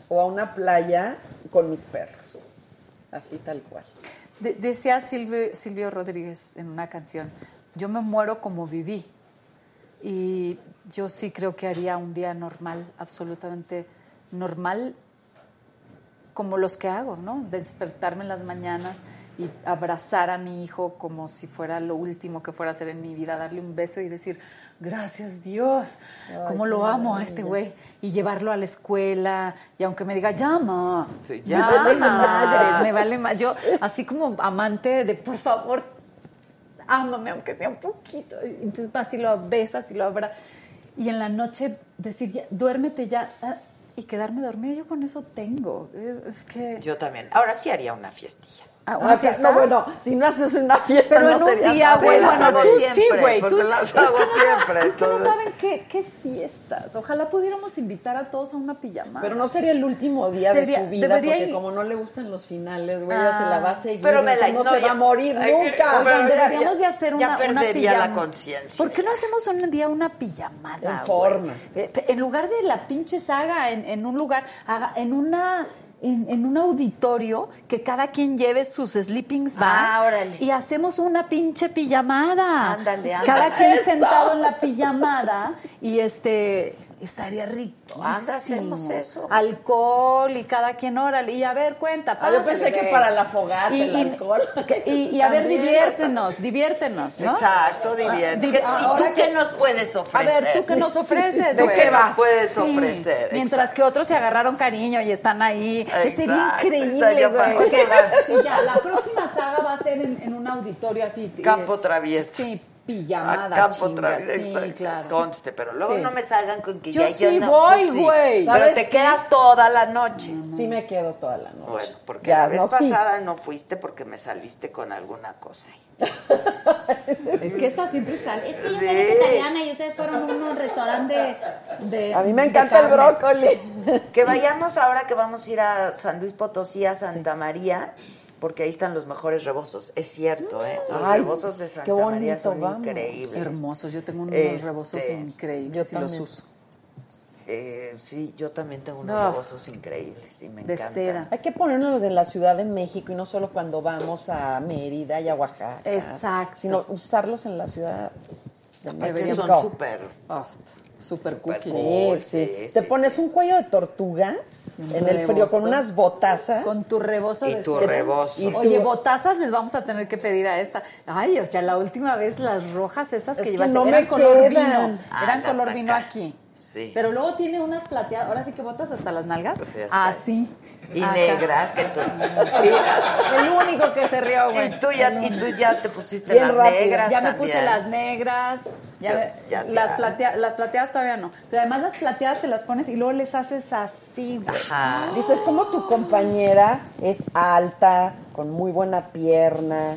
o a una playa con mis perros. Así tal cual. De- decía Silvio, Silvio Rodríguez en una canción, yo me muero como viví. Y yo sí creo que haría un día normal, absolutamente normal, como los que hago, ¿no? Despertarme en las mañanas y abrazar a mi hijo como si fuera lo último que fuera a hacer en mi vida, darle un beso y decir, gracias Dios, cómo lo amo a este güey, y llevarlo a la escuela, y aunque me diga, llama, Sí, me vale llama. madres, me vale más. Yo, así como amante de, por favor, ámame, aunque sea un poquito. Y Entonces vas y lo besas y lo abrazas. Y en la noche decir, ya, duérmete ya. ah, Y quedarme dormida, yo con eso tengo. Es que... Yo también. Ahora sí haría una fiestilla. Ah, ¿Una Ah, fiesta? No, bueno, si no haces una fiesta, Pero no en un sería día, güey, bueno, tú sí, güey. Tú, las es que hago no- siempre, Es que no saben qué, qué fiestas. Ojalá pudiéramos invitar a todos a una pijamada. Pero no sería el último día Sería- de su vida, debería porque ir- como no le gustan los finales, güey, ella se la va a seguir. Pero me la- no, no, se ya- va a morir Ay, nunca. Oigan, ya- deberíamos ya- de hacer ya una, una perdería la conciencia. ¿Por qué no hacemos un día una pijamada? En forma. Eh, En lugar de la pinche saga en, en un lugar, haga- en una en, en un auditorio que cada quien lleve sus sleepings bag Ah, órale. y hacemos una pinche pijamada. Ándale, ándale. Cada quien (laughs) sentado en la pijamada y este estaría rico. Anda, hacemos eso. Alcohol y cada quien órale y a ver cuenta. Ah, yo pásale, pensé que para la fogata, el alcohol. y, y a ver, diviértenos, diviértenos, ¿no? Exacto, divierte. Di- ¿Qué- ¿Y tú qué nos puedes A ofrecer? ver, ¿tú qué nos ofreces, ¿Tú qué nos puedes ofrecer? Mientras Exacto. que otros se agarraron cariño y están ahí. Sería Exacto, increíble, estaría güey. sí, ya, la próxima saga va a ser en, en un auditorio así. eh, Campo travieso. Sí, pijamada, A campo chinga, Sí, claro. Conste, pero luego Sí. no me salgan con que Yo ya sí no- voy, sí. güey. Pero ¿Sabes te qué? quedas toda la noche. Sí me quedo toda la noche. Bueno, porque Ya, la vez no, sí. pasada no fuiste porque me saliste con alguna cosa. ahí. (laughs) Es que esta siempre sale. Es que yo Sí. soy vegetariana y ustedes fueron a un restaurante de... de- A mí me encanta el brócoli. Que vayamos ahora que vamos a ir a San Luis Potosí, a Santa María, porque ahí están los mejores rebozos. Es cierto, ¿eh? Los Ay, rebozos de qué Santa bonito, María son vamos. increíbles. Hermosos. Yo tengo unos Este, rebozos increíbles yo y los también. uso. Eh, sí, yo también tengo unos No. rebozos increíbles y me De encantan. seda. Hay que ponernos de la Ciudad de México y no solo cuando vamos a Mérida y a Oaxaca. Exacto. Sino usarlos en la Ciudad de México. son súper... Super cookies. Sí, Cool, sí. sí, Te sí, pones sí. un cuello de tortuga en el frío con unas botazas. Con tu rebozo Y de tu rebozo. Y Oye, tu- botazas les vamos a tener que pedir a esta. Ay, o sea, la última vez las rojas esas Es que que llevaste no eran me color quedan. vino. Ah, eran hasta color vino acá. aquí. Sí. Pero luego tiene unas plateadas, ahora sí que botas hasta las nalgas. Sí, hasta ahí. Así. Y Acá. negras, que tú... El único que se rió, güey. Y tú ya, y tú ya te pusiste Bien las rápido. negras Ya me puse las negras, ya, las, platea- las plateadas todavía no. Pero además las plateadas te las pones y luego les haces así, güey. Ajá. Dices, como tu compañera es alta, con muy buena pierna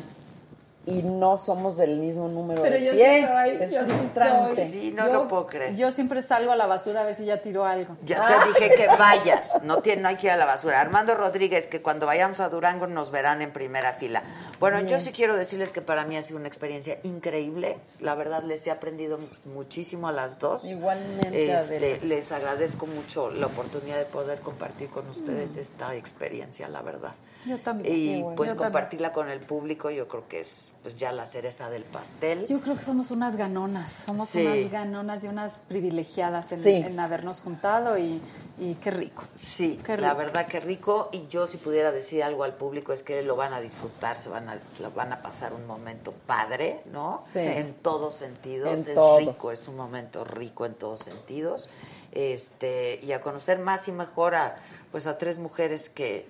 y no somos del mismo número Pero de yo sí pie. soy, es yo sí frustrante. soy. Sí, no Yo- lo puedo creer. Yo siempre salgo a la basura a ver si ya tiró algo. Ya te dije que vayas, no, tiene, no hay que ir a la basura. Armando Rodríguez, que cuando vayamos a Durango nos verán en primera fila. Bueno, yo sí quiero decirles que para mí ha sido una experiencia increíble. La verdad, les he aprendido muchísimo a las dos. Igualmente, Este, les agradezco mucho la oportunidad de poder compartir con ustedes esta experiencia, la verdad. Yo también. Y bueno. pues Yo también. compartirla con el público, yo creo que es pues ya la cereza del pastel. Yo creo que somos unas ganonas, somos Sí. unas ganonas y unas privilegiadas en, Sí. en habernos juntado y, y qué rico. Sí, Qué la verdad que rico. Y yo si pudiera decir algo al público es que lo van a disfrutar, se van a, van a pasar un momento padre, ¿no? Sí. En todos sentidos. En es todos. rico, es un momento rico en todos sentidos. Este, y a conocer más y mejor a pues a tres mujeres que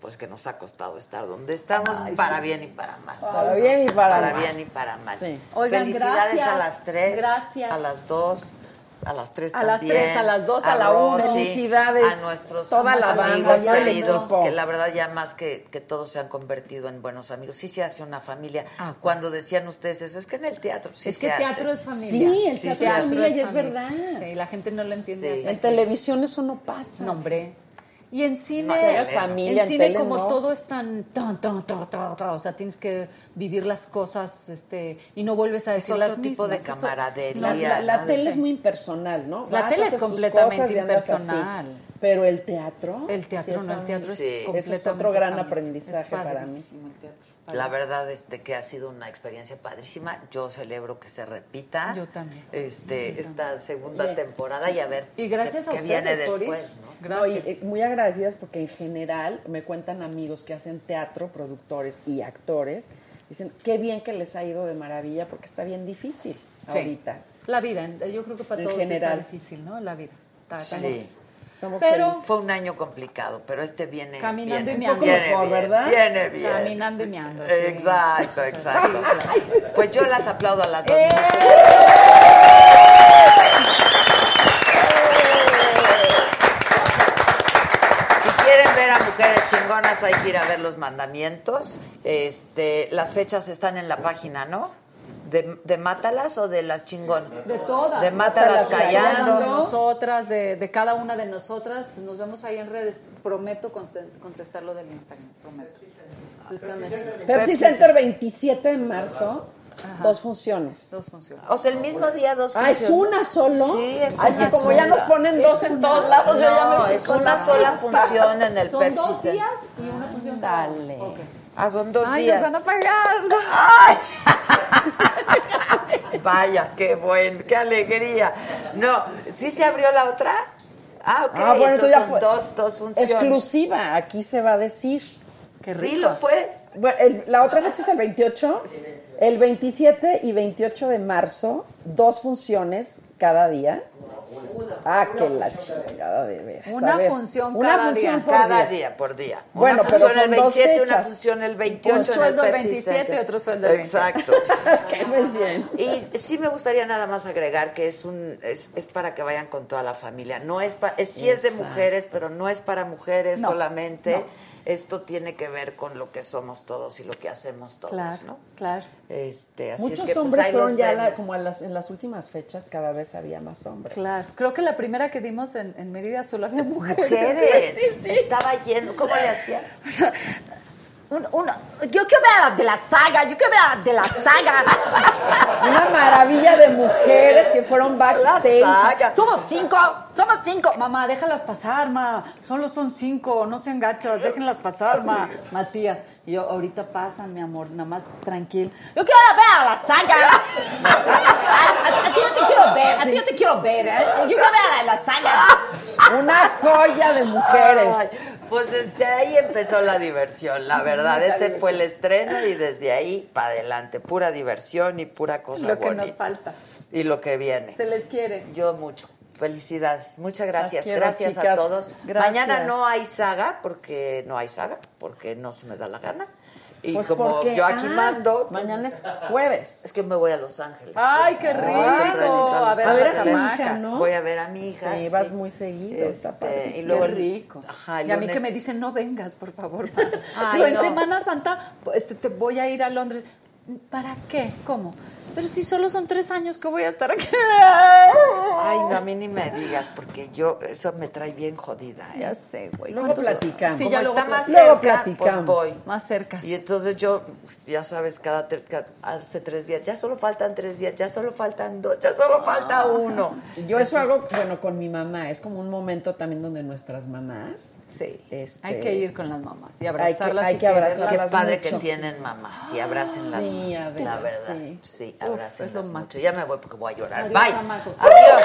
pues que nos ha costado estar donde estamos para bien y para mal. Para bien y para mal. bien y para mal. Sí. Oigan, Felicidades a las tres, Gracias. a las dos, a las tres A las tres, a las dos, a la una. Felicidades. a nuestros Toda la amigos banda, queridos, que la verdad ya más que, que todos se han convertido en buenos amigos. Sí se hace una familia. Ah, Cuando decían ustedes eso, es que en el teatro sí es se que hace. teatro es familia. Sí, el Sí, teatro es familia sí. y es verdad. Sí, la gente no lo entiende. En televisión eso no pasa. No, hombre. Y en cine, No, familia, en en cine tele, como no. todo es tan, tan, tan, tan, tan, tan, o sea, tienes que vivir las cosas, este, y no vuelves a Es decir otro las tipo de mismas. Eso- camaradería. La, la- la ¿no? tele De- es muy impersonal, ¿no? La Vas, tele es completamente así. impersonal. Pero el teatro. El teatro sí no, el teatro es Sí. Ese es completamente otro gran aprendizaje Es para mí. padrísimo el teatro. La verdad es de que ha sido una experiencia padrísima. Yo celebro que se repita. Yo también. Este, esta segunda Oye. temporada y a ver Y gracias qué, a qué ustedes viene por ir. después, ¿no? No, y, Gracias. eh, muy agradecidas porque en general me cuentan amigos que hacen teatro, productores y actores. Dicen, qué bien que les ha ido de maravilla porque está bien difícil Sí. ahorita. La vida, yo creo que para En todos general. está difícil, ¿no? La vida. Está- está- Sí. Estamos Pero- felices. Fue un año complicado, pero este viene Caminando viene, y meando. Viene mejor, bien, ¿verdad? Viene bien. Caminando y meando, sí. Exacto, exacto. Pues yo las aplaudo a las dos. ¡Eh! Si quieren ver a mujeres chingonas, hay que ir a ver los mandamientos. Este, las fechas están en la página, ¿no? De, de Mátalas o de las chingón. De todas. De Mátalas De todas de callando. nosotras, de, de cada una de nosotras. Pues nos vemos ahí en redes. Prometo contestar lo del Instagram. Prometo. En- Pepsi Center 27 de marzo, dos funciones. Dos funciones. O sea, el mismo día dos Ah, ¿es funciones. una solo? Sí, es Ay, una que como ya nos ponen dos en una. todos lados, yo ya No, me es una la sola función en el Son Pepsi dos Center. días y una función. Dale. Ok. Ah, son dos Ay, días. nos van a pagar. (laughs) Vaya, qué buen, qué alegría. No, ¿sí se abrió la otra? Ah, ok. Ah, bueno, entonces entonces ya son dos, dos funciones. Exclusiva, aquí se va a decir. Qué rico. Dilo, pues. Bueno, el- la otra fecha es el 28. El 27 y 28 de marzo, dos funciones cada día. Ah, que la chingada de veras. Una ver, función una cada función día. por Cada día. día, por día. Bueno, una pero función son el dos 27, una fechas. función el 28 Un en el sueldo el Pepsi 27 y otro sueldo el 20. Exacto. (laughs) Ok, muy bien. Y sí me gustaría nada más agregar que es un es, es para que vayan con toda la familia. No es, pa- es sí es de mujeres, pero no es para mujeres No, solamente. no. Esto tiene que ver con lo que somos todos y lo que hacemos todos, Claro, ¿no? claro. Este, así Muchos es que, pues, hombres fueron ya la- como a las, en las últimas fechas, cada vez había más hombres. Claro. Creo que la primera que dimos en, en Mérida solo había mujeres. Mujeres, (laughs) estaba lleno. ¿Cómo le hacían? (laughs) Un- una- yo quiero ver la de la saga, yo quiero ver la de la saga. Una maravilla de mujeres que fueron backstage. saga. Somos cinco, somos cinco. Mamá, déjalas pasar, ma. Solo son cinco, no sean gachas, déjenlas pasar, ma. Matías. Y yo, ahorita pasan, mi amor, nada más tranquilo. Yo quiero ver a la saga. A, a- a ti no te quiero ver, a ti no te quiero ver, ¿eh? Yo quiero ver a la saga. Una joya de mujeres. Ay, pues desde ahí empezó la diversión, la verdad. Ese fue el estreno y desde ahí para adelante. Pura diversión y pura cosa Lo que bonita. nos falta. Y lo que viene. Se les quiere. Yo mucho. Felicidades. Muchas gracias. quiero, gracias a todos. Gracias. Mañana no hay saga porque no hay saga, porque no se me da la gana. Y Pues como porque- yo aquí ah, mando, Mañana es (laughs) jueves. es que me voy a Los Ángeles. Ay, qué rico. A ver A ver la a tu chamaca. hija, ¿no? Voy a ver a mi hija. Sí, vas muy seguido, Este, y Qué luego rico. Ajá, y a mí que me dicen, no vengas, por favor. (laughs) ma". Ay, Digo, en no. Semana Santa, este, te voy a ir a Londres. ¿Para qué? ¿Cómo? Pero si solo son tres años que voy a estar aquí. (laughs) Ay, no, a mí ni me digas, porque yo, eso me trae bien jodida. ¿eh? Ya sé, güey. Luego ¿Cuántos- platicamos. Sí, Como ya luego está más Luego cerca, pues platicamos. voy. Más cerca. Y entonces yo, ya sabes, cada, hace tres días, ya solo faltan tres días, ya solo faltan dos, ya solo falta uno. Yo eso hago, bueno, con mi mamá. Es como un momento también donde nuestras mamás. Sí. Este, Hay que ir con las mamás y hay que- abrazarlas. hay y que abrazarlas. Qué padre mucho. que tienen mamás, sí, abracen las Sí, a ver, la verdad, sí. sí, abrácenlas mucho. Ya me voy porque voy a llorar. Adiós, Bye. chamacos. Adiós.